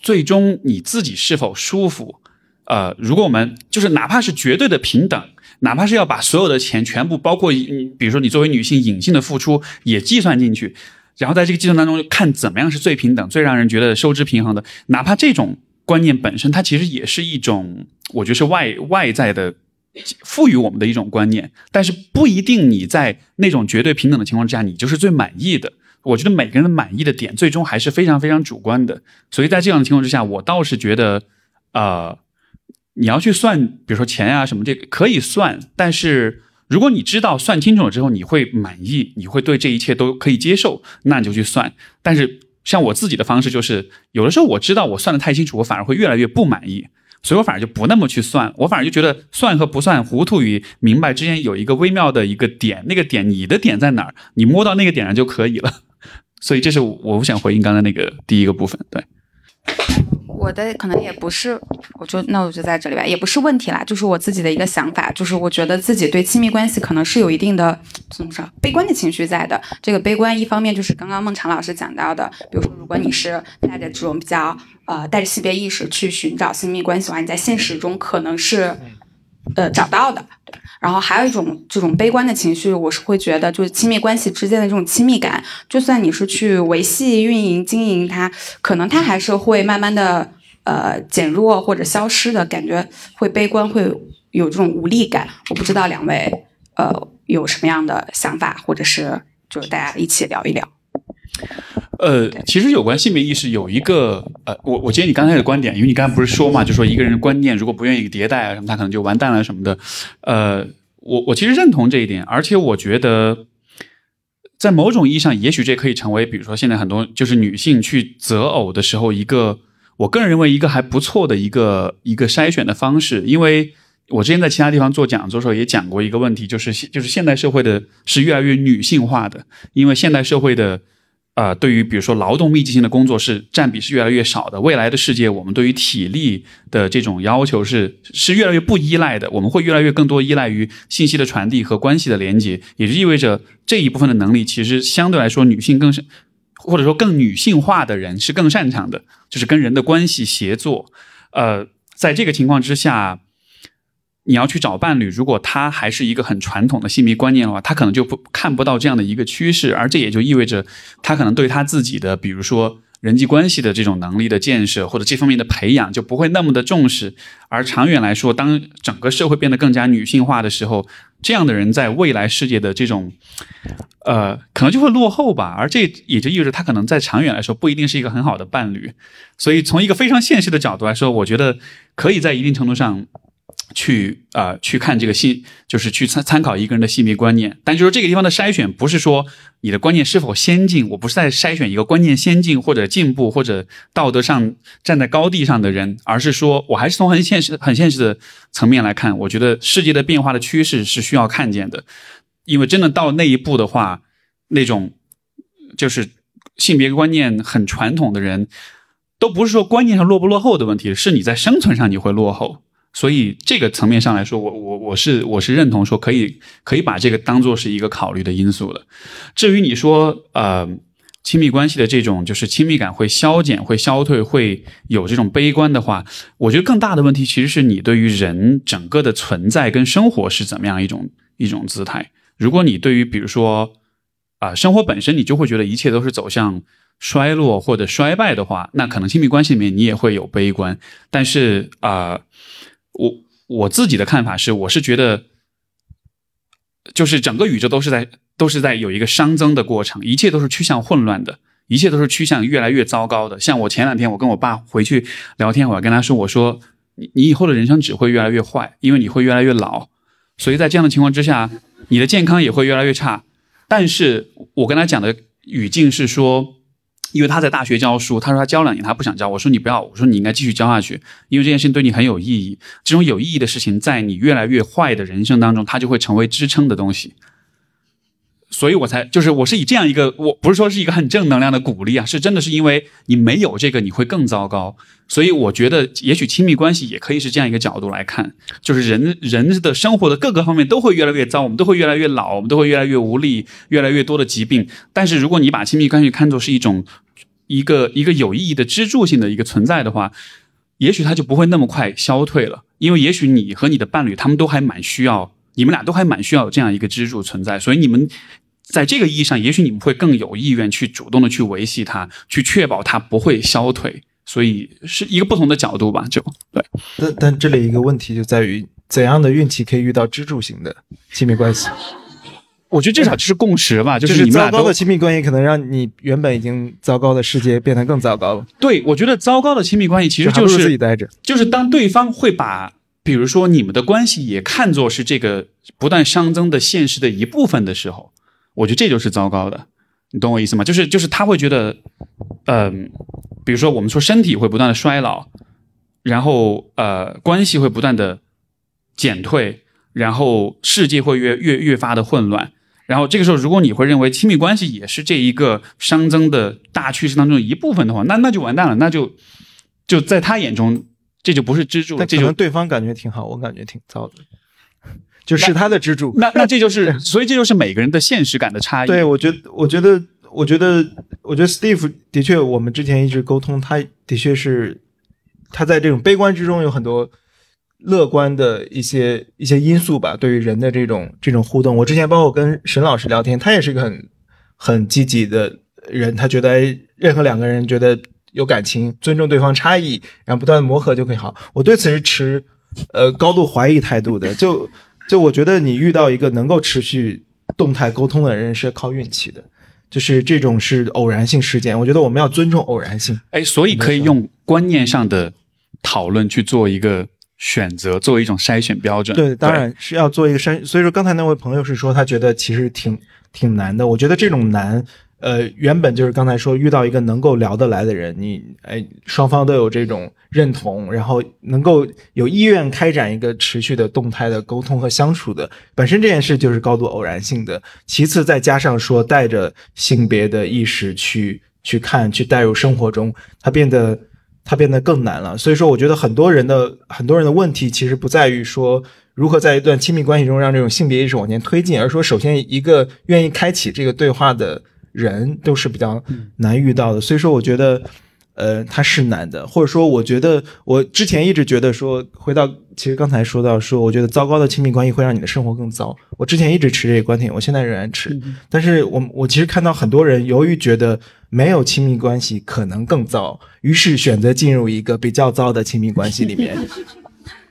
最终你自己是否舒服？呃，如果我们就是哪怕是绝对的平等，哪怕是要把所有的钱全部包括，比如说你作为女性隐性的付出也计算进去。然后在这个计算当中看怎么样是最平等、最让人觉得收支平衡的，哪怕这种观念本身它其实也是一种，我觉得是外外在的赋予我们的一种观念，但是不一定你在那种绝对平等的情况之下，你就是最满意的。我觉得每个人的满意的点最终还是非常非常主观的。所以在这样的情况之下，我倒是觉得，呃，你要去算，比如说钱啊什么这个可以算，但是。如果你知道算清楚了之后你会满意，你会对这一切都可以接受，那你就去算。但是像我自己的方式就是，有的时候我知道我算的太清楚，我反而会越来越不满意，所以我反而就不那么去算。我反而就觉得算和不算、糊涂与明白之间有一个微妙的一个点，那个点你的点在哪儿，你摸到那个点上就可以了。所以这是我想回应刚才那个第一个部分。对，
我的可能也不是，我就那我就在这里吧，也不是问题啦，就是我自己的一个想法，就是我觉得自己对亲密关系可能是有一定的怎么说悲观的情绪在的。这个悲观一方面就是刚刚孟尝老师讲到的，比如说如果你是带着这种比较呃带着性别意识去寻找亲密关系的话，你在现实中可能是呃找到的。然后还有一种这种悲观的情绪，我是会觉得，就是亲密关系之间的这种亲密感，就算你是去维系、运营、经营它，可能它还是会慢慢的呃减弱或者消失的感觉，会悲观，会有这种无力感。我不知道两位呃有什么样的想法，或者是就是大家一起聊一聊。
呃，其实有关性别意识有一个呃，我我接你刚才的观点，因为你刚才不是说嘛，就说一个人观念如果不愿意迭代啊什么，他可能就完蛋了什么的。呃，我我其实认同这一点，而且我觉得在某种意义上，也许这可以成为，比如说现在很多就是女性去择偶的时候，一个我个人认为一个还不错的一个一个筛选的方式，因为我之前在其他地方做讲座的时候也讲过一个问题，就是就是现代社会的是越来越女性化的，因为现代社会的。啊，对于比如说劳动密集性的工作是占比是越来越少的。未来的世界，我们对于体力的这种要求是是越来越不依赖的。我们会越来越更多依赖于信息的传递和关系的连接，也就意味着这一部分的能力其实相对来说女性更是或者说更女性化的人是更擅长的，就是跟人的关系协作。呃，在这个情况之下。你要去找伴侣，如果他还是一个很传统的性别观念的话，他可能就不看不到这样的一个趋势，而这也就意味着他可能对他自己的，比如说人际关系的这种能力的建设或者这方面的培养就不会那么的重视。而长远来说，当整个社会变得更加女性化的时候，这样的人在未来世界的这种，呃，可能就会落后吧。而这也就意味着他可能在长远来说不一定是一个很好的伴侣。所以从一个非常现实的角度来说，我觉得可以在一定程度上。去啊，去看这个性，就是去参参考一个人的性别观念。但就是这个地方的筛选，不是说你的观念是否先进，我不是在筛选一个观念先进或者进步或者道德上站在高地上的人，而是说我还是从很现实、很现实的层面来看，我觉得世界的变化的趋势是需要看见的。因为真的到那一步的话，那种就是性别观念很传统的人，都不是说观念上落不落后的问题，是你在生存上你会落后。所以这个层面上来说，我我我是我是认同说可以可以把这个当做是一个考虑的因素的。至于你说呃亲密关系的这种就是亲密感会消减、会消退、会有这种悲观的话，我觉得更大的问题其实是你对于人整个的存在跟生活是怎么样一种一种姿态。如果你对于比如说啊生活本身你就会觉得一切都是走向衰落或者衰败的话，那可能亲密关系里面你也会有悲观。但是啊。我我自己的看法是，我是觉得，就是整个宇宙都是在都是在有一个熵增的过程，一切都是趋向混乱的，一切都是趋向越来越糟糕的。像我前两天我跟我爸回去聊天，我要跟他说，我说你你以后的人生只会越来越坏，因为你会越来越老，所以在这样的情况之下，你的健康也会越来越差。但是我跟他讲的语境是说。因为他在大学教书，他说他教两年，他不想教。我说你不要，我说你应该继续教下去，因为这件事情对你很有意义。这种有意义的事情，在你越来越坏的人生当中，它就会成为支撑的东西。所以我才就是我是以这样一个，我不是说是一个很正能量的鼓励啊，是真的是因为你没有这个，你会更糟糕。所以我觉得，也许亲密关系也可以是这样一个角度来看，就是人人的生活的各个方面都会越来越糟，我们都会越来越老，我们都会越来越无力，越来越多的疾病。但是如果你把亲密关系看作是一种一个一个有意义的支柱性的一个存在的话，也许它就不会那么快消退了，因为也许你和你的伴侣他们都还蛮需要。你们俩都还蛮需要这样一个支柱存在，所以你们在这个意义上，也许你们会更有意愿去主动的去维系它，去确保它不会消退。所以是一个不同的角度吧，就对。
但但这里一个问题就在于，怎样的运气可以遇到支柱型的亲密关系？
我觉得至少就是共识吧，
就
是你们
糟糕的亲密关系可能让你原本已经糟糕的世界变得更糟糕了。
对，我觉得糟糕的亲密关系其实就是
自己待着，
就是当对方会把。比如说，你们的关系也看作是这个不断熵增的现实的一部分的时候，我觉得这就是糟糕的。你懂我意思吗？就是就是他会觉得，嗯，比如说我们说身体会不断的衰老，然后呃关系会不断的减退，然后世界会越越越发的混乱。然后这个时候，如果你会认为亲密关系也是这一个熵增的大趋势当中一部分的话，那那就完蛋了，那就就在他眼中这就不是支柱，这就
对方感觉挺好，我感觉挺糟的，就是他的支柱。
那那这就 是，所以这就是每个人的现实感的差异。
对，我觉得，我觉得，我觉得，我觉得 Steve 的确，我们之前一直沟通，他的确是他在这种悲观之中有很多。乐观的一些一些因素吧，对于人的这种这种互动，我之前包括跟沈老师聊天，他也是一个很很积极的人，他觉得任何两个人觉得有感情，尊重对方差异，然后不断磨合就可以好。我对此是持呃高度怀疑态度的，就就我觉得你遇到一个能够持续动态沟通的人是靠运气的，就是这种是偶然性事件，我觉得我们要尊重偶然性。
哎，所以可以用观念上的讨论去做一个。选择作为一种筛选标准，
对，当然是要做一个筛。所以说，刚才那位朋友是说他觉得其实挺挺难的。我觉得这种难，呃，原本就是刚才说遇到一个能够聊得来的人，你哎，双方都有这种认同，然后能够有意愿开展一个持续的动态的沟通和相处的，本身这件事就是高度偶然性的。其次再加上说带着性别的意识去去看，去带入生活中，它变得。它变得更难了，所以说我觉得很多人的很多人的问题其实不在于说如何在一段亲密关系中让这种性别意识往前推进，而说首先一个愿意开启这个对话的人都是比较难遇到的。所以说我觉得，呃，它是难的，或者说我觉得我之前一直觉得说，回到其实刚才说到说，我觉得糟糕的亲密关系会让你的生活更糟。我之前一直持这个观点，我现在仍然持。但是我我其实看到很多人由于觉得。没有亲密关系可能更糟，于是选择进入一个比较糟的亲密关系里面。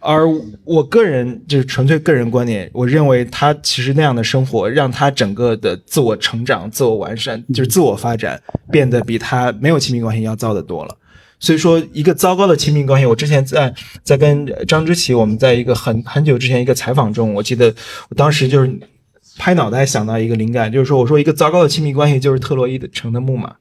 而我个人就是纯粹个人观点，我认为他其实那样的生活让他整个的自我成长、自我完善，就是自我发展变得比他没有亲密关系要糟的多了。所以说，一个糟糕的亲密关系，我之前在在跟张之奇，我们在一个很很久之前一个采访中，我记得我当时就是。拍脑袋想到一个灵感，就是说，我说一个糟糕的亲密关系就是特洛伊的城的木马，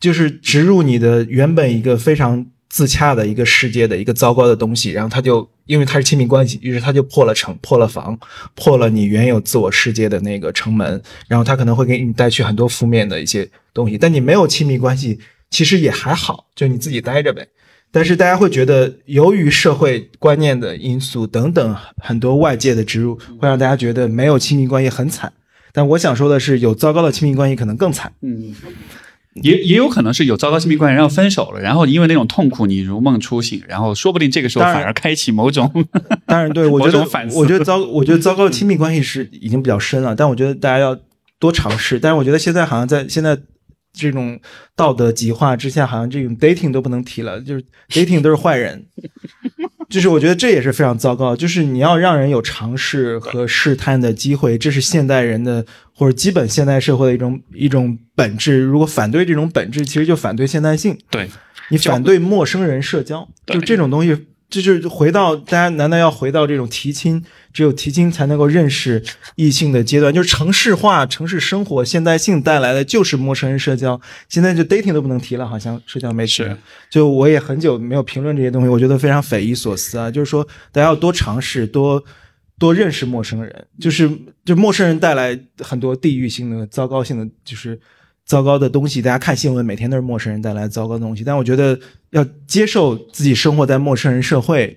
就是植入你的原本一个非常自洽的一个世界的一个糟糕的东西，然后他就因为他是亲密关系，于是他就破了城、破了防、破了你原有自我世界的那个城门，然后他可能会给你带去很多负面的一些东西。但你没有亲密关系，其实也还好，就你自己待着呗。但是大家会觉得，由于社会观念的因素等等很多外界的植入，会让大家觉得没有亲密关系很惨。但我想说的是，有糟糕的亲密关系可能更惨。
嗯，也也有可能是有糟糕亲密关系，然后分手了，然后因为那种痛苦，你如梦初醒，然后说不定这个时候反而开启某种。
当然，对我觉得，我觉得糟，我觉得糟糕的亲密关系是已经比较深了。但我觉得大家要多尝试。但是我觉得现在好像在现在。这种道德极化之下，好像这种 dating 都不能提了，就是 dating 都是坏人，就是我觉得这也是非常糟糕。就是你要让人有尝试和试探的机会，这是现代人的或者基本现代社会的一种一种本质。如果反对这种本质，其实就反对现代性。
对
你反对陌生人社交，就这种东西。就是回到大家，难道要回到这种提亲？只有提亲才能够认识异性的阶段，就是城市化、城市生活、现代性带来的就是陌生人社交。现在就 dating 都不能提了，好像社交媒体。就我也很久没有评论这些东西，我觉得非常匪夷所思啊。就是说，大家要多尝试，多多认识陌生人。就是就陌生人带来很多地域性的、糟糕性的，就是。糟糕的东西，大家看新闻，每天都是陌生人带来糟糕的东西。但我觉得要接受自己生活在陌生人社会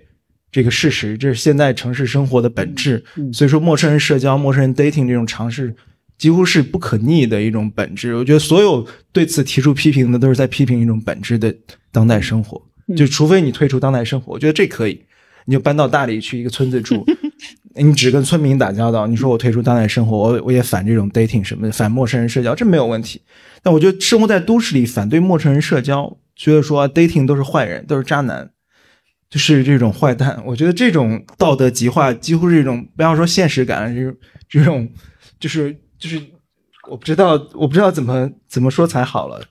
这个事实，这是现在城市生活的本质。所以说，陌生人社交、陌生人 dating 这种尝试，几乎是不可逆的一种本质。我觉得所有对此提出批评的，都是在批评一种本质的当代生活。就除非你退出当代生活，我觉得这可以，你就搬到大理去一个村子住。你只跟村民打交道，你说我退出当代生活，我我也反这种 dating 什么的，反陌生人社交，这没有问题。但我觉得生活在都市里，反对陌生人社交，觉得说 dating 都是坏人，都是渣男，就是这种坏蛋。我觉得这种道德极化，几乎是一种不要说现实感，就是这种，就是就是，我不知道，我不知道怎么怎么说才好了。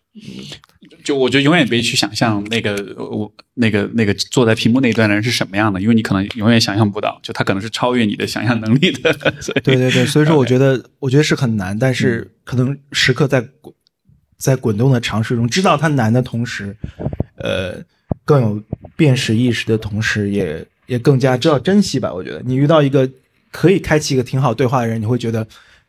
就我觉得永远别去想象那个我那个那个坐在屏幕那一端的人是什么样的，因为你可能永远想象不到，就他可能是超越你的想象能力的。
对对对，所以说我觉得 我觉得是很难，但是可能时刻在在滚动的尝试中，知道它难的同时，呃，更有辨识意识的同时，也也更加知道珍惜吧。我觉得你遇到一个可以开启一个挺好对话的人，你会觉得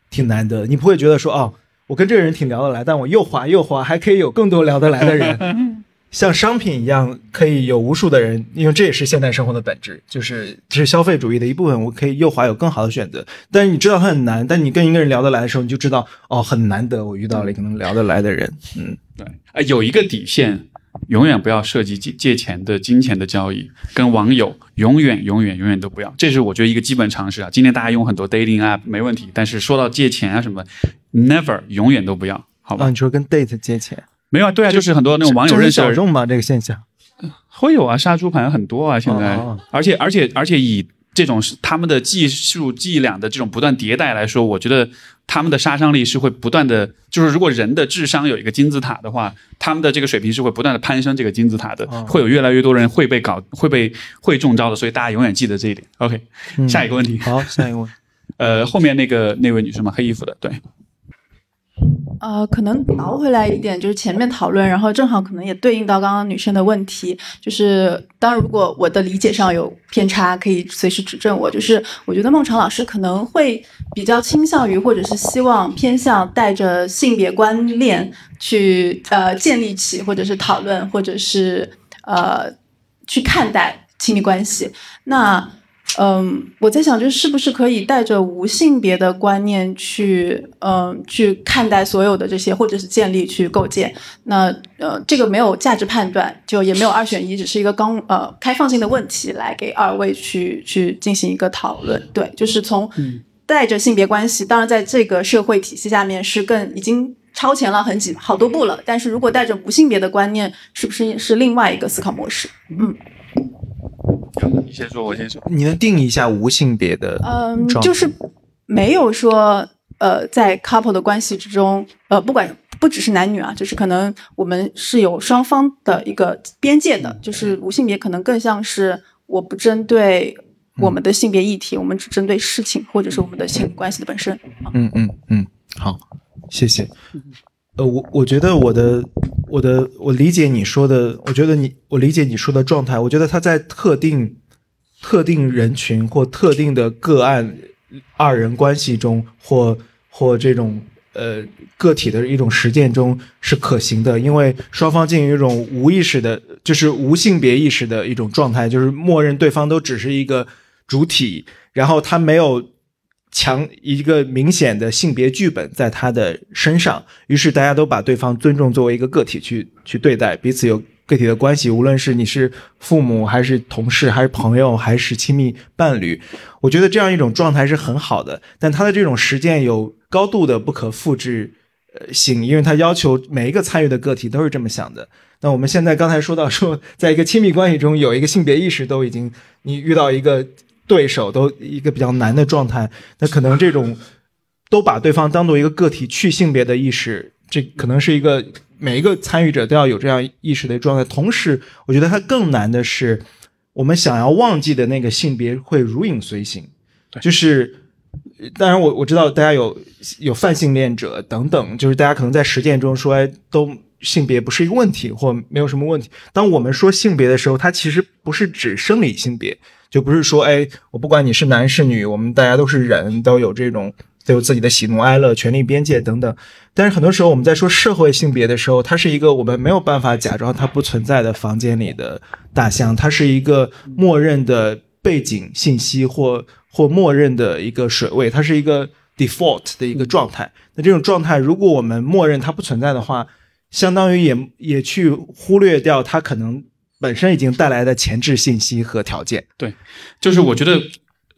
挺难得，你不会觉得说哦，我跟这个人挺聊得来，但我又滑又滑，还可以有更多聊得来的人，像商品一样可以有无数的人，因为这也是现代生活的本质，就是这是消费主义的一部分。我可以右滑有更好的选择，但是你知道它很难，但你跟一个人聊得来的时候，你就知道哦，很难得我遇到了一个能聊得来的人。嗯，
对，啊，有一个底线，永远不要涉及借借钱的金钱的交易，跟网友永远永远永远都不要，这是我觉得一个基本常识啊。今天大家用很多 dating app 没问题，但是说到借钱啊什么，never 永远都不要，好吧？
啊，你说跟 date 借钱，
没有啊，对啊，就是很多那种网友认识
小众吗？这个现象？
会有啊，杀猪盘很多啊，现在，
哦
而且而且而且以这种他们的技术伎俩的这种不断迭代来说，我觉得他们的杀伤力是会不断的，就是如果人的智商有一个金字塔的话，他们的这个水平是会不断的攀升这个金字塔的，
哦
会有越来越多人会被搞会被会中招的，所以大家永远记得这一点。OK，、
嗯
下一个问题，
好，下一个问题。
呃，后面那个那位女生嘛，黑衣服的，对，
呃，可能倒回来一点，就是前面讨论，然后正好可能也对应到刚刚女生的问题，就是当然如果我的理解上有偏差，可以随时指正我。就是我觉得孟尝老师可能会比较倾向于，或者是希望偏向带着性别观念去呃建立起，或者是讨论，或者是呃去看待亲密关系。那嗯，我在想，就是是不是可以带着无性别的观念去，嗯，去看待所有的这些，或者是建立去构建。那呃，这个没有价值判断，就也没有二选一，只是一个刚呃开放性的问题，来给二位去去进行一个讨论。对，就是从带着性别关系，当然在这个社会体系下面是更已经超前了很几好多步了。但是如果带着无性别的观念，是不是是另外一个思考模式？嗯。
你先说，我先说。
你能定义一下无性别的
嗯，就是没有说呃，在 couple 的关系之中，呃，不管不只是男女啊，就是可能我们是有双方的一个边界的，就是无性别可能更像是我不针对我们的性别议题，我们只针对事情或者是我们的性关系的本身。
嗯嗯嗯，好，谢谢。呃，我我觉得我的我的我理解你说的，我觉得你我理解你说的状态，我觉得他在特定特定人群或特定的个案二人关系中，或或这种呃个体的一种实践中是可行的，因为双方进入一种无意识的，就是无性别意识的一种状态，就是默认对方都只是一个主体，然后他没有强一个明显的性别剧本在他的身上，于是大家都把对方尊重作为一个个体去去对待，彼此有个体的关系，无论是你是父母还是同事还是朋友还是亲密伴侣，我觉得这样一种状态是很好的，但他的这种实践有高度的不可复制。性，因为他要求每一个参与的个体都是这么想的。那我们现在刚才说到说，在一个亲密关系中有一个性别意识，都已经你遇到一个对手都一个比较难的状态，那可能这种都把对方当做一个个体去性别的意识，这可能是一个每一个参与者都要有这样意识的状态。同时，我觉得它更难的是，我们想要忘记的那个性别会如影随形，就是。当然我，我知道大家有有泛性恋者等等，就是大家可能在实践中说，哎，都性别不是一个问题，或没有什么问题。当我们说性别的时候，它其实不是指生理性别，就不是说，哎，我不管你是男是女，我们大家都是人，都有这种都有自己的喜怒哀乐、权利边界等等。但是很多时候我们在说社会性别的时候，它是一个我们没有办法假装它不存在的房间里的大象，它是一个默认的背景信息或或默认的一个水位，它是一个 default 的一个状态。那这种状态，如果我们默认它不存在的话，相当于也也去忽略掉它可能本身已经带来的前置信息和条件。
对，就是我觉得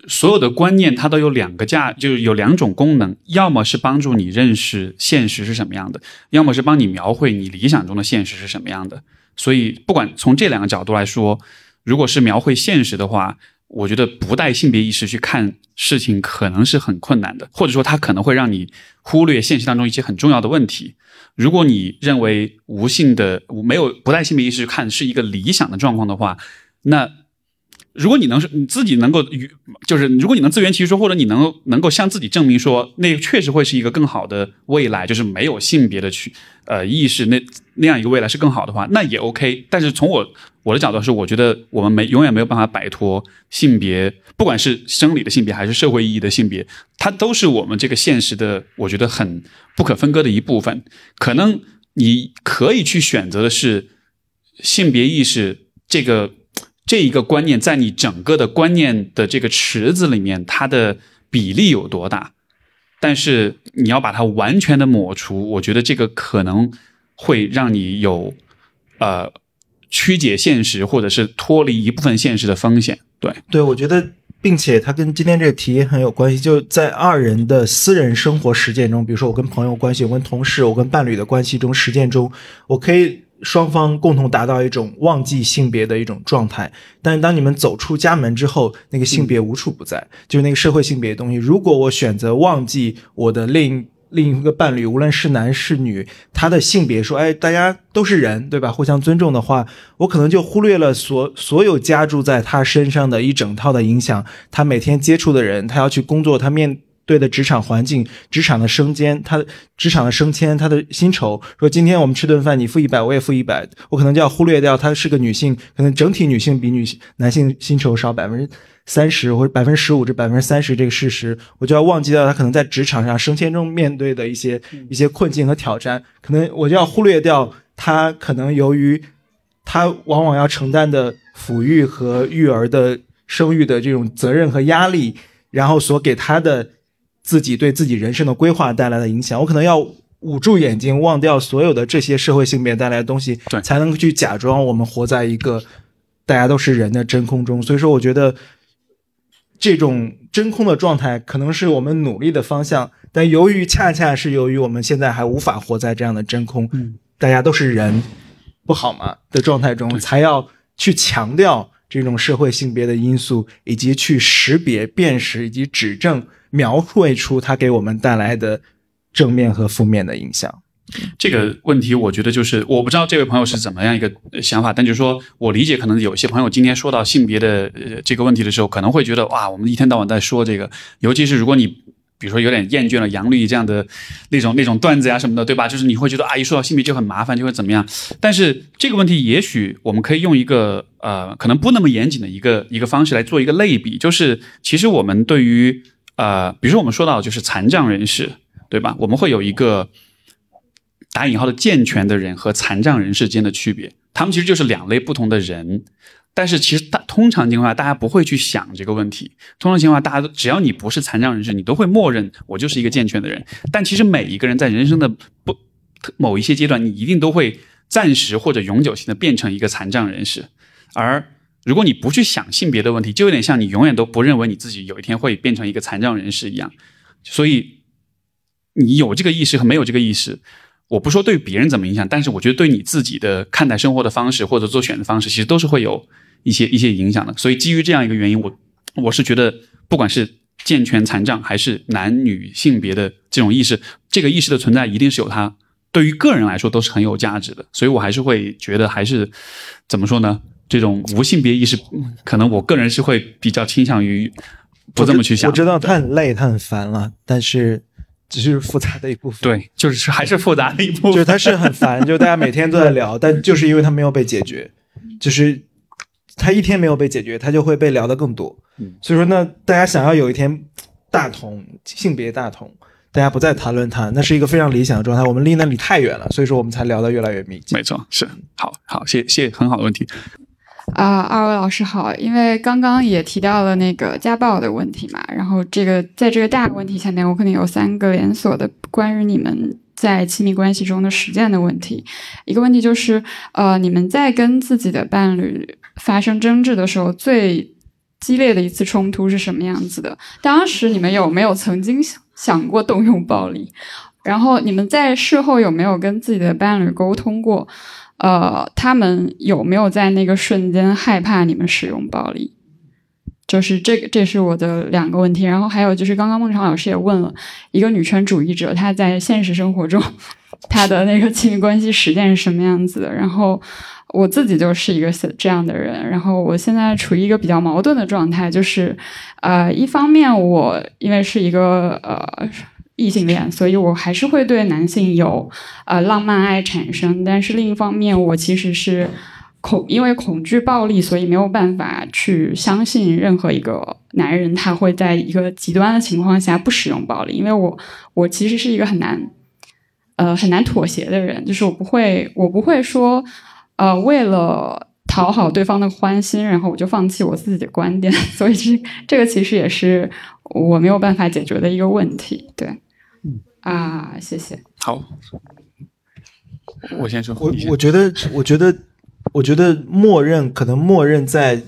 所有的观念它都有两个价，就是有两种功能，要么是帮助你认识现实是什么样的，要么是帮你描绘你理想中的现实是什么样的。所以不管从这两个角度来说，如果是描绘现实的话，我觉得不带性别意识去看事情可能是很困难的，或者说它可能会让你忽略现实当中一些很重要的问题。如果你认为无性的没有不带性别意识去看是一个理想的状况的话，那如果你能是你自己能够与，就是如果你能自圆其说，或者你能能够向自己证明说，那确实会是一个更好的未来，就是没有性别的去呃意识，那那样一个未来是更好的话，那也 OK。但是从我我的角度是，我觉得我们没永远没有办法摆脱性别，不管是生理的性别还是社会意义的性别，它都是我们这个现实的，我觉得很不可分割的一部分。可能你可以去选择的是性别意识这个。这一个观念在你整个的观念的这个池子里面，它的比例有多大？但是你要把它完全的抹除，我觉得这个可能会让你有呃曲解现实，或者是脱离一部分现实的风险。对，
对，我觉得，并且它跟今天这个题很有关系，就在二人的私人生活实践中，比如说我跟朋友关系，我跟同事，我跟伴侣的关系中，实践中，我可以。双方共同达到一种忘记性别的一种状态，但是当你们走出家门之后，那个性别无处不在，就是那个社会性别的东西。如果我选择忘记我的另另一个伴侣，无论是男是女，他的性别说，哎，大家都是人，对吧？互相尊重的话，我可能就忽略了所所有加注在他身上的一整套的影响。他每天接触的人，他要去工作，他面。对的职场环境、职场的升迁、他职场的升迁、他的薪酬，说今天我们吃顿饭，你付一百，我也付一百，我可能就要忽略掉她是个女性，可能整体女性比女性男性薪酬少百分之三十或者百分之十五至百分之三十这个事实，我就要忘记掉她可能在职场上升迁中面对的一些一些困境和挑战，可能我就要忽略掉她可能由于她往往要承担的抚育和育儿的生育的这种责任和压力，然后所给她的。自己对自己人生的规划带来的影响，我可能要捂住眼睛，忘掉所有的这些社会性别带来的东西，
对，
才能去假装我们活在一个大家都是人的真空中。所以说，我觉得这种真空的状态可能是我们努力的方向，但由于恰恰是由于我们现在还无法活在这样的真空，
嗯，
大家都是人，不好吗的状态中，才要去强调这种社会性别的因素，以及去识别、辨识以及指正。描绘出它给我们带来的正面和负面的影响。
这个问题，我觉得就是我不知道这位朋友是怎么样一个想法，但就是说我理解，可能有些朋友今天说到性别的这个问题的时候，可能会觉得哇，我们一天到晚在说这个，尤其是如果你比如说有点厌倦了杨丽这样的那种那种段子呀什么的，对吧？就是你会觉得啊，一说到性别就很麻烦，就会怎么样？但是这个问题，也许我们可以用一个呃，可能不那么严谨的一个一个方式来做一个类比，就是其实我们对于呃，比如说我们说到就是残障人士，对吧？我们会有一个打引号的健全的人和残障人士间的区别，他们其实就是两类不同的人。但是其实大通常情况下，大家不会去想这个问题。通常情况下，大家都只要你不是残障人士，你都会默认我就是一个健全的人。但其实每一个人在人生的不某一些阶段，你一定都会暂时或者永久性的变成一个残障人士，而。如果你不去想性别的问题，就有点像你永远都不认为你自己有一天会变成一个残障人士一样。所以，你有这个意识和没有这个意识，我不说对别人怎么影响，但是我觉得对你自己的看待生活的方式或者做选的方式，其实都是会有一些一些影响的。所以，基于这样一个原因，我我是觉得，不管是健全残障还是男女性别的这种意识，这个意识的存在一定是有它对于个人来说都是很有价值的。所以我还是会觉得，还是怎么说呢？这种无性别意识，可能我个人是会比较倾向于不这么去想。
我知道他很累，他很烦了，但是 只是复杂的一部分。
对，就是还是复杂的一部分。
就是他是很烦，就大家每天都在聊，但就是因为他没有被解决，就是他一天没有被解决，他就会被聊的更多。所以说，那大家想要有一天大同性别大同，大家不再谈论他，那是一个非常理想的状态。我们离那里太远了，所以说我们才聊得越来越密集。
没错，是好好谢谢，很好的问题。
啊，二位老师好！因为刚刚也提到了那个家暴的问题嘛，然后这个在这个大问题下面，我可能有三个连锁的关于你们在亲密关系中的实践的问题。一个问题就是，呃，你们在跟自己的伴侣发生争执的时候，最激烈的一次冲突是什么样子的？当时你们有没有曾经想过动用暴力？然后你们在事后有没有跟自己的伴侣沟通过？呃，他们有没有在那个瞬间害怕你们使用暴力？就是这个，这是我的两个问题。然后还有就是，刚刚孟尝老师也问了一个女权主义者，她在现实生活中 她的那个亲密关系实践是什么样子的？然后
我自己就是一个这样的人，然后我现在处于一个比较矛盾的状态，就是呃，一方面我因为是一个呃异性恋，所以我还是会对男性有呃浪漫爱产生，但是另一方面我其实是。恐因为恐惧暴力，所以没有办法去相信任何一个男人，他会在一个极端的情况下不使用暴力。因为我我其实是一个很难，呃很难妥协的人，就是我不会我不会说，呃为了讨好对方的欢心，然后我就放弃我自己的观点。所以这这个其实也是我没有办法解决的一个问题。对，啊，谢谢。
好，我先说。
我我觉得，我觉得。我觉得默认可能默认在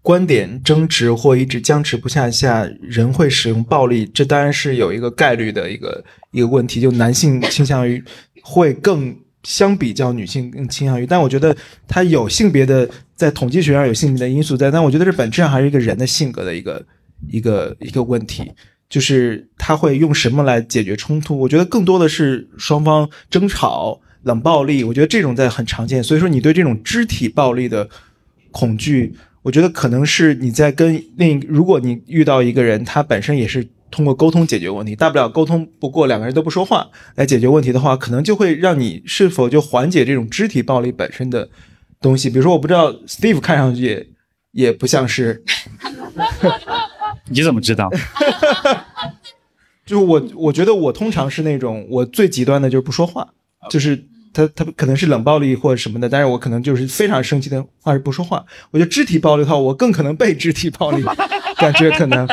观点争执或一直僵持不下下，人会使用暴力，这当然是有一个概率的一个一个问题。就男性倾向于会更相比较女性更倾向于，但我觉得它有性别的在统计学上有性别的因素在，但我觉得这本质上还是一个人的性格的一个一个一个问题，就是他会用什么来解决冲突？我觉得更多的是双方争吵。冷暴力，我觉得这种在很常见，所以说你对这种肢体暴力的恐惧，我觉得可能是你在跟另，如果你遇到一个人，他本身也是通过沟通解决问题，大不了沟通不过两个人都不说话来解决问题的话，可能就会让你是否就缓解这种肢体暴力本身的东西。比如说，我不知道 Steve 看上去也不像是，
你怎么知道？
就我，我觉得我通常是那种我最极端的就是不说话，就是。他他可能是冷暴力或者什么的，但是我可能就是非常生气的话是不说话。我觉得肢体暴力的话，我更可能被肢体暴力，感觉可能，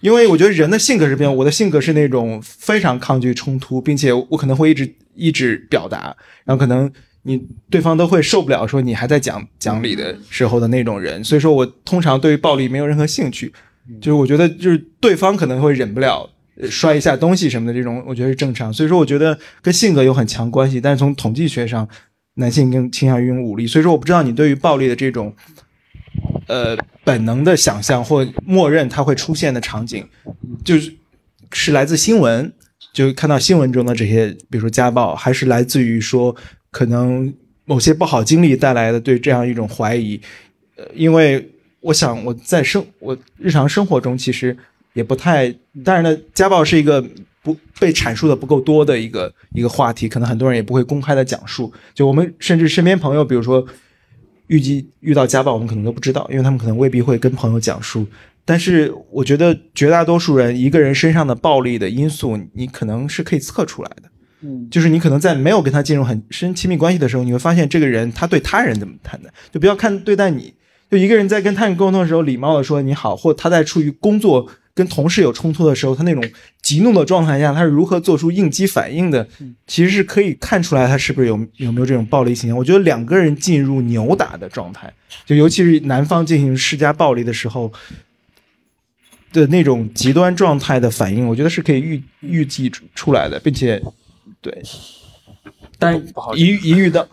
因为我觉得人的性格是变，我的性格是那种非常抗拒冲突，并且我可能会一直一直表达，然后可能你对方都会受不了，说你还在讲讲理的时候的那种人。所以说我通常对于暴力没有任何兴趣，就是我觉得就是对方可能会忍不了。摔一下东西什么的这种，我觉得是正常。所以说，我觉得跟性格有很强关系。但是从统计学上，男性更倾向于用武力。所以说，我不知道你对于暴力的这种，呃，本能的想象或默认它会出现的场景，就是是来自新闻，就看到新闻中的这些，比如说家暴，还是来自于说可能某些不好经历带来的对这样一种怀疑。呃，因为我想我在生我日常生活中其实。也不太，当然呢，家暴是一个不被阐述的不够多的一个一个话题，可能很多人也不会公开的讲述。就我们甚至身边朋友，比如说预计遇到家暴，我们可能都不知道，因为他们可能未必会跟朋友讲述。但是我觉得绝大多数人，一个人身上的暴力的因素，你可能是可以测出来的。嗯，就是你可能在没有跟他进入很深亲密关系的时候，你会发现这个人他对他人怎么看待，就不要看对待你，就一个人在跟他人沟通的时候，礼貌的说你好，或他在处于工作。跟同事有冲突的时候，他那种急怒的状态下，他是如何做出应激反应的？其实是可以看出来他是不是有有没有这种暴力倾向。我觉得两个人进入扭打的状态，就尤其是男方进行施加暴力的时候的那种极端状态的反应，我觉得是可以预预计出来的，并且对，但是一一遇到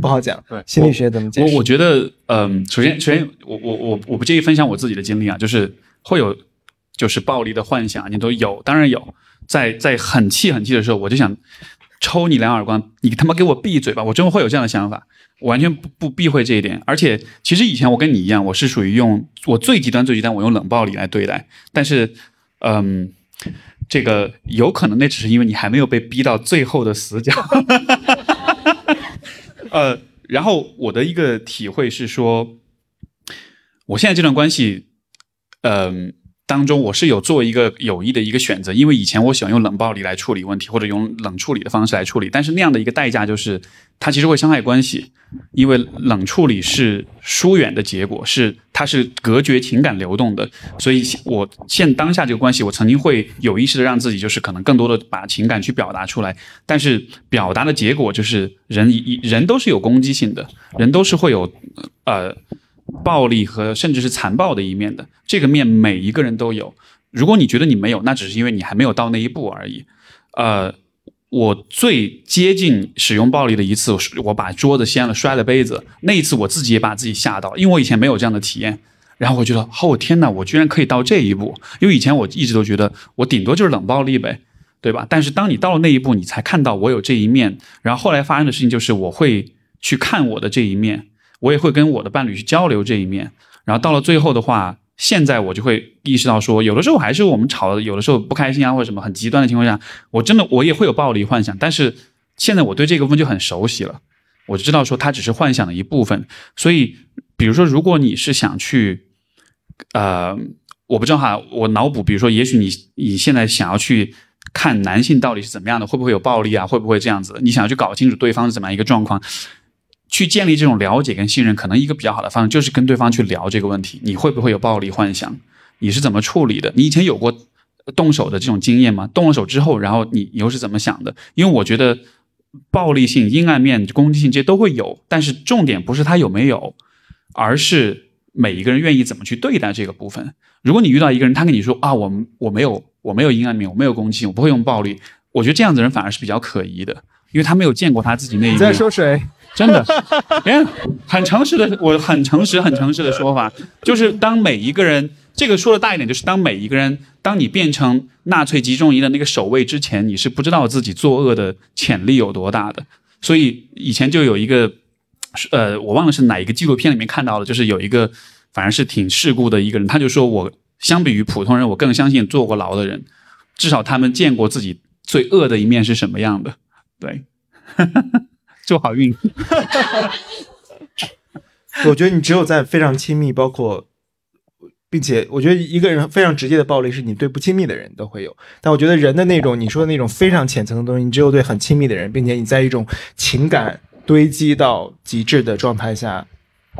不好讲。
对，
心理学怎么解
释？我我觉得，嗯，首先首先，我我我我不介意分享我自己的经历啊，就是会有。就是暴力的幻想，你都有，当然有。在在很气很气的时候，我就想抽你两耳光，你他妈给我闭嘴吧！我真的会有这样的想法，我完全不不避讳这一点。而且，其实以前我跟你一样，我是属于用我最极端最极端，我用冷暴力来对待。但是，嗯，这个有可能那只是因为你还没有被逼到最后的死角。呃，然后我的一个体会是说，我现在这段关系，嗯。当中我是有做一个有意的一个选择，因为以前我喜欢用冷暴力来处理问题，或者用冷处理的方式来处理，但是那样的一个代价就是，它其实会伤害关系，因为冷处理是疏远的结果，是它是隔绝情感流动的，所以我现当下这个关系，我曾经会有意识的让自己就是可能更多的把情感去表达出来，但是表达的结果就是人人都是有攻击性的，人都是会有呃。暴力和甚至是残暴的一面的这个面，每一个人都有。如果你觉得你没有，那只是因为你还没有到那一步而已。呃，我最接近使用暴力的一次，我把桌子掀了，摔了杯子。那一次我自己也把自己吓到，因为我以前没有这样的体验。然后我觉得，哦天哪，我居然可以到这一步！因为以前我一直都觉得，我顶多就是冷暴力呗，对吧？但是当你到了那一步，你才看到我有这一面。然后后来发生的事情就是，我会去看我的这一面，我也会跟我的伴侣去交流这一面。然后到了最后的话，现在我就会意识到说，有的时候还是我们吵，有的时候不开心啊或者什么很极端的情况下，我真的我也会有暴力幻想。但是现在我对这个部分就很熟悉了，我就知道说它只是幻想的一部分。所以，比如说，如果你是想去，呃，我不知道哈，我脑补，比如说，也许你你现在想要去看男性到底是怎么样的，会不会有暴力啊，会不会这样子？你想要去搞清楚对方是怎么样一个状况，去建立这种了解跟信任，可能一个比较好的方式就是跟对方去聊这个问题，你会不会有暴力幻想？你是怎么处理的？你以前有过动手的这种经验吗？动了手之后，然后你又是怎么想的？因为我觉得暴力性、阴暗面、攻击性这些都会有，但是重点不是他有没有，而是每一个人愿意怎么去对待这个部分。如果你遇到一个人，他跟你说啊，我我没有我没有阴暗面，我没有攻击性，我不会用暴力，我觉得这样子的人反而是比较可疑的，因为他没有见过他自己那一面。
你在说谁？
真的，哎，很诚实的，我很诚实、很诚实的说法，就是当每一个人，这个说的大一点，就是当每一个人，当你变成纳粹集中营的那个守卫之前，你是不知道自己作恶的潜力有多大的。所以以前就有一个，呃，我忘了是哪一个纪录片里面看到的，就是有一个反正是挺世故的一个人，他就说我相比于普通人，我更相信坐过牢的人，至少他们见过自己最恶的一面是什么样的。对。哈哈哈祝好运。
我觉得你只有在非常亲密，包括，并且我觉得一个人非常直接的暴力是你对不亲密的人都会有，但我觉得人的那种你说的那种非常浅层的东西，你只有对很亲密的人，并且你在一种情感堆积到极致的状态下。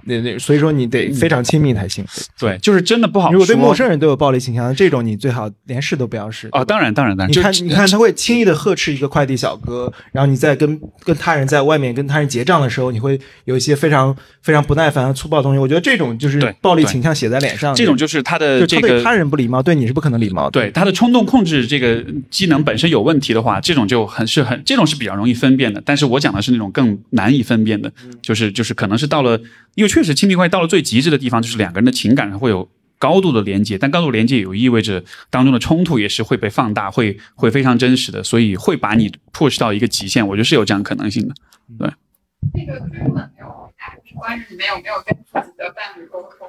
那那，所以说你得非常亲密才行。
对，就是真的不好。
如果对陌生人都有暴力倾向，这种你最好连试都不要试。
啊，当然，当然，当然。
你看，你看，他会轻易的呵斥一个快递小哥，然后你在跟跟他人在外面跟他人结账的时候，你会有一些非常非常不耐烦和粗暴的东西。我觉得这种就是暴力倾向写在脸上。
这种就是他的这个
对他人不礼貌，对你是不可能礼貌的。
对他的冲动控制这个机能本身有问题的话，这种就很是很这种是比较容易分辨的。但是我讲的是那种更难以分辨的，就是就是可能是到了，因为确实亲密关系到了。最极致的地方就是两个人的情感上会有高度的连接，但高度连接也意味着当中的冲突也是会被放大，会会非常真实的，所以会把你 push 到一个极限。我觉得是有这样可能性的。对。
那个追问没有关于你们有没有跟自己的伴侣沟通，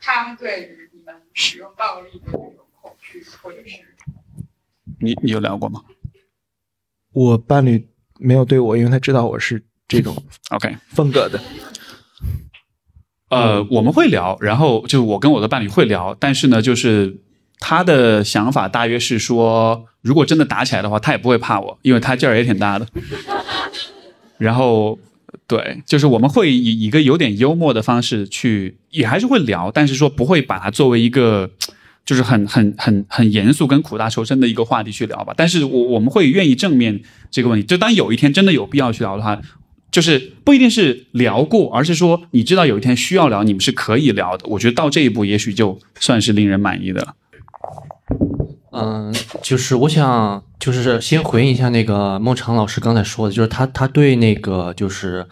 他们对于你们使用暴力的这种恐惧，或者是
你你有聊过吗？
我伴侣没有对我，因为他知道我是这种
OK
风格的。
呃，我们会聊，然后就我跟我的伴侣会聊，但是呢，就是他的想法大约是说，如果真的打起来的话，他也不会怕我，因为他劲儿也挺大的。然后，对，就是我们会以一个有点幽默的方式去，也还是会聊，但是说不会把它作为一个就是很很很很严肃跟苦大仇深的一个话题去聊吧。但是我我们会愿意正面这个问题，就当有一天真的有必要去聊的话。就是不一定是聊过，而是说你知道有一天需要聊，你们是可以聊的。我觉得到这一步，也许就算是令人满意的了。
嗯，就是我想，就是先回应一下那个孟尝老师刚才说的，就是他他对那个就是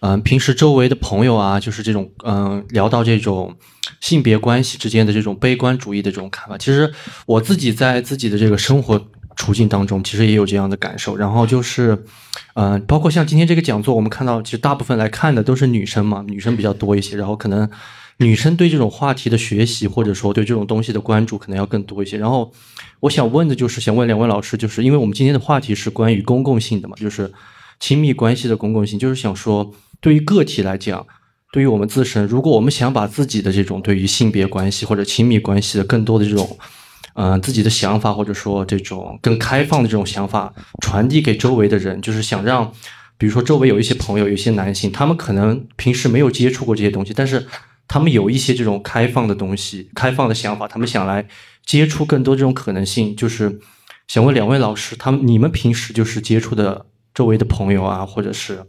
嗯平时周围的朋友啊，就是这种嗯聊到这种性别关系之间的这种悲观主义的这种看法。其实我自己在自己的这个生活。处境当中，其实也有这样的感受。然后就是，嗯，包括像今天这个讲座，我们看到其实大部分来看的都是女生嘛，女生比较多一些。然后可能女生对这种话题的学习，或者说对这种东西的关注，可能要更多一些。然后我想问的就是，想问两位老师，就是因为我们今天的话题是关于公共性的嘛，就是亲密关系的公共性，就是想说，对于个体来讲，对于我们自身，如果我们想把自己的这种对于性别关系或者亲密关系的更多的这种。嗯，自己的想法或者说这种更开放的这种想法传递给周围的人，就是想让，比如说周围有一些朋友，有一些男性，他们可能平时没有接触过这些东西，但是他们有一些这种开放的东西、开放的想法，他们想来接触更多这种可能性。就是想问两位老师，他们你们平时就是接触的周围的朋友啊，或者是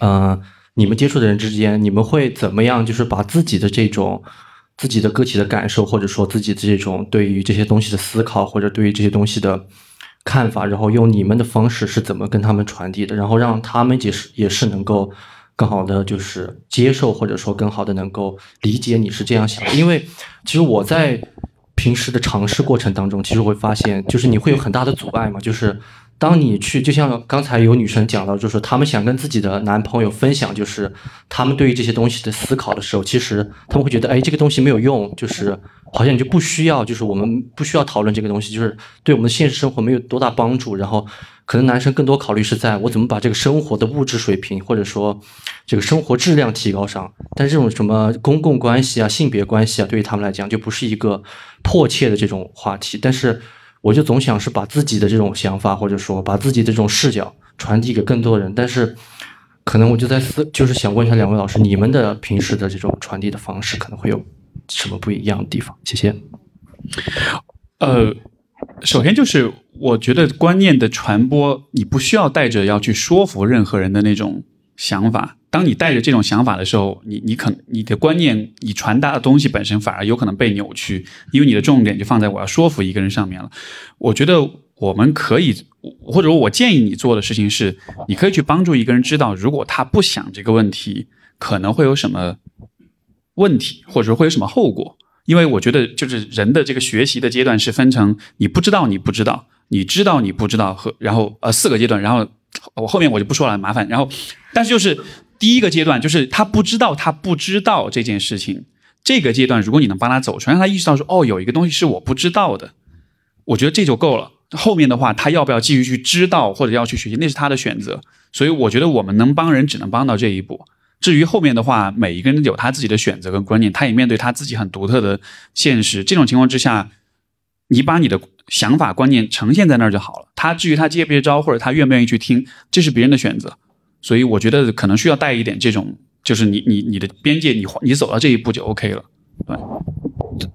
嗯，你们接触的人之间，你们会怎么样？就是把自己的这种。自己的个体的感受，或者说自己这种对于这些东西的思考，或者对于这些东西的看法，然后用你们的方式是怎么跟他们传递的，然后让他们也是也是能够更好的就是接受，或者说更好的能够理解你是这样想的。因为其实我在平时的尝试过程当中，其实会发现，就是你会有很大的阻碍嘛，就是当你去，就像刚才有女生讲到，就是他们想跟自己的男朋友分享，就是他们对于这些东西的思考的时候，其实他们会觉得，哎，这个东西没有用，就是好像你就不需要，就是我们不需要讨论这个东西，就是对我们的现实生活没有多大帮助，然后。可能男生更多考虑是在我怎么把这个生活的物质水平或者说这个生活质量提高上，但这种什么公共关系啊、性别关系啊，对于他们来讲就不是一个迫切的这种话题。但是我就总想是把自己的这种想法或者说把自己的这种视角传递给更多人。但是可能我就在思，就是想问一下两位老师，你们的平时的这种传递的方式可能会有什么不一样的地方？谢谢。
呃。首先就是，我觉得观念的传播，你不需要带着要去说服任何人的那种想法。当你带着这种想法的时候，你你可你的观念，你传达的东西本身反而有可能被扭曲，因为你的重点就放在我要说服一个人上面了。我觉得我们可以，或者说我建议你做的事情是，你可以去帮助一个人知道，如果他不想这个问题，可能会有什么问题，或者说会有什么后果。因为我觉得，就是人的这个学习的阶段是分成你不知道你不知道，你知道你不知道和然后呃四个阶段，然后我后面我就不说了，麻烦。然后，但是就是第一个阶段，就是他不知道他不知道这件事情，这个阶段如果你能帮他走出来，让他意识到说哦有一个东西是我不知道的，我觉得这就够了。后面的话他要不要继续去知道或者要去学习，那是他的选择。所以我觉得我们能帮人只能帮到这一步。至于后面的话，每一个人有他自己的选择跟观念，他也面对他自己很独特的现实。这种情况之下，你把你的想法观念呈现在那儿就好了。他至于他接不接招，或者他愿不愿意去听，这是别人的选择。所以我觉得可能需要带一点这种，就是你你你的边界，你你走到这一步就 OK 了。对，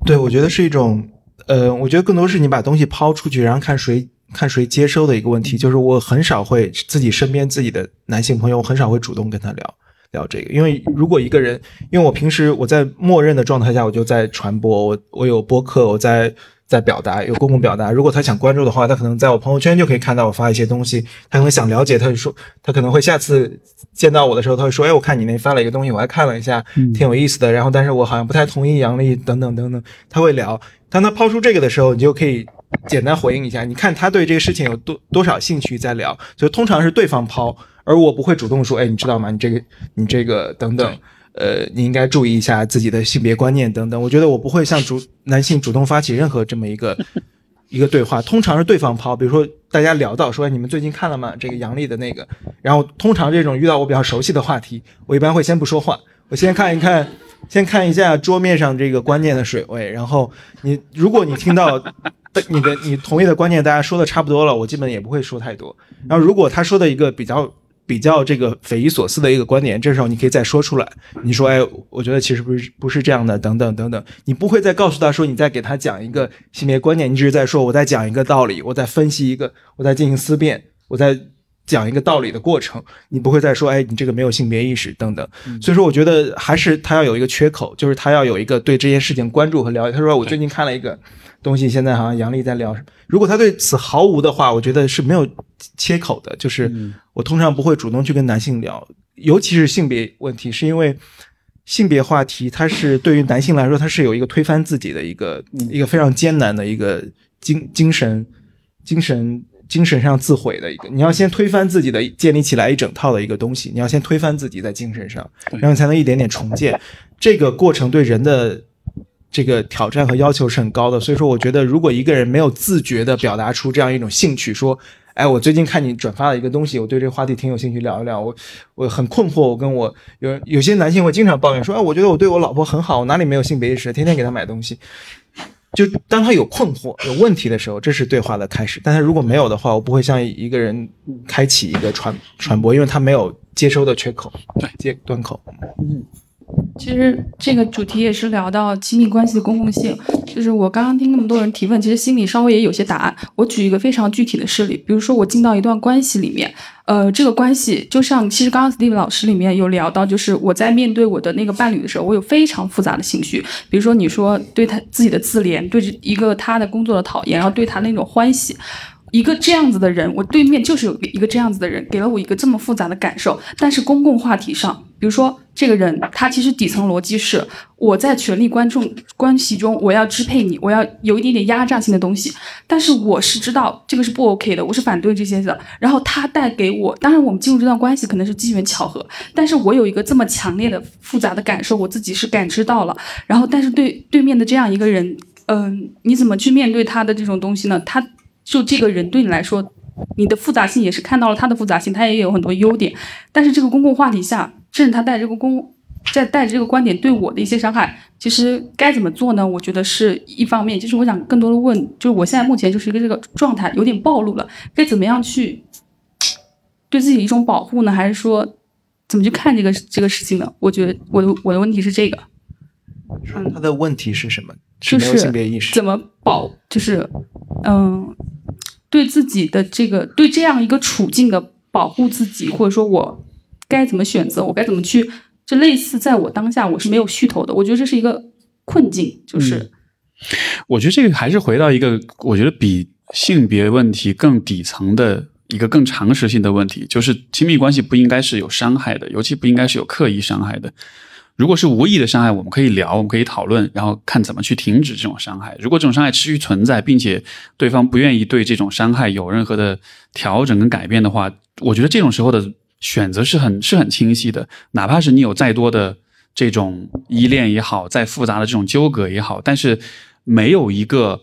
对，我觉得是一种，呃，我觉得更多是你把东西抛出去，然后看谁看谁接收的一个问题。就是我很少会自己身边自己的男性朋友，我很少会主动跟他聊。聊这个，因为如果一个人，因为我平时我在默认的状态下，我就在传播，我我有播客，我在在表达，有公共表达。如果他想关注的话，他可能在我朋友圈就可以看到我发一些东西。他可能想了解，他就说，他可能会下次见到我的时候，他会说，哎，我看你那发了一个东西，我还看了一下，挺有意思的。然后，但是我好像不太同意杨笠等等等等。他会聊，当他抛出这个的时候，你就可以简单回应一下，你看他对这个事情有多多少兴趣在聊。所以通常是对方抛。而我不会主动说，哎，你知道吗？你这个，你这个等等，呃，你应该注意一下自己的性别观念等等。我觉得我不会向主男性主动发起任何这么一个 一个对话，通常是对方抛。比如说大家聊到说，你们最近看了吗？这个杨笠的那个，然后通常这种遇到我比较熟悉的话题，我一般会先不说话，我先看一看，先看一下桌面上这个观念的水位，然后你如果你听到你的你同意的观念，大家说的差不多了，我基本也不会说太多。然后如果他说的一个比较。比较这个匪夷所思的一个观点，这时候你可以再说出来。你说，哎，我觉得其实不是不是这样的，等等等等。你不会再告诉他说，你再给他讲一个性别观念，你只是在说，我在讲一个道理，我在分析一个，我在进行思辨，我在讲一个道理的过程。你不会再说，哎，你这个没有性别意识，等等。所以说，我觉得还是他要有一个缺口，就是他要有一个对这件事情关注和了解。他说，我最近看了一个。东西现在好像杨丽在聊什么，如果他对此毫无的话，我觉得是没有切口的。就是我通常不会主动去跟男性聊，尤其是性别问题，是因为性别话题它是对于男性来说，它是有一个推翻自己的一个一个非常艰难的一个精精神精神精神上自毁的一个。你要先推翻自己的，建立起来一整套的一个东西，你要先推翻自己在精神上，然后才能一点点重建。这个过程对人的。这个挑战和要求是很高的，所以说我觉得，如果一个人没有自觉的表达出这样一种兴趣，说，哎，我最近看你转发了一个东西，我对这个话题挺有兴趣，聊一聊。我我很困惑，我跟我有有些男性会经常抱怨说，哎，我觉得我对我老婆很好，我哪里没有性别意识，天天给她买东西。就当他有困惑、有问题的时候，这是对话的开始。但他如果没有的话，我不会向一个人开启一个传传播，因为他没有接收的缺口，对接端口。嗯。
其实这个主题也是聊到亲密关系的公共性，就是我刚刚听那么多人提问，其实心里稍微也有些答案。我举一个非常具体的事例，比如说我进到一段关系里面，呃，这个关系就像其实刚刚 Steve 老师里面有聊到，就是我在面对我的那个伴侣的时候，我有非常复杂的情绪，比如说你说对他自己的自怜，对一个他的工作的讨厌，然后对他那种欢喜。一个这样子的人，我对面就是有一个这样子的人，给了我一个这么复杂的感受。但是公共话题上，比如说这个人，他其实底层逻辑是我在权力观众关系中，我要支配你，我要有一点点压榨性的东西。但是我是知道这个是不 OK 的，我是反对这些的。然后他带给我，当然我们进入这段关系可能是机缘巧合，但是我有一个这么强烈的复杂的感受，我自己是感知到了。然后，但是对对面的这样一个人，嗯、你怎么去面对他的这种东西呢？他就这个人对你来说，你的复杂性也是看到了他的复杂性，他也有很多优点。但是这个公共话题下，甚至他带这个公在带着这个观点对我的一些伤害，其实该怎么做呢？我觉得是一方面，就是我想更多的问，就是我现在目前就是一个这个状态有点暴露了，该怎么样去对自己一种保护呢？还是说怎么去看这个这个事情呢？我觉得我的我的问题是这个。
他的问题是什么？
就是
没有性别意识。
怎么保，就是嗯，对自己的这个对这样一个处境的保护自己，或者说我该怎么选择，我该怎么去，就类似在我当下我是没有噱头的，我觉得这是一个困境，就是、
我觉得这个还是回到一个，我觉得比性别问题更底层的一个更常识性的问题，就是亲密关系不应该是有伤害的，尤其不应该是有刻意伤害的。如果是无意的伤害，我们可以聊，我们可以讨论，然后看怎么去停止这种伤害。如果这种伤害持续存在，并且对方不愿意对这种伤害有任何的调整跟改变的话，我觉得这种时候的选择是很是很清晰的。哪怕是你有再多的这种依恋也好，再复杂的这种纠葛也好，但是没有一个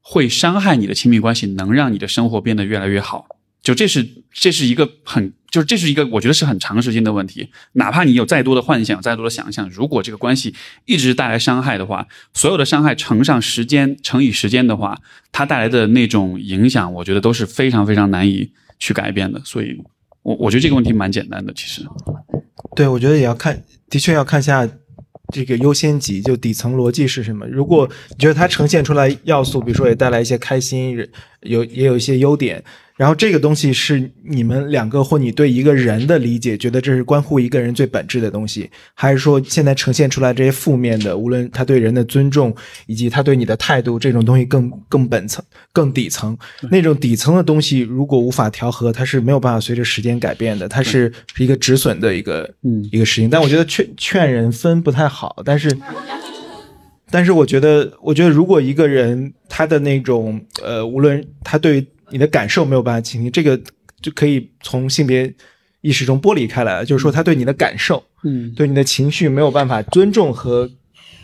会伤害你的亲密关系能让你的生活变得越来越好。就这是这是一个很就是这是一个我觉得是很长时间的问题。哪怕你有再多的幻想、再多的想象，如果这个关系一直带来伤害的话，所有的伤害乘上时间乘以时间的话，它带来的那种影响，我觉得都是非常非常难以去改变的。所以，我我觉得这个问题蛮简单的，其实。
对，我觉得也要看，的确要看一下这个优先级，就底层逻辑是什么。如果你觉得它呈现出来要素，比如说也带来一些开心，有也有一些优点，然后这个东西是你们两个或你对一个人的理解，觉得这是关乎一个人最本质的东西，还是说现在呈现出来这些负面的，无论他对人的尊重以及他对你的态度，这种东西更更本层、更底层。那种底层的东西，如果无法调和，它是没有办法随着时间改变的，它是是一个止损的一个
嗯
一个事情。但我觉得劝劝人分不太好，但是。但是我觉得，我觉得如果一个人他的那种呃，无论他对你的感受没有办法倾听，这个就可以从性别意识中剥离开来了。就是说，他对你的感受，
嗯，
对你的情绪没有办法尊重和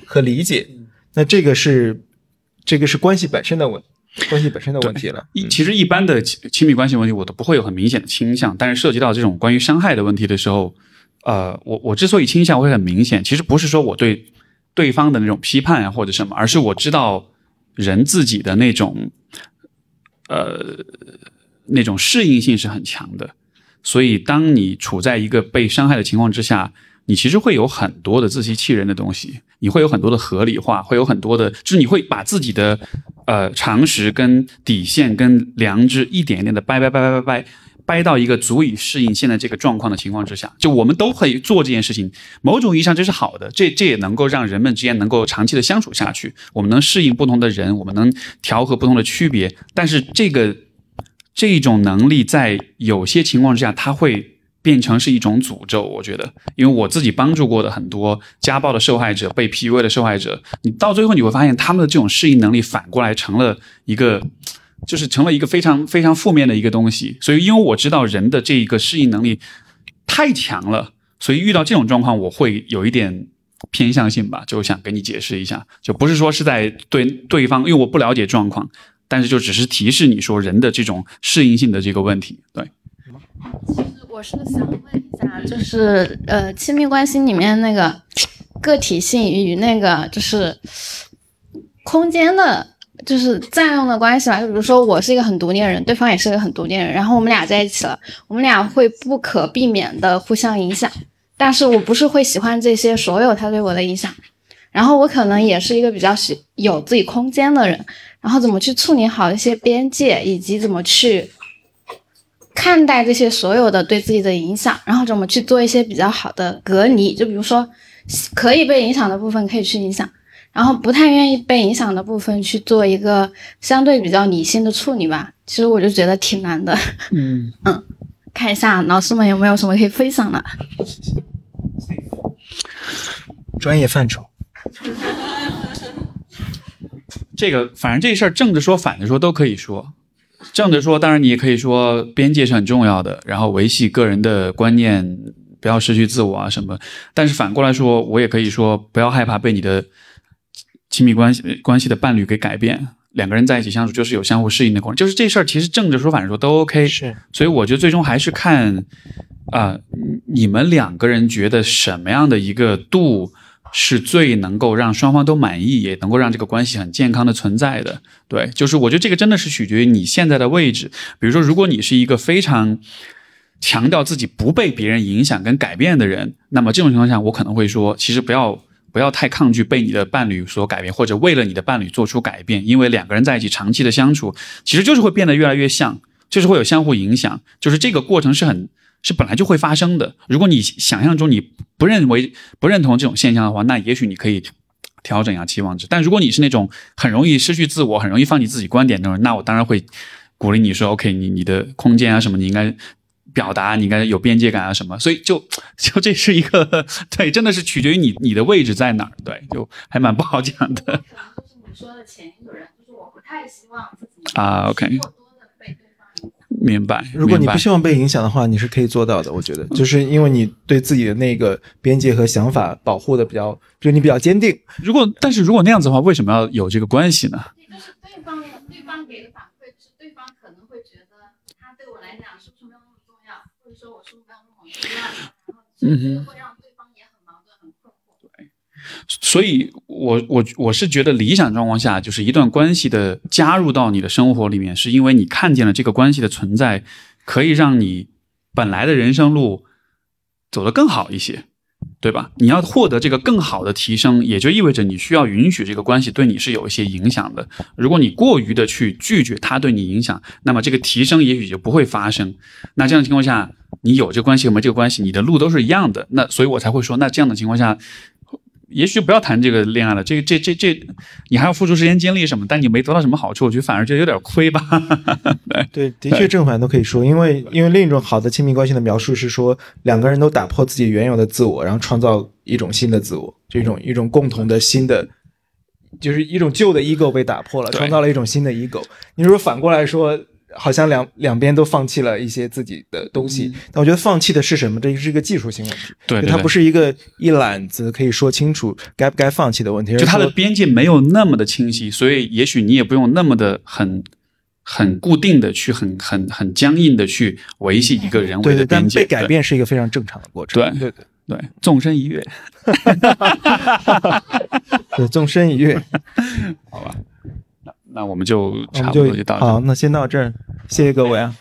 和理解，那这个是这个是关系本身的问关系本身的问题了。
一其实一般的亲亲密关系问题，我都不会有很明显的倾向，但是涉及到这种关于伤害的问题的时候，呃，我我之所以倾向会很明显，其实不是说我对对方的那种批判啊或者什么，而是我知道人自己的那种呃那种适应性是很强的，所以当你处在一个被伤害的情况之下，你其实会有很多的自欺欺人的东西，你会有很多的合理化，会有很多的，就是你会把自己的呃常识跟底线跟良知一点一点的掰掰掰掰掰掰。掰到一个足以适应现在这个状况的情况之下，就我们都可以做这件事情。某种意义上这是好的，这这也能够让人们之间能够长期的相处下去。我们能适应不同的人，我们能调和不同的区别。但是这个这种能力在有些情况之下，它会变成是一种诅咒。我觉得，因为我自己帮助过的很多家暴的受害者、被 PUA 的受害者，你到最后你会发现，他们的这种适应能力反过来成了一个。就是成了一个非常非常负面的一个东西，所以因为我知道人的这一个适应能力太强了，所以遇到这种状况我会有一点偏向性吧，就想给你解释一下，就不是说是在对对方，因为我不了解状况，但是就只是提示你说人的这种适应性的这个问题，对。
其实我是想问一下，就是呃，亲密关系里面那个个体性与那个就是空间的，就是占用的关系吧。就比如说，我是一个很独立的人，对方也是一个很独立的人，然后我们俩在一起了，我们俩会不可避免的互相影响。但是我不是会喜欢这些所有他对我的影响，然后我可能也是一个比较喜有自己空间的人，然后怎么去处理好一些边界，以及怎么去。看待这些所有的对自己的影响，然后怎么去做一些比较好的隔离，就比如说可以被影响的部分可以去影响，然后不太愿意被影响的部分去做一个相对比较理性的处理吧。其实我就觉得挺难的。
嗯
嗯，看一下老师们有没有什么可以分享的。
专业范畴。
这个反正这事儿正着说反着说都可以说。正着说，当然你也可以说边界是很重要的，然后维系个人的观念，不要失去自我啊什么。但是反过来说，我也可以说不要害怕被你的亲密关系关系的伴侣给改变。两个人在一起相处就是有相互适应的过程，就是这事儿其实正着说反着说都 OK。
是，
所以我觉得最终还是看啊、你们两个人觉得什么样的一个度是最能够让双方都满意，也能够让这个关系很健康的存在的。对，就是我觉得这个真的是取决于你现在的位置。比如说，如果你是一个非常强调自己不被别人影响跟改变的人，那么这种情况下，我可能会说，其实不要不要太抗拒被你的伴侣所改变，或者为了你的伴侣做出改变，因为两个人在一起长期的相处，其实就是会变得越来越像，就是会有相互影响，就是这个过程是很。是本来就会发生的。如果你想象中你不认为、不认同这种现象的话，那也许你可以调整一下期望值。但如果你是那种很容易失去自我、很容易放弃自己观点的人，那我当然会鼓励你说：“OK，你你的空间啊什么，你应该表达，你应该有边界感啊什么。”所以就 就这是一个 对，真的是取决于你你的位置在哪儿。对，就还蛮不好讲的
就是你说的前一个人，就是我不太希望自己
啊。OK，明白。
如果你不希望被影响的话，你是可以做到的。我觉得，就是因为你对自己的那个边界和想法保护的比较，就你比较坚定。
如果但是如果那样子的话，为什么要有这个关系呢？
就是对方对方给的反馈，就是对方可能会觉得他对我来讲是不是没有那么重要，或者说我是不是没有那么需要，然后
嗯
哼会让对方也很矛盾、很困惑。
所以我我我是觉得理想状况下，就是一段关系的加入到你的生活里面，是因为你看见了这个关系的存在，可以让你本来的人生路走得更好一些，对吧？你要获得这个更好的提升，也就意味着你需要允许这个关系对你是有一些影响的。如果你过于的去拒绝它对你影响，那么这个提升也许就不会发生。那这样的情况下，你有这个关系我没这个关系，你的路都是一样的。那所以我才会说，那这样的情况下。也许不要谈这个恋爱了，这个这这这，你还要付出时间精力什么，但你没得到什么好处，我觉得反而觉得有点亏吧。
对，的确正反都可以说，因为因为另一种好的亲密关系的描述是说，两个人都打破自己原有的自我，然后创造一种新的自我，这种一种共同的新的，就是一种旧的 ego 被打破了，创造了一种新的 ego。你如果反过来说，好像两两边都放弃了一些自己的东西，但我觉得放弃的是什么？这是一个技术性问题，
对对对
它不是一个一揽子可以说清楚该不该放弃的问题，
就它的边界没有那么的清晰，所以也许你也不用那么的很很固定的去很很很僵硬的去维系一个人为
对对，但
的边界。
被改变是一个非常正常的过程。
对
对对
对，纵身一跃，
对，纵身一跃。
好吧，那那我们就
我
差不多就到这儿。
好，那先到这儿，谢谢各位啊。